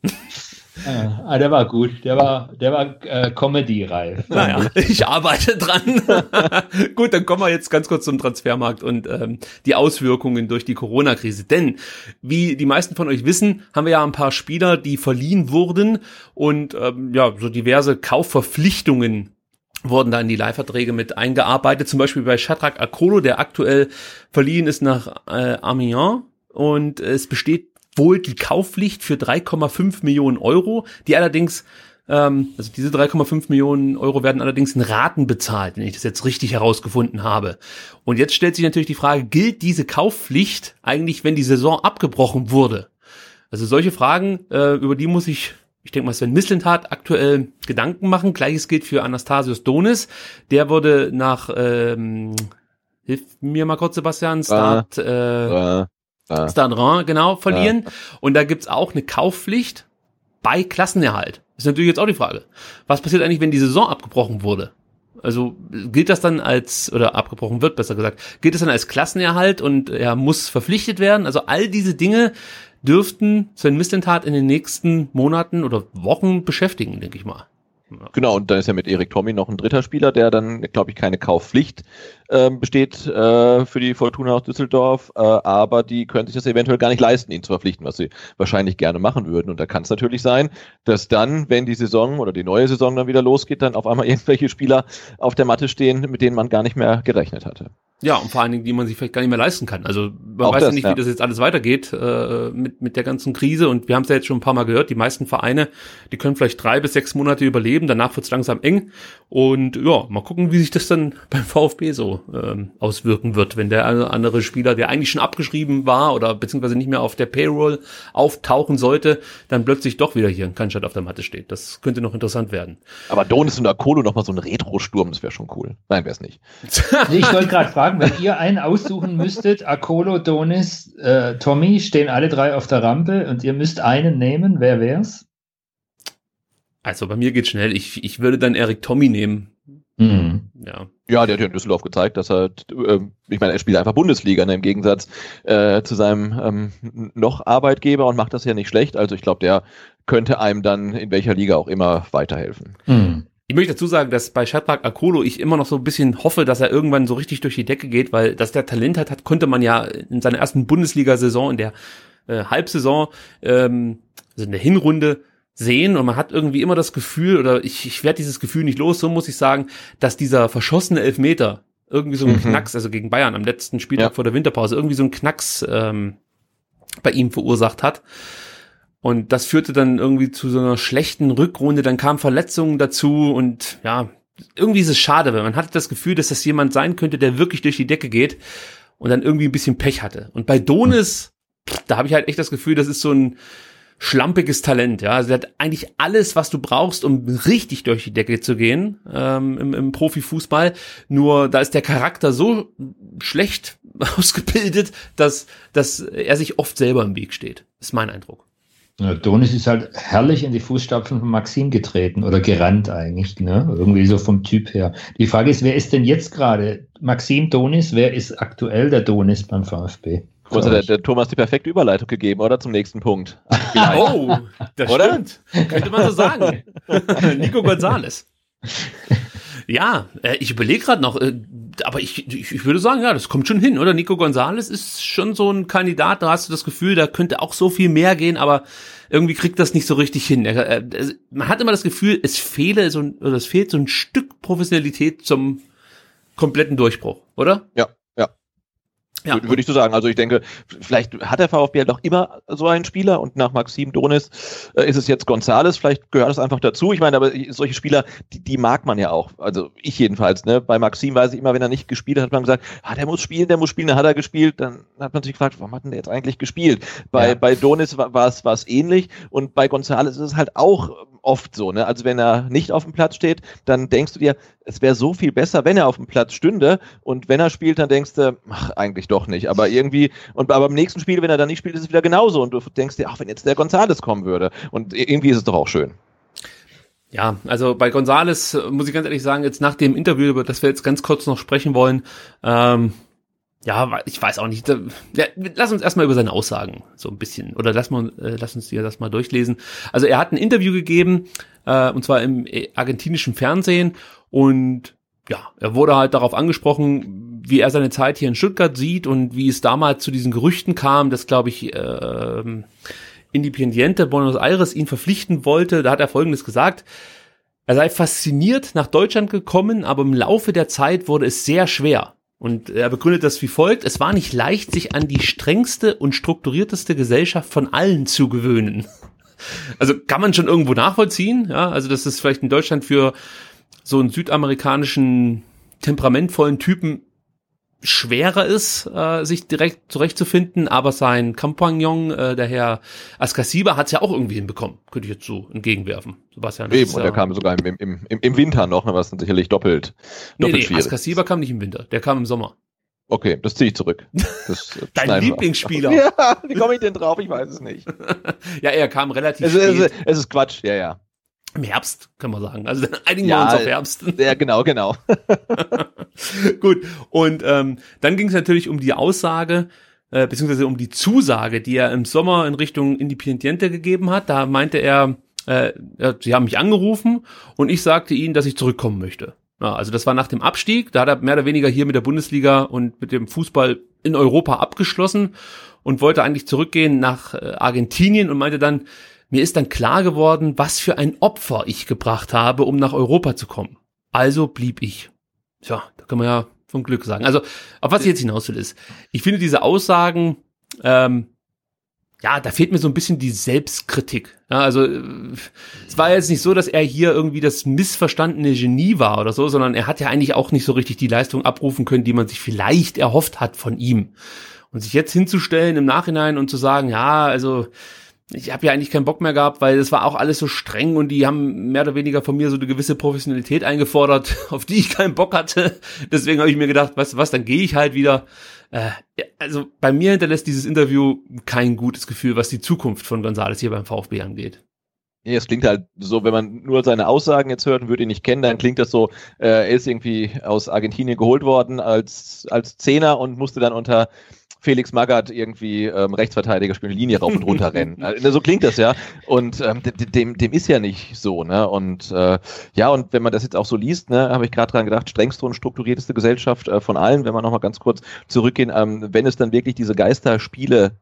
Ah, der war gut. Der war, der war äh, Comedy-reif. Naja, ich arbeite dran. gut, dann kommen wir jetzt ganz kurz zum Transfermarkt und ähm, die Auswirkungen durch die Corona-Krise. Denn, wie die meisten von euch wissen, haben wir ja ein paar Spieler, die verliehen wurden und ähm, ja, so diverse Kaufverpflichtungen wurden da in die Leihverträge mit eingearbeitet. Zum Beispiel bei Shadrach Akolo, der aktuell verliehen ist nach äh, Amiens. Und es besteht wohl die Kaufpflicht für 3,5 Millionen Euro, die allerdings ähm, also diese 3,5 Millionen Euro werden allerdings in Raten bezahlt, wenn ich das jetzt richtig herausgefunden habe. Und jetzt stellt sich natürlich die Frage, gilt diese Kaufpflicht eigentlich, wenn die Saison abgebrochen wurde? Also solche Fragen, äh, über die muss ich, ich denke mal, Sven Mislintat aktuell Gedanken machen. Gleiches gilt für Anastasios Donis. Der wurde nach, ähm, hilf mir mal kurz, Sebastian, Start, äh, Ah. Stadron, genau, verlieren. Ah. Und da gibt's auch eine Kaufpflicht bei Klassenerhalt. Ist natürlich jetzt auch die Frage. Was passiert eigentlich, wenn die Saison abgebrochen wurde? Also gilt das dann als, oder abgebrochen wird, besser gesagt, gilt das dann als Klassenerhalt und er muss verpflichtet werden? Also all diese Dinge dürften Sven Mistentat in den nächsten Monaten oder Wochen beschäftigen, denke ich mal. Genau, und dann ist ja mit Erik Tommy noch ein dritter Spieler, der dann, glaube ich, keine Kaufpflicht äh, besteht äh, für die Fortuna aus Düsseldorf, äh, aber die können sich das eventuell gar nicht leisten, ihn zu verpflichten, was sie wahrscheinlich gerne machen würden. Und da kann es natürlich sein, dass dann, wenn die Saison oder die neue Saison dann wieder losgeht, dann auf einmal irgendwelche Spieler auf der Matte stehen, mit denen man gar nicht mehr gerechnet hatte. Ja, und vor allen Dingen, die man sich vielleicht gar nicht mehr leisten kann. Also man Auch weiß das, ja nicht, ja. wie das jetzt alles weitergeht äh, mit, mit der ganzen Krise. Und wir haben es ja jetzt schon ein paar Mal gehört, die meisten Vereine, die können vielleicht drei bis sechs Monate überleben, danach wird es langsam eng. Und ja, mal gucken, wie sich das dann beim VfB so ähm, auswirken wird, wenn der andere Spieler, der eigentlich schon abgeschrieben war oder beziehungsweise nicht mehr auf der Payroll auftauchen sollte, dann plötzlich doch wieder hier in Cannstatt auf der Matte steht. Das könnte noch interessant werden. Aber Donis und Akolo noch mal so ein Retro-Sturm, das wäre schon cool. Nein, wäre es nicht. ich wollte gerade fragen, wenn ihr einen aussuchen müsstet, Akolo, Donis, äh, Tommy, stehen alle drei auf der Rampe und ihr müsst einen nehmen, wer wär's? Also bei mir geht's schnell. Ich, ich würde dann Erik Tommy nehmen. Mhm. Ja. ja, der hat ja in Düsseldorf gezeigt, dass er, äh, ich meine, er spielt einfach Bundesliga ne, im Gegensatz äh, zu seinem ähm, noch Arbeitgeber und macht das ja nicht schlecht. Also ich glaube, der könnte einem dann in welcher Liga auch immer weiterhelfen. Mhm. Ich möchte dazu sagen, dass bei Shadrach Akolo ich immer noch so ein bisschen hoffe, dass er irgendwann so richtig durch die Decke geht, weil dass der Talent hat, hat konnte man ja in seiner ersten Bundesliga-Saison, in der äh, Halbsaison, ähm, also in der Hinrunde sehen und man hat irgendwie immer das Gefühl, oder ich, ich werde dieses Gefühl nicht los, so muss ich sagen, dass dieser verschossene Elfmeter irgendwie so ein mhm. Knacks, also gegen Bayern am letzten Spieltag ja. vor der Winterpause, irgendwie so ein Knacks ähm, bei ihm verursacht hat. Und das führte dann irgendwie zu so einer schlechten Rückrunde, dann kamen Verletzungen dazu und ja, irgendwie ist es schade, weil man hatte das Gefühl, dass das jemand sein könnte, der wirklich durch die Decke geht und dann irgendwie ein bisschen Pech hatte. Und bei Donis, da habe ich halt echt das Gefühl, das ist so ein schlampiges Talent, ja. Also er hat eigentlich alles, was du brauchst, um richtig durch die Decke zu gehen ähm, im, im Profifußball. Nur da ist der Charakter so schlecht ausgebildet, dass, dass er sich oft selber im Weg steht. Ist mein Eindruck. Ja, Donis ist halt herrlich in die Fußstapfen von Maxim getreten oder gerannt eigentlich, ne? Irgendwie so vom Typ her. Die Frage ist, wer ist denn jetzt gerade Maxim Donis? Wer ist aktuell der Donis beim VfB? Kurz der, der Thomas die perfekte Überleitung gegeben, oder? Zum nächsten Punkt. oh, das oder? stimmt. Könnte man so sagen. Nico Gonzales. Ja, äh, ich überlege gerade noch, äh, aber ich, ich, ich würde sagen, ja, das kommt schon hin, oder? Nico Gonzales ist schon so ein Kandidat, da hast du das Gefühl, da könnte auch so viel mehr gehen, aber irgendwie kriegt das nicht so richtig hin. Äh, äh, man hat immer das Gefühl, es fehle so ein, oder es fehlt so ein Stück Professionalität zum kompletten Durchbruch, oder? Ja, Ja. Würde, ich so sagen. Also ich denke, vielleicht hat der VfB halt auch immer so einen Spieler und nach Maxim Donis äh, ist es jetzt Gonzales. Vielleicht gehört es einfach dazu. Ich meine, aber solche Spieler, die, die mag man ja auch. Also ich jedenfalls. Ne? Bei Maxim weiß ich immer, wenn er nicht gespielt hat, hat man gesagt, ah, der muss spielen, der muss spielen. Dann hat er gespielt. Dann hat man sich gefragt, warum hat denn der jetzt eigentlich gespielt? Bei, ja. bei Donis war es war es ähnlich und bei Gonzales ist es halt auch oft so. Ne? Also wenn er nicht auf dem Platz steht, dann denkst du dir, es wäre so viel besser, wenn er auf dem Platz stünde. Und wenn er spielt, dann denkst du, ach, eigentlich doch nicht. Aber irgendwie, und aber beim nächsten Spiel, wenn er dann nicht spielt, ist es wieder genauso. Und du denkst dir, ach, wenn jetzt der Gonzales kommen würde. Und irgendwie ist es doch auch schön. Ja, also bei Gonzales muss ich ganz ehrlich sagen, jetzt nach dem Interview, über das wir jetzt ganz kurz noch sprechen wollen, ähm, ja, ich weiß auch nicht. Ja, lass uns erstmal über seine Aussagen so ein bisschen oder lass, mal, äh, lass uns dir das mal durchlesen. Also er hat ein Interview gegeben, äh, und zwar im äh, argentinischen Fernsehen und ja, er wurde halt darauf angesprochen, wie er seine Zeit hier in Stuttgart sieht und wie es damals zu diesen Gerüchten kam, dass, glaube ich, äh, Independiente Buenos Aires ihn verpflichten wollte. Da hat er Folgendes gesagt. Er sei fasziniert nach Deutschland gekommen, aber im Laufe der Zeit wurde es sehr schwer. Und er begründet das wie folgt. Es war nicht leicht, sich an die strengste und strukturierteste Gesellschaft von allen zu gewöhnen. Also kann man schon irgendwo nachvollziehen, ja, also das ist vielleicht in Deutschland für so einen südamerikanischen temperamentvollen Typen schwerer ist, äh, sich direkt zurechtzufinden, aber sein Kompagnon, äh, der Herr Askasiba, hat es ja auch irgendwie hinbekommen, könnte ich jetzt so entgegenwerfen. Sebastian. Eben, und der kam sogar im, im, im, im Winter noch, was dann sicherlich doppelt, doppelt nee, nee, schwierig. Askasiba kam nicht im Winter, der kam im Sommer. Okay, das ziehe ich zurück. Das äh, Dein Lieblingsspieler. Ja, wie komme ich denn drauf? Ich weiß es nicht. ja, er kam relativ es, spät. Es, es ist Quatsch, ja, ja. Im Herbst, kann man sagen. Also einigen ja, wir uns auf Herbst. Ja, genau, genau. Gut, und ähm, dann ging es natürlich um die Aussage, äh, beziehungsweise um die Zusage, die er im Sommer in Richtung Independiente gegeben hat. Da meinte er, äh, sie haben mich angerufen und ich sagte ihnen, dass ich zurückkommen möchte. Ja, also das war nach dem Abstieg, da hat er mehr oder weniger hier mit der Bundesliga und mit dem Fußball in Europa abgeschlossen und wollte eigentlich zurückgehen nach äh, Argentinien und meinte dann, mir ist dann klar geworden, was für ein Opfer ich gebracht habe, um nach Europa zu kommen. Also blieb ich. Tja, da kann man ja vom Glück sagen. Also, auf was ich jetzt hinaus will, ist, ich finde diese Aussagen, ähm, ja, da fehlt mir so ein bisschen die Selbstkritik. Ja, also es war jetzt nicht so, dass er hier irgendwie das missverstandene Genie war oder so, sondern er hat ja eigentlich auch nicht so richtig die Leistung abrufen können, die man sich vielleicht erhofft hat von ihm. Und sich jetzt hinzustellen im Nachhinein und zu sagen, ja, also ich habe ja eigentlich keinen Bock mehr gehabt, weil es war auch alles so streng und die haben mehr oder weniger von mir so eine gewisse Professionalität eingefordert, auf die ich keinen Bock hatte. Deswegen habe ich mir gedacht, weißt du was, dann gehe ich halt wieder. Äh, also bei mir hinterlässt dieses Interview kein gutes Gefühl, was die Zukunft von Gonzales hier beim VfB angeht. Nee, es klingt halt so, wenn man nur seine Aussagen jetzt hört und würde ihn nicht kennen, dann klingt das so, äh, er ist irgendwie aus Argentinien geholt worden als, als Zehner und musste dann unter Felix Magath irgendwie ähm, Rechtsverteidiger spielen, Linie rauf und runter rennen. Also, so klingt das ja. Und ähm, dem, dem ist ja nicht so, ne? Und äh, ja, und wenn man das jetzt auch so liest, ne, habe ich gerade dran gedacht, strengste und strukturierteste Gesellschaft äh, von allen, wenn wir nochmal ganz kurz zurückgehen, ähm, wenn es dann wirklich diese Geisterspiele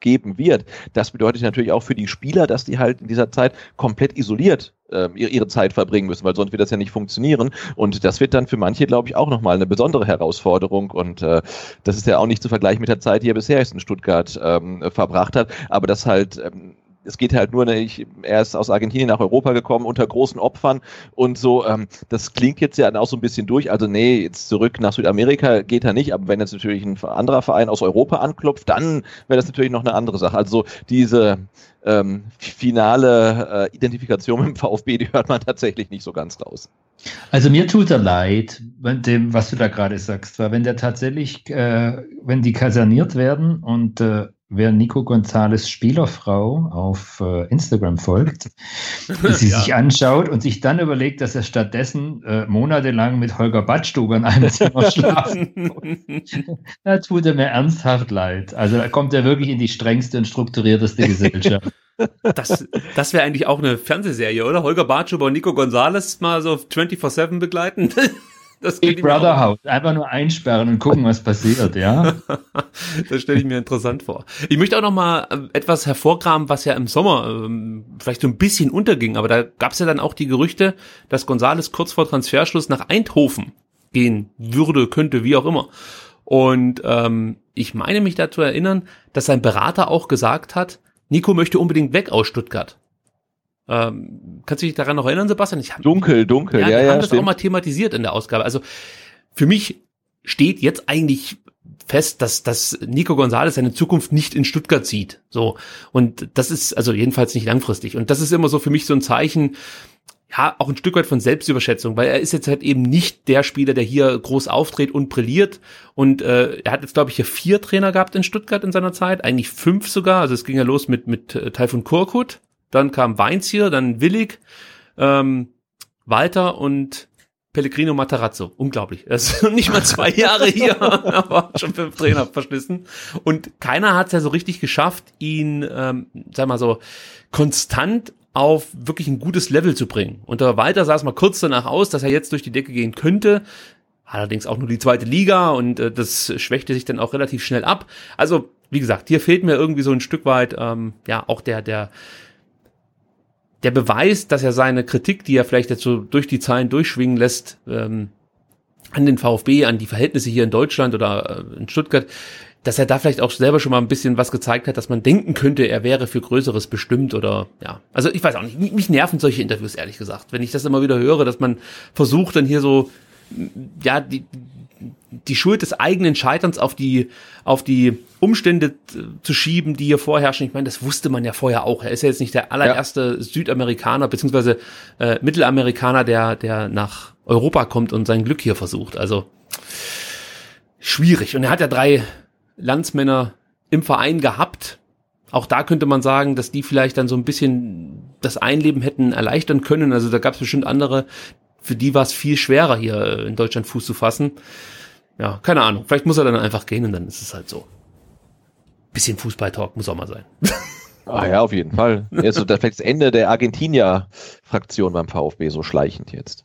geben wird. Das bedeutet natürlich auch für die Spieler, dass die halt in dieser Zeit komplett isoliert ihre Zeit verbringen müssen, weil sonst wird das ja nicht funktionieren. Und das wird dann für manche, glaube ich, auch nochmal eine besondere Herausforderung. Und äh, das ist ja auch nicht zu vergleichen mit der Zeit, die er bisher in Stuttgart ähm, verbracht hat. Aber das halt ähm, es geht halt nur, ich, er ist aus Argentinien nach Europa gekommen unter großen Opfern und so, ähm, das klingt jetzt ja auch so ein bisschen durch, also nee, jetzt zurück nach Südamerika geht er nicht, aber wenn jetzt natürlich ein anderer Verein aus Europa anklopft, dann wäre das natürlich noch eine andere Sache. Also diese ähm, finale äh, Identifikation mit dem VfB, die hört man tatsächlich nicht so ganz raus. Also mir tut er leid, dem, was du da gerade sagst, weil wenn der tatsächlich, äh, wenn die kaserniert werden und äh, wer Nico Gonzales Spielerfrau auf äh, Instagram folgt, die sie ja. sich anschaut und sich dann überlegt, dass er stattdessen äh, monatelang mit Holger Badstuber in einem Zimmer schlafen da tut er mir ernsthaft leid. Also da kommt er wirklich in die strengste und strukturierteste Gesellschaft. Das, das wäre eigentlich auch eine Fernsehserie, oder? Holger Bartschuber und Nico Gonzales mal so 24-7 begleiten. Das Big Brother House. Einfach nur einsperren und gucken, was passiert, ja. das stelle ich mir interessant vor. Ich möchte auch noch mal äh, etwas hervorkramen, was ja im Sommer ähm, vielleicht so ein bisschen unterging, aber da gab es ja dann auch die Gerüchte, dass Gonzales kurz vor Transferschluss nach Eindhoven gehen würde, könnte, wie auch immer. Und ähm, ich meine mich dazu erinnern, dass sein Berater auch gesagt hat, Nico möchte unbedingt weg aus Stuttgart. Ähm, kannst du dich daran noch erinnern, Sebastian? Ich hab, dunkel, dunkel, ja. Ja, wir ja, haben das auch mal thematisiert in der Ausgabe. Also für mich steht jetzt eigentlich fest, dass, dass Nico Gonzalez seine Zukunft nicht in Stuttgart sieht. So. Und das ist also jedenfalls nicht langfristig. Und das ist immer so für mich so ein Zeichen, ja, auch ein Stück weit von Selbstüberschätzung, weil er ist jetzt halt eben nicht der Spieler, der hier groß auftritt und brilliert. Und äh, er hat jetzt, glaube ich, hier vier Trainer gehabt in Stuttgart in seiner Zeit, eigentlich fünf sogar. Also es ging ja los mit, mit äh, Taifun Korkut, dann kam Weins hier, dann Willig, ähm, Walter und Pellegrino Matarazzo. Unglaublich. Er ist nicht mal zwei Jahre hier, aber schon fünf Trainer verschlissen. Und keiner hat es ja so richtig geschafft, ihn, ähm, sag mal so, konstant auf wirklich ein gutes Level zu bringen. Und der Walter sah es mal kurz danach aus, dass er jetzt durch die Decke gehen könnte. Allerdings auch nur die zweite Liga und äh, das schwächte sich dann auch relativ schnell ab. Also, wie gesagt, hier fehlt mir irgendwie so ein Stück weit, ähm, ja, auch der, der, der Beweis, dass er seine Kritik, die er vielleicht jetzt so durch die Zahlen durchschwingen lässt, ähm, an den VfB, an die Verhältnisse hier in Deutschland oder äh, in Stuttgart, dass er da vielleicht auch selber schon mal ein bisschen was gezeigt hat, dass man denken könnte, er wäre für Größeres bestimmt oder ja. Also ich weiß auch nicht, mich nerven solche Interviews ehrlich gesagt, wenn ich das immer wieder höre, dass man versucht dann hier so ja die die Schuld des eigenen Scheiterns auf die, auf die Umstände zu schieben, die hier vorherrschen. Ich meine, das wusste man ja vorher auch. Er ist ja jetzt nicht der allererste ja. Südamerikaner beziehungsweise äh, Mittelamerikaner, der, der nach Europa kommt und sein Glück hier versucht. Also schwierig. Und er hat ja drei Landsmänner im Verein gehabt. Auch da könnte man sagen, dass die vielleicht dann so ein bisschen das Einleben hätten erleichtern können. Also da gab es bestimmt andere, für die war es viel schwerer, hier in Deutschland Fuß zu fassen. Ja, keine Ahnung. Vielleicht muss er dann einfach gehen und dann ist es halt so. Bisschen Fußball-Talk muss auch mal sein. Ah ja, auf jeden Fall. Ja, so das Ende der Argentinier-Fraktion beim VfB so schleichend jetzt.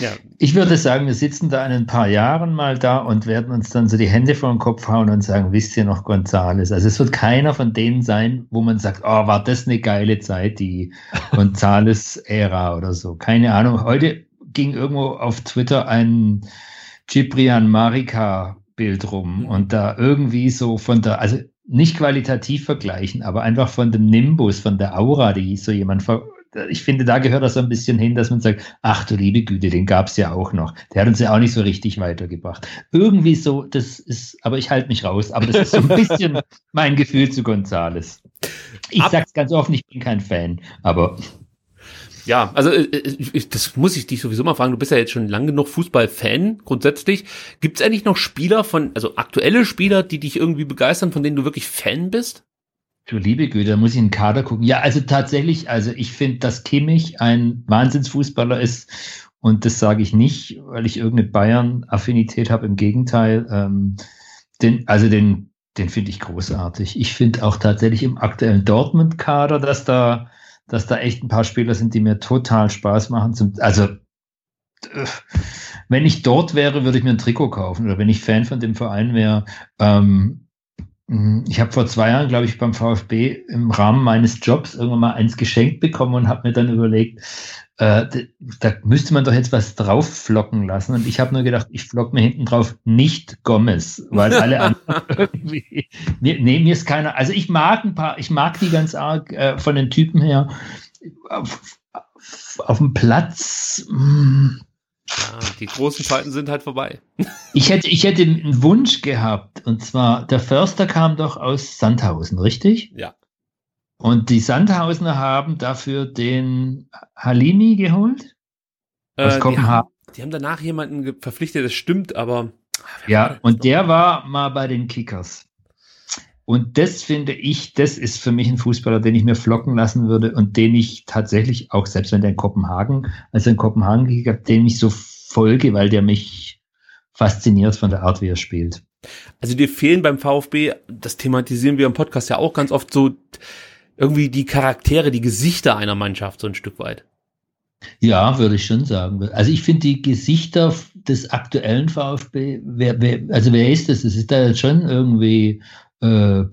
Ja. Ich würde sagen, wir sitzen da in ein paar Jahren mal da und werden uns dann so die Hände vor den Kopf hauen und sagen, wisst ihr noch Gonzales? Also es wird keiner von denen sein, wo man sagt, oh, war das eine geile Zeit, die Gonzales-Ära oder so. Keine Ahnung. Heute ging irgendwo auf Twitter ein Ciprian Marika Bild rum mhm. und da irgendwie so von der, also nicht qualitativ vergleichen, aber einfach von dem Nimbus, von der Aura, die so jemand ver ich finde, da gehört das so ein bisschen hin, dass man sagt, ach du liebe Güte, den gab es ja auch noch. Der hat uns ja auch nicht so richtig weitergebracht. Irgendwie so, das ist, aber ich halte mich raus, aber das ist so ein bisschen mein Gefühl zu Gonzales. Ich Ab sag's ganz offen, ich bin kein Fan, aber ja, also äh, äh das muss ich dich sowieso mal fragen. Du bist ja jetzt schon lange genug Fußball-Fan grundsätzlich. Gibt es eigentlich noch Spieler von, also aktuelle Spieler, die dich irgendwie begeistern, von denen du wirklich Fan bist? Du liebe Güte, da muss ich in den Kader gucken. Ja, also tatsächlich, also ich finde, dass Kimmich ein Wahnsinnsfußballer ist. Und das sage ich nicht, weil ich irgendeine Bayern-Affinität habe. Im Gegenteil, ähm, den, also den, den finde ich großartig. Ich finde auch tatsächlich im aktuellen Dortmund-Kader, dass da dass da echt ein paar Spieler sind, die mir total Spaß machen. Zum, also, wenn ich dort wäre, würde ich mir ein Trikot kaufen. Oder wenn ich Fan von dem Verein wäre. Ähm, hm, ich habe vor zwei Jahren, glaube ich, beim VfB im Rahmen meines Jobs irgendwann mal eins geschenkt bekommen und habe mir dann überlegt, äh, da müsste man doch jetzt was drauf flocken lassen. Und ich habe nur gedacht, ich flock mir hinten drauf nicht Gomez, weil alle anderen irgendwie, mir, nee, mir ist keiner, also ich mag ein paar, ich mag die ganz arg äh, von den Typen her. Auf, auf, auf dem Platz, mh, hm. ja, die großen Zeiten sind halt vorbei. ich hätte, ich hätte einen Wunsch gehabt, und zwar, der Förster kam doch aus Sandhausen, richtig? Ja. Und die Sandhausener haben dafür den Halimi geholt? Aus äh, Kopenhagen. Die haben, die haben, danach jemanden verpflichtet, das stimmt, aber. Ja, und der war mal bei den Kickers. Und das finde ich, das ist für mich ein Fußballer, den ich mir flocken lassen würde und den ich tatsächlich auch, selbst wenn der in Kopenhagen, also in Kopenhagen gekickt den ich so folge, weil der mich fasziniert von der Art, wie er spielt. Also dir fehlen beim VfB, das thematisieren wir im Podcast ja auch ganz oft so, irgendwie die Charaktere, die Gesichter einer Mannschaft so ein Stück weit. Ja, würde ich schon sagen. Also ich finde die Gesichter des aktuellen VfB, wer, wer, also wer ist das? Das ist da jetzt schon irgendwie äh,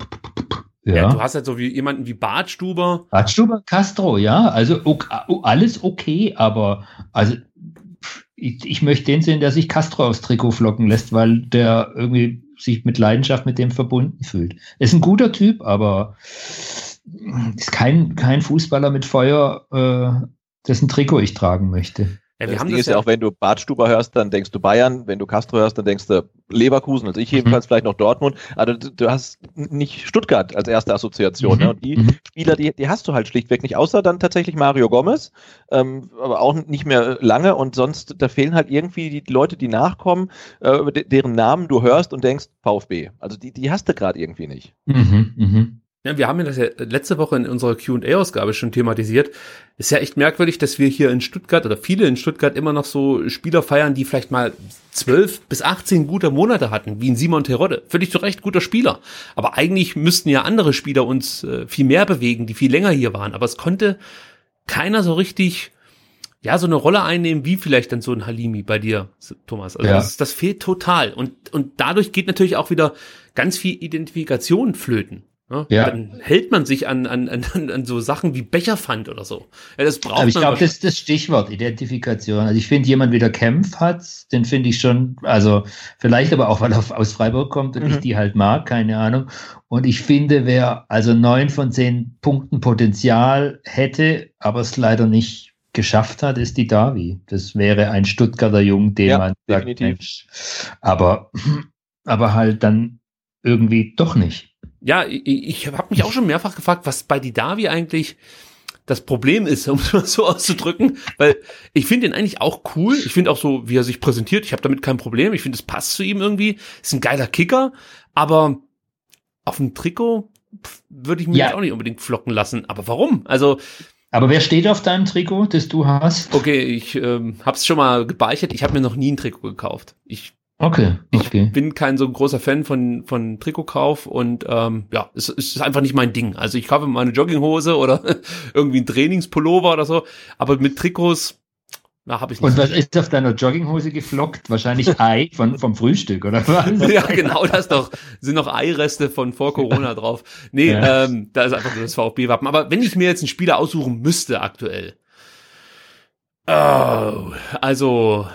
ja. ja. du hast halt so wie jemanden wie Bartstuber. Bartstuber, Castro, ja. Also okay, alles okay, aber also ich, ich möchte den sehen, der sich Castro aufs Trikot flocken lässt, weil der irgendwie sich mit Leidenschaft mit dem verbunden fühlt. Ist ein guter Typ, aber ist kein, kein Fußballer mit Feuer, äh, dessen Trikot ich tragen möchte. Ja, wir das haben Ding das ist ja auch, wenn du Bartstuber hörst, dann denkst du Bayern, wenn du Castro hörst, dann denkst du Leverkusen, also ich mhm. jedenfalls mhm. vielleicht noch Dortmund, aber du, du, hast nicht Stuttgart als erste Assoziation. Mhm. Ne? Und die mhm. Spieler, die, die hast du halt schlichtweg nicht, außer dann tatsächlich Mario Gomez, ähm, aber auch nicht mehr lange und sonst, da fehlen halt irgendwie die Leute, die nachkommen, äh, deren Namen du hörst und denkst VfB. Also die, die hast du gerade irgendwie nicht. Mhm. Mhm. Ja, wir haben ja das ja letzte Woche in unserer Q&A-Ausgabe schon thematisiert. Ist ja echt merkwürdig, dass wir hier in Stuttgart oder viele in Stuttgart immer noch so Spieler feiern, die vielleicht mal zwölf bis 18 gute Monate hatten, wie ein Simon Terodde. Völlig zu Recht guter Spieler. Aber eigentlich müssten ja andere Spieler uns äh, viel mehr bewegen, die viel länger hier waren. Aber es konnte keiner so richtig ja, so eine Rolle einnehmen, wie vielleicht dann so ein Halimi bei dir, Thomas. Also ja. das, das fehlt total. Und, und dadurch geht natürlich auch wieder ganz viel Identifikation flöten. Ne? Ja. Dann hält man sich an, an, an, an so Sachen wie Becherpfand oder so. Ja, das braucht Aber ich glaube, das ist das Stichwort, Identifikation. Also ich finde, jemand, wie der Kempf hat, den finde ich schon, also vielleicht aber auch, weil er aus Freiburg kommt und mhm. ich die halt mag, keine Ahnung. Und ich finde, wer also neun von zehn Punkten Potenzial hätte, aber es leider nicht geschafft hat, ist die Davi. Das wäre ein Stuttgarter Jung, den ja, man sagt, Mensch, aber, aber halt dann irgendwie doch nicht ja, ich, ich habe mich auch schon mehrfach gefragt, was bei Didavi eigentlich das Problem ist, um es mal so auszudrücken, weil ich finde ihn eigentlich auch cool. Ich finde auch so, wie er sich präsentiert. Ich habe damit kein Problem. Ich finde, es passt zu ihm irgendwie. Ist ein geiler Kicker, aber auf dem Trikot würde ich mich ja. auch nicht unbedingt flocken lassen. Aber warum? Also aber wer steht auf deinem Trikot, das du hast? Okay, ich ähm, habe es schon mal gebeichert. Ich habe mir noch nie ein Trikot gekauft. Ich Okay, okay. Ich bin kein so großer Fan von, von Trikotkauf und ähm, ja, es, es ist einfach nicht mein Ding. Also ich kaufe mal eine Jogginghose oder irgendwie ein Trainingspullover oder so, aber mit Trikots na, hab ich nicht. Und was ist auf deiner Jogginghose geflockt? Wahrscheinlich Ei von, vom Frühstück, oder was? ja, genau, das doch, sind noch Eireste von vor Corona drauf. Nee, ja. ähm, da ist einfach nur das VfB-Wappen. Aber wenn ich mir jetzt einen Spieler aussuchen müsste aktuell, oh, also.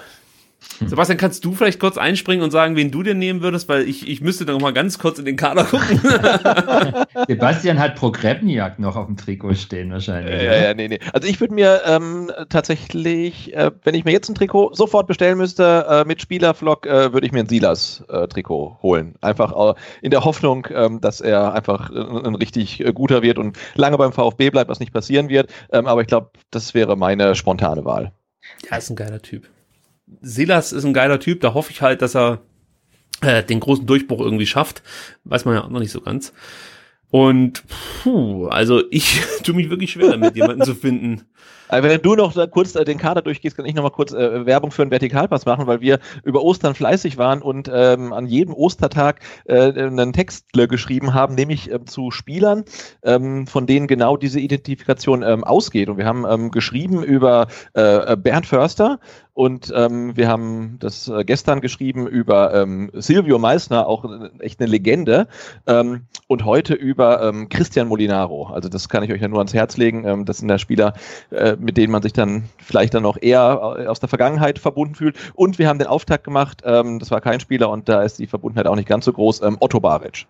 Sebastian, kannst du vielleicht kurz einspringen und sagen, wen du dir nehmen würdest, weil ich, ich müsste dann noch mal ganz kurz in den Kader gucken. Sebastian hat Pro Krebniak noch auf dem Trikot stehen wahrscheinlich. Ja, ja, nee, nee. Also ich würde mir ähm, tatsächlich, äh, wenn ich mir jetzt ein Trikot sofort bestellen müsste äh, mit Spielervlog, äh, würde ich mir ein Silas-Trikot holen. Einfach in der Hoffnung, ähm, dass er einfach ein richtig äh, guter wird und lange beim VfB bleibt, was nicht passieren wird. Ähm, aber ich glaube, das wäre meine spontane Wahl. Ja, ist ein geiler Typ. Silas ist ein geiler Typ, da hoffe ich halt, dass er äh, den großen Durchbruch irgendwie schafft. Weiß man ja auch noch nicht so ganz. Und puh, also ich tue mich wirklich schwer damit, jemanden zu finden. Wenn du noch kurz äh, den Kader durchgehst, kann ich noch mal kurz äh, Werbung für einen Vertikalpass machen, weil wir über Ostern fleißig waren und ähm, an jedem Ostertag äh, einen Text geschrieben haben, nämlich äh, zu Spielern, ähm, von denen genau diese Identifikation ähm, ausgeht. Und wir haben ähm, geschrieben über äh, Bernd Förster, und ähm, wir haben das äh, gestern geschrieben über ähm, Silvio Meissner, auch äh, echt eine Legende. Ähm, und heute über ähm, Christian Molinaro. Also das kann ich euch ja nur ans Herz legen. Ähm, das sind ja Spieler, äh, mit denen man sich dann vielleicht dann noch eher äh, aus der Vergangenheit verbunden fühlt. Und wir haben den Auftakt gemacht. Ähm, das war kein Spieler und da ist die Verbundenheit auch nicht ganz so groß. Ähm, Otto Baric.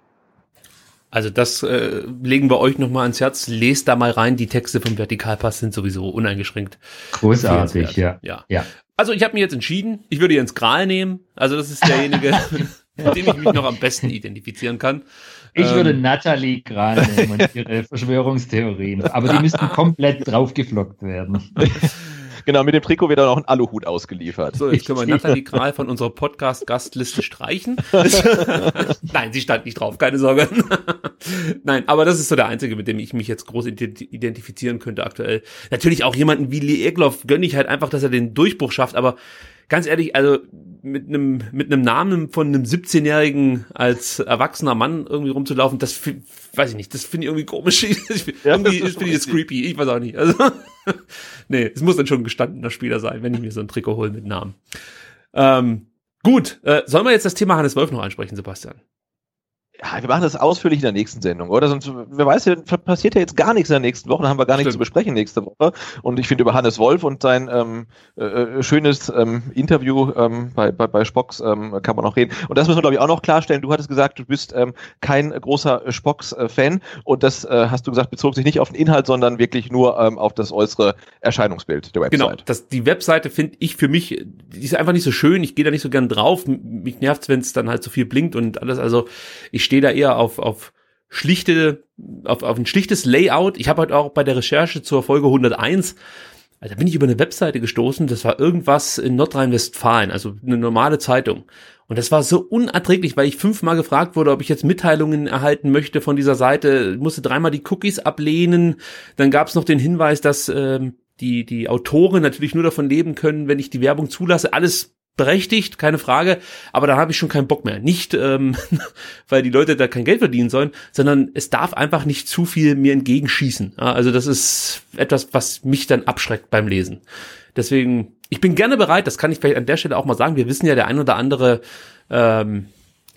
Also das äh, legen wir euch nochmal ans Herz. Lest da mal rein. Die Texte vom Vertikalpass sind sowieso uneingeschränkt. Großartig, ja. ja. ja. Also ich habe mir jetzt entschieden, ich würde Jens Kral nehmen. Also das ist derjenige, mit dem ich mich noch am besten identifizieren kann. Ich würde ähm, Natalie Kral nehmen und ihre Verschwörungstheorien. Aber die müssten komplett draufgeflockt werden. Genau, mit dem Trikot wird dann auch ein Aluhut ausgeliefert. So, jetzt können wir Nathalie Kral von unserer Podcast-Gastliste streichen. Nein, sie stand nicht drauf, keine Sorge. Nein, aber das ist so der einzige, mit dem ich mich jetzt groß identifizieren könnte aktuell. Natürlich auch jemanden wie Lee Egloff gönne ich halt einfach, dass er den Durchbruch schafft, aber ganz ehrlich, also mit einem mit einem Namen von einem 17-Jährigen als erwachsener Mann irgendwie rumzulaufen, das weiß ich nicht, das finde ich irgendwie komisch. irgendwie finde ich das creepy, ich weiß auch nicht. Also nee, es muss dann schon ein gestandener Spieler sein, wenn ich mir so ein Trikot hole mit Namen. Ähm, gut, äh, sollen wir jetzt das Thema Hannes Wolf noch ansprechen, Sebastian? Ja, wir machen das ausführlich in der nächsten Sendung, oder? Sonst, wer weiß, passiert ja jetzt gar nichts in der nächsten Woche, dann haben wir gar nichts zu besprechen nächste Woche. Und ich finde über Hannes Wolf und sein ähm, äh, äh, schönes ähm, Interview ähm, bei, bei, bei Spocks ähm, kann man noch reden. Und das müssen wir, glaube ich, auch noch klarstellen. Du hattest gesagt, du bist ähm, kein großer Spocks-Fan und das äh, hast du gesagt, bezog sich nicht auf den Inhalt, sondern wirklich nur ähm, auf das äußere Erscheinungsbild der Website. Genau, das, die Webseite finde ich für mich, die ist einfach nicht so schön, ich gehe da nicht so gern drauf. Mich nervt wenn es dann halt so viel blinkt und alles. Also ich stehe da eher auf, auf schlichte, auf, auf ein schlichtes Layout. Ich habe halt auch bei der Recherche zur Folge 101 also da bin ich über eine Webseite gestoßen, das war irgendwas in Nordrhein-Westfalen, also eine normale Zeitung. Und das war so unerträglich, weil ich fünfmal gefragt wurde, ob ich jetzt Mitteilungen erhalten möchte von dieser Seite, ich musste dreimal die Cookies ablehnen. Dann gab es noch den Hinweis, dass ähm, die, die Autoren natürlich nur davon leben können, wenn ich die Werbung zulasse. Alles berechtigt, keine Frage, aber da habe ich schon keinen Bock mehr. Nicht, ähm, weil die Leute da kein Geld verdienen sollen, sondern es darf einfach nicht zu viel mir entgegenschießen. Also das ist etwas, was mich dann abschreckt beim Lesen. Deswegen, ich bin gerne bereit, das kann ich vielleicht an der Stelle auch mal sagen. Wir wissen ja, der ein oder andere ähm,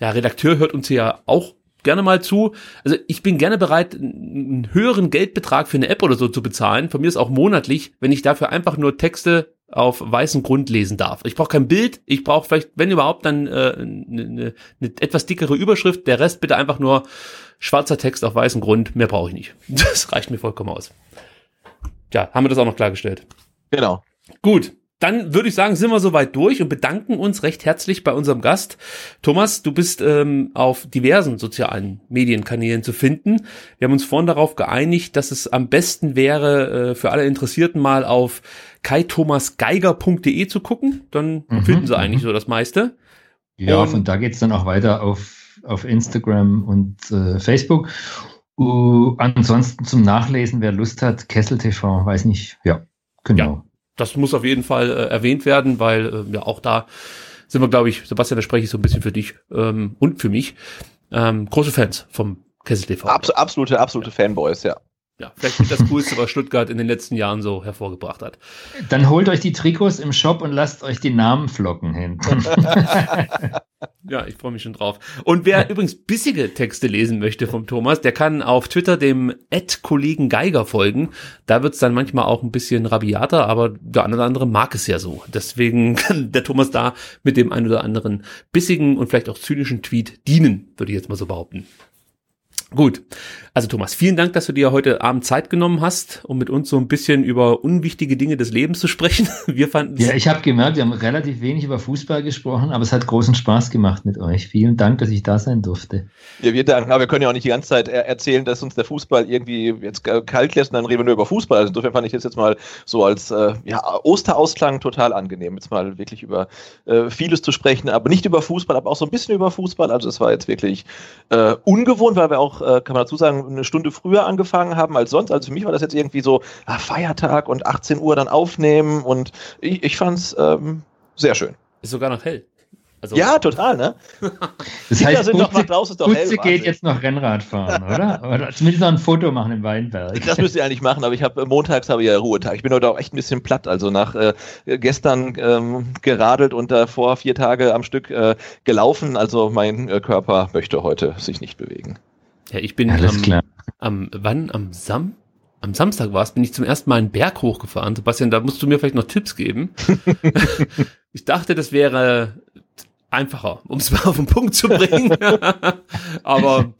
ja, Redakteur hört uns ja auch gerne mal zu. Also ich bin gerne bereit, einen höheren Geldbetrag für eine App oder so zu bezahlen. Von mir ist auch monatlich, wenn ich dafür einfach nur Texte auf weißem Grund lesen darf. Ich brauche kein Bild, ich brauche vielleicht, wenn überhaupt, dann äh, eine, eine, eine etwas dickere Überschrift. Der Rest bitte einfach nur schwarzer Text auf weißem Grund. Mehr brauche ich nicht. Das reicht mir vollkommen aus. Ja, haben wir das auch noch klargestellt. Genau. Gut, dann würde ich sagen, sind wir soweit durch und bedanken uns recht herzlich bei unserem Gast. Thomas, du bist ähm, auf diversen sozialen Medienkanälen zu finden. Wir haben uns vorhin darauf geeinigt, dass es am besten wäre, äh, für alle Interessierten mal auf kaithomasgeiger.de zu gucken. Dann mhm, finden sie eigentlich mhm. so das meiste. Ja, und von da geht's dann auch weiter auf, auf Instagram und äh, Facebook. Uh, ansonsten zum Nachlesen, wer Lust hat, Kessel TV, weiß nicht, ja, genau. Ja das muss auf jeden Fall äh, erwähnt werden, weil äh, ja auch da sind wir, glaube ich, Sebastian, da spreche ich so ein bisschen für dich ähm, und für mich, ähm, große Fans vom Kessel TV. Abs absolute, absolute ja. Fanboys, ja. Ja, vielleicht nicht das Coolste, was Stuttgart in den letzten Jahren so hervorgebracht hat. Dann holt euch die Trikots im Shop und lasst euch die Namen flocken hinten. ja, ich freue mich schon drauf. Und wer übrigens bissige Texte lesen möchte vom Thomas, der kann auf Twitter dem Ad-Kollegen Geiger folgen. Da wird's dann manchmal auch ein bisschen rabiater, aber der eine oder andere mag es ja so. Deswegen kann der Thomas da mit dem einen oder anderen bissigen und vielleicht auch zynischen Tweet dienen, würde ich jetzt mal so behaupten. Gut. Also Thomas, vielen Dank, dass du dir heute Abend Zeit genommen hast, um mit uns so ein bisschen über unwichtige Dinge des Lebens zu sprechen. Wir fanden Ja, ich habe gemerkt, wir haben relativ wenig über Fußball gesprochen, aber es hat großen Spaß gemacht mit euch. Vielen Dank, dass ich da sein durfte. Ja, wir danken. Aber wir können ja auch nicht die ganze Zeit erzählen, dass uns der Fußball irgendwie jetzt kalt lässt und dann reden wir nur über Fußball. Also insofern fand ich das jetzt mal so als äh, ja, Osterausklang total angenehm, jetzt mal wirklich über äh, vieles zu sprechen, aber nicht über Fußball, aber auch so ein bisschen über Fußball. Also es war jetzt wirklich äh, ungewohnt, weil wir auch äh, kann man dazu sagen, eine Stunde früher angefangen haben als sonst. Also für mich war das jetzt irgendwie so ah, Feiertag und 18 Uhr dann aufnehmen und ich, ich fand es ähm, sehr schön. Ist sogar noch hell. Also ja, total, ne? Das heißt, sind Gutze, draußen, ist doch Gutze geht jetzt noch Rennrad fahren, oder? Oder zumindest noch ein Foto machen im Weinberg. Das müsst ihr eigentlich machen, aber ich habe montags habe ich ja Ruhetag. Ich bin heute auch echt ein bisschen platt. Also nach äh, gestern ähm, geradelt und davor vier Tage am Stück äh, gelaufen. Also mein äh, Körper möchte heute sich nicht bewegen. Ja, ich bin Alles am, klar. am, wann? Am Sam? Am Samstag war es, bin ich zum ersten Mal einen Berg hochgefahren. Sebastian, da musst du mir vielleicht noch Tipps geben. ich dachte, das wäre einfacher, um es mal auf den Punkt zu bringen. Aber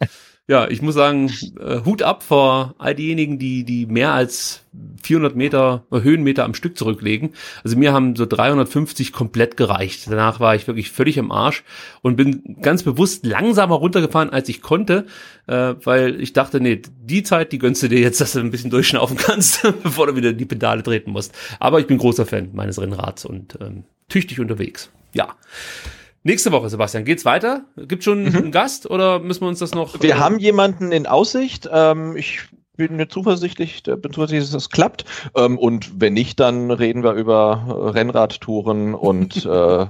ja, ich muss sagen, äh, Hut ab vor all diejenigen, die, die mehr als 400 Meter äh, Höhenmeter am Stück zurücklegen. Also mir haben so 350 komplett gereicht. Danach war ich wirklich völlig am Arsch und bin ganz bewusst langsamer runtergefahren, als ich konnte, äh, weil ich dachte, nee, die Zeit, die gönnst du dir jetzt, dass du ein bisschen durchschnaufen kannst, bevor du wieder die Pedale treten musst. Aber ich bin großer Fan meines Rennrads und ähm, tüchtig unterwegs. Ja. Nächste Woche, Sebastian, geht's weiter? Gibt schon mhm. einen Gast oder müssen wir uns das noch? Wir äh, haben jemanden in Aussicht. Ähm, ich bin mir zuversichtlich, bin zuversichtlich, dass das klappt. Ähm, und wenn nicht, dann reden wir über äh, Rennradtouren und äh,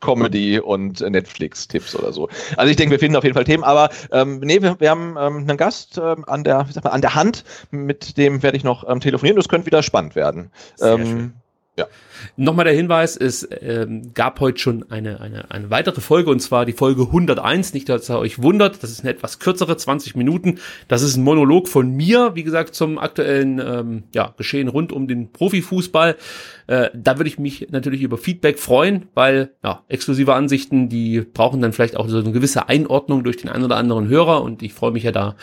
Comedy und Netflix-Tipps oder so. Also ich denke, wir finden auf jeden Fall Themen, aber ähm, nee, wir, wir haben ähm, einen Gast ähm, an der, wie sagt man, an der Hand, mit dem werde ich noch ähm, telefonieren. Das könnte wieder spannend werden. Sehr ähm, schön Ja. Nochmal der Hinweis, es ähm, gab heute schon eine, eine, eine weitere Folge und zwar die Folge 101. Nicht, dass ihr euch wundert, das ist eine etwas kürzere, 20 Minuten. Das ist ein Monolog von mir, wie gesagt, zum aktuellen ähm, ja, Geschehen rund um den Profifußball. Äh, da würde ich mich natürlich über Feedback freuen, weil ja, exklusive Ansichten, die brauchen dann vielleicht auch so eine gewisse Einordnung durch den einen oder anderen Hörer und ich freue mich ja da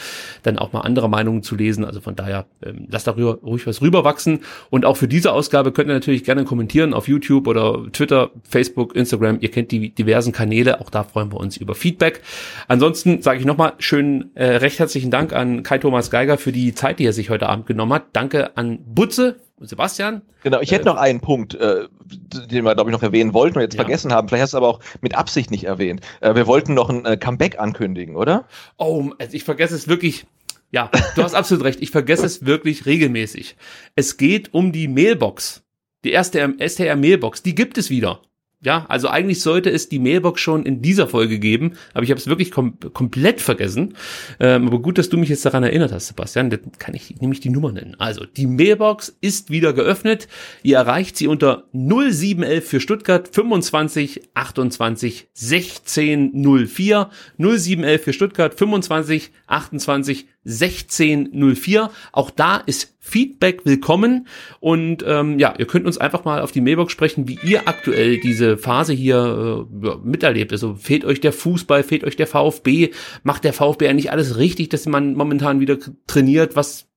dann auch mal andere Meinungen zu lesen. Also von daher ähm, lasst darüber ruhig was rüberwachsen und auch für diese Ausgabe könnt ihr natürlich gerne kommentieren auf YouTube oder Twitter, Facebook, Instagram. Ihr kennt die diversen Kanäle, auch da freuen wir uns über Feedback. Ansonsten sage ich nochmal schönen äh, recht herzlichen Dank an Kai Thomas Geiger für die Zeit, die er sich heute Abend genommen hat. Danke an Butze Sebastian? Genau, ich hätte äh, noch einen Punkt, äh, den wir, glaube ich, noch erwähnen wollten und jetzt ja. vergessen haben. Vielleicht hast du aber auch mit Absicht nicht erwähnt. Äh, wir wollten noch ein äh, Comeback ankündigen, oder? Oh, also ich vergesse es wirklich. Ja, du hast absolut recht. Ich vergesse es wirklich regelmäßig. Es geht um die Mailbox. Die erste STR Mailbox. Die gibt es wieder. Ja, also eigentlich sollte es die Mailbox schon in dieser Folge geben, aber ich habe es wirklich kom komplett vergessen. Ähm, aber gut, dass du mich jetzt daran erinnert hast, Sebastian. Dann kann ich nämlich die Nummer nennen. Also, die Mailbox ist wieder geöffnet. Ihr erreicht sie unter 0711 für Stuttgart 25 28 16 04. 0711 für Stuttgart 25 28 1604. Auch da ist Feedback willkommen und ähm, ja, ihr könnt uns einfach mal auf die Mailbox sprechen, wie ihr aktuell diese Phase hier äh, ja, miterlebt. Also fehlt euch der Fußball, fehlt euch der VfB, macht der VfB eigentlich alles richtig, dass man momentan wieder trainiert? Was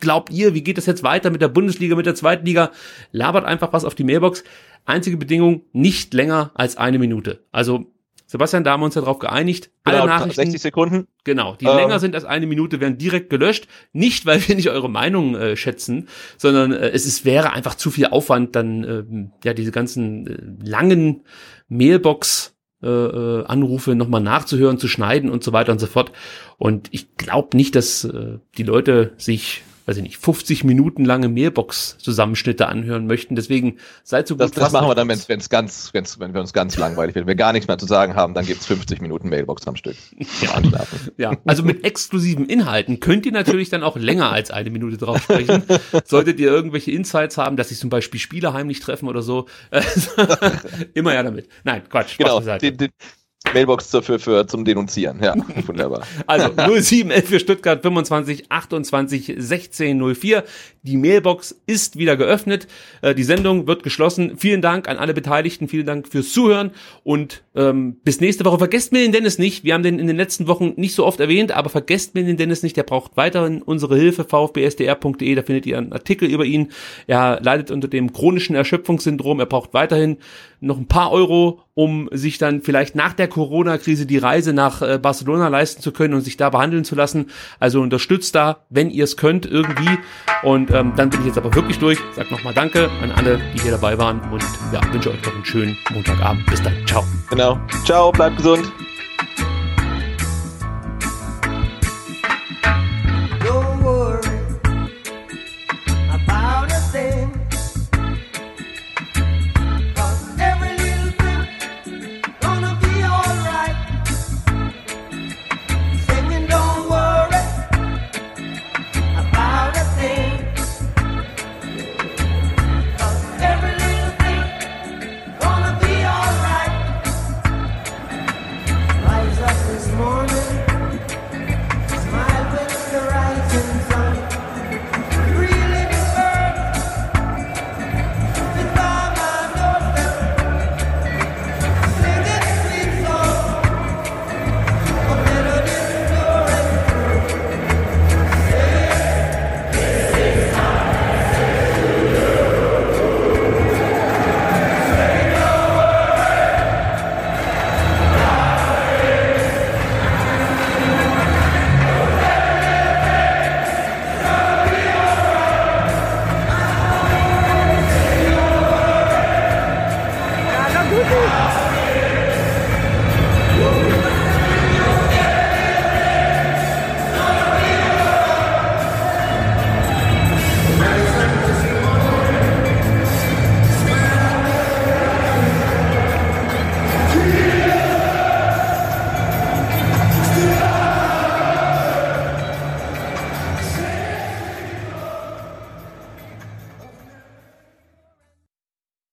glaubt ihr, wie geht es jetzt weiter mit der Bundesliga, mit der zweiten Liga? Labert einfach was auf die Mailbox. Einzige Bedingung, nicht länger als eine Minute. Also Sebastian, da haben wir uns ja darauf geeinigt. Alle genau, Nachrichten. 60 Sekunden. Genau, die ähm. länger sind als eine Minute, werden direkt gelöscht. Nicht, weil wir nicht eure Meinung äh, schätzen, sondern äh, es ist, wäre einfach zu viel Aufwand, dann äh, ja diese ganzen äh, langen Mailbox äh, äh, Anrufe nochmal nachzuhören, zu schneiden und so weiter und so fort. Und ich glaube nicht, dass äh, die Leute sich weiß ich nicht, 50 Minuten lange Mailbox-Zusammenschnitte anhören möchten. Deswegen seid so gut. Das, das machen wir dann, wenn's, wenn's ganz, wenn's, wenn wir uns ganz langweilig werden. Wenn wir gar nichts mehr zu sagen haben, dann gibt's 50 Minuten Mailbox am Stück. Ja. ja, also mit exklusiven Inhalten könnt ihr natürlich dann auch länger als eine Minute drauf sprechen. Solltet ihr irgendwelche Insights haben, dass sich zum Beispiel Spieler heimlich treffen oder so, immer ja damit. Nein, Quatsch. Genau. Die, die, Mailbox für, für, zum Denunzieren. Ja, wunderbar. Also 0711 für Stuttgart 25 28 16 04. Die Mailbox ist wieder geöffnet. Äh, die Sendung wird geschlossen. Vielen Dank an alle Beteiligten. Vielen Dank fürs Zuhören und ähm, bis nächste Woche. Vergesst mir den Dennis nicht. Wir haben den in den letzten Wochen nicht so oft erwähnt, aber vergesst mir den Dennis nicht. Der braucht weiterhin unsere Hilfe. vfbsdr.de. Da findet ihr einen Artikel über ihn. Er leidet unter dem chronischen Erschöpfungssyndrom. Er braucht weiterhin noch ein paar Euro, um sich dann vielleicht nach der Corona-Krise die Reise nach äh, Barcelona leisten zu können und sich da behandeln zu lassen. Also unterstützt da, wenn ihr es könnt, irgendwie. Und ähm, dann bin ich jetzt aber wirklich durch. Sag nochmal Danke an alle, die hier dabei waren und ja, wünsche euch noch einen schönen Montagabend. Bis dann. Ciao. Genau. Ciao, bleibt gesund.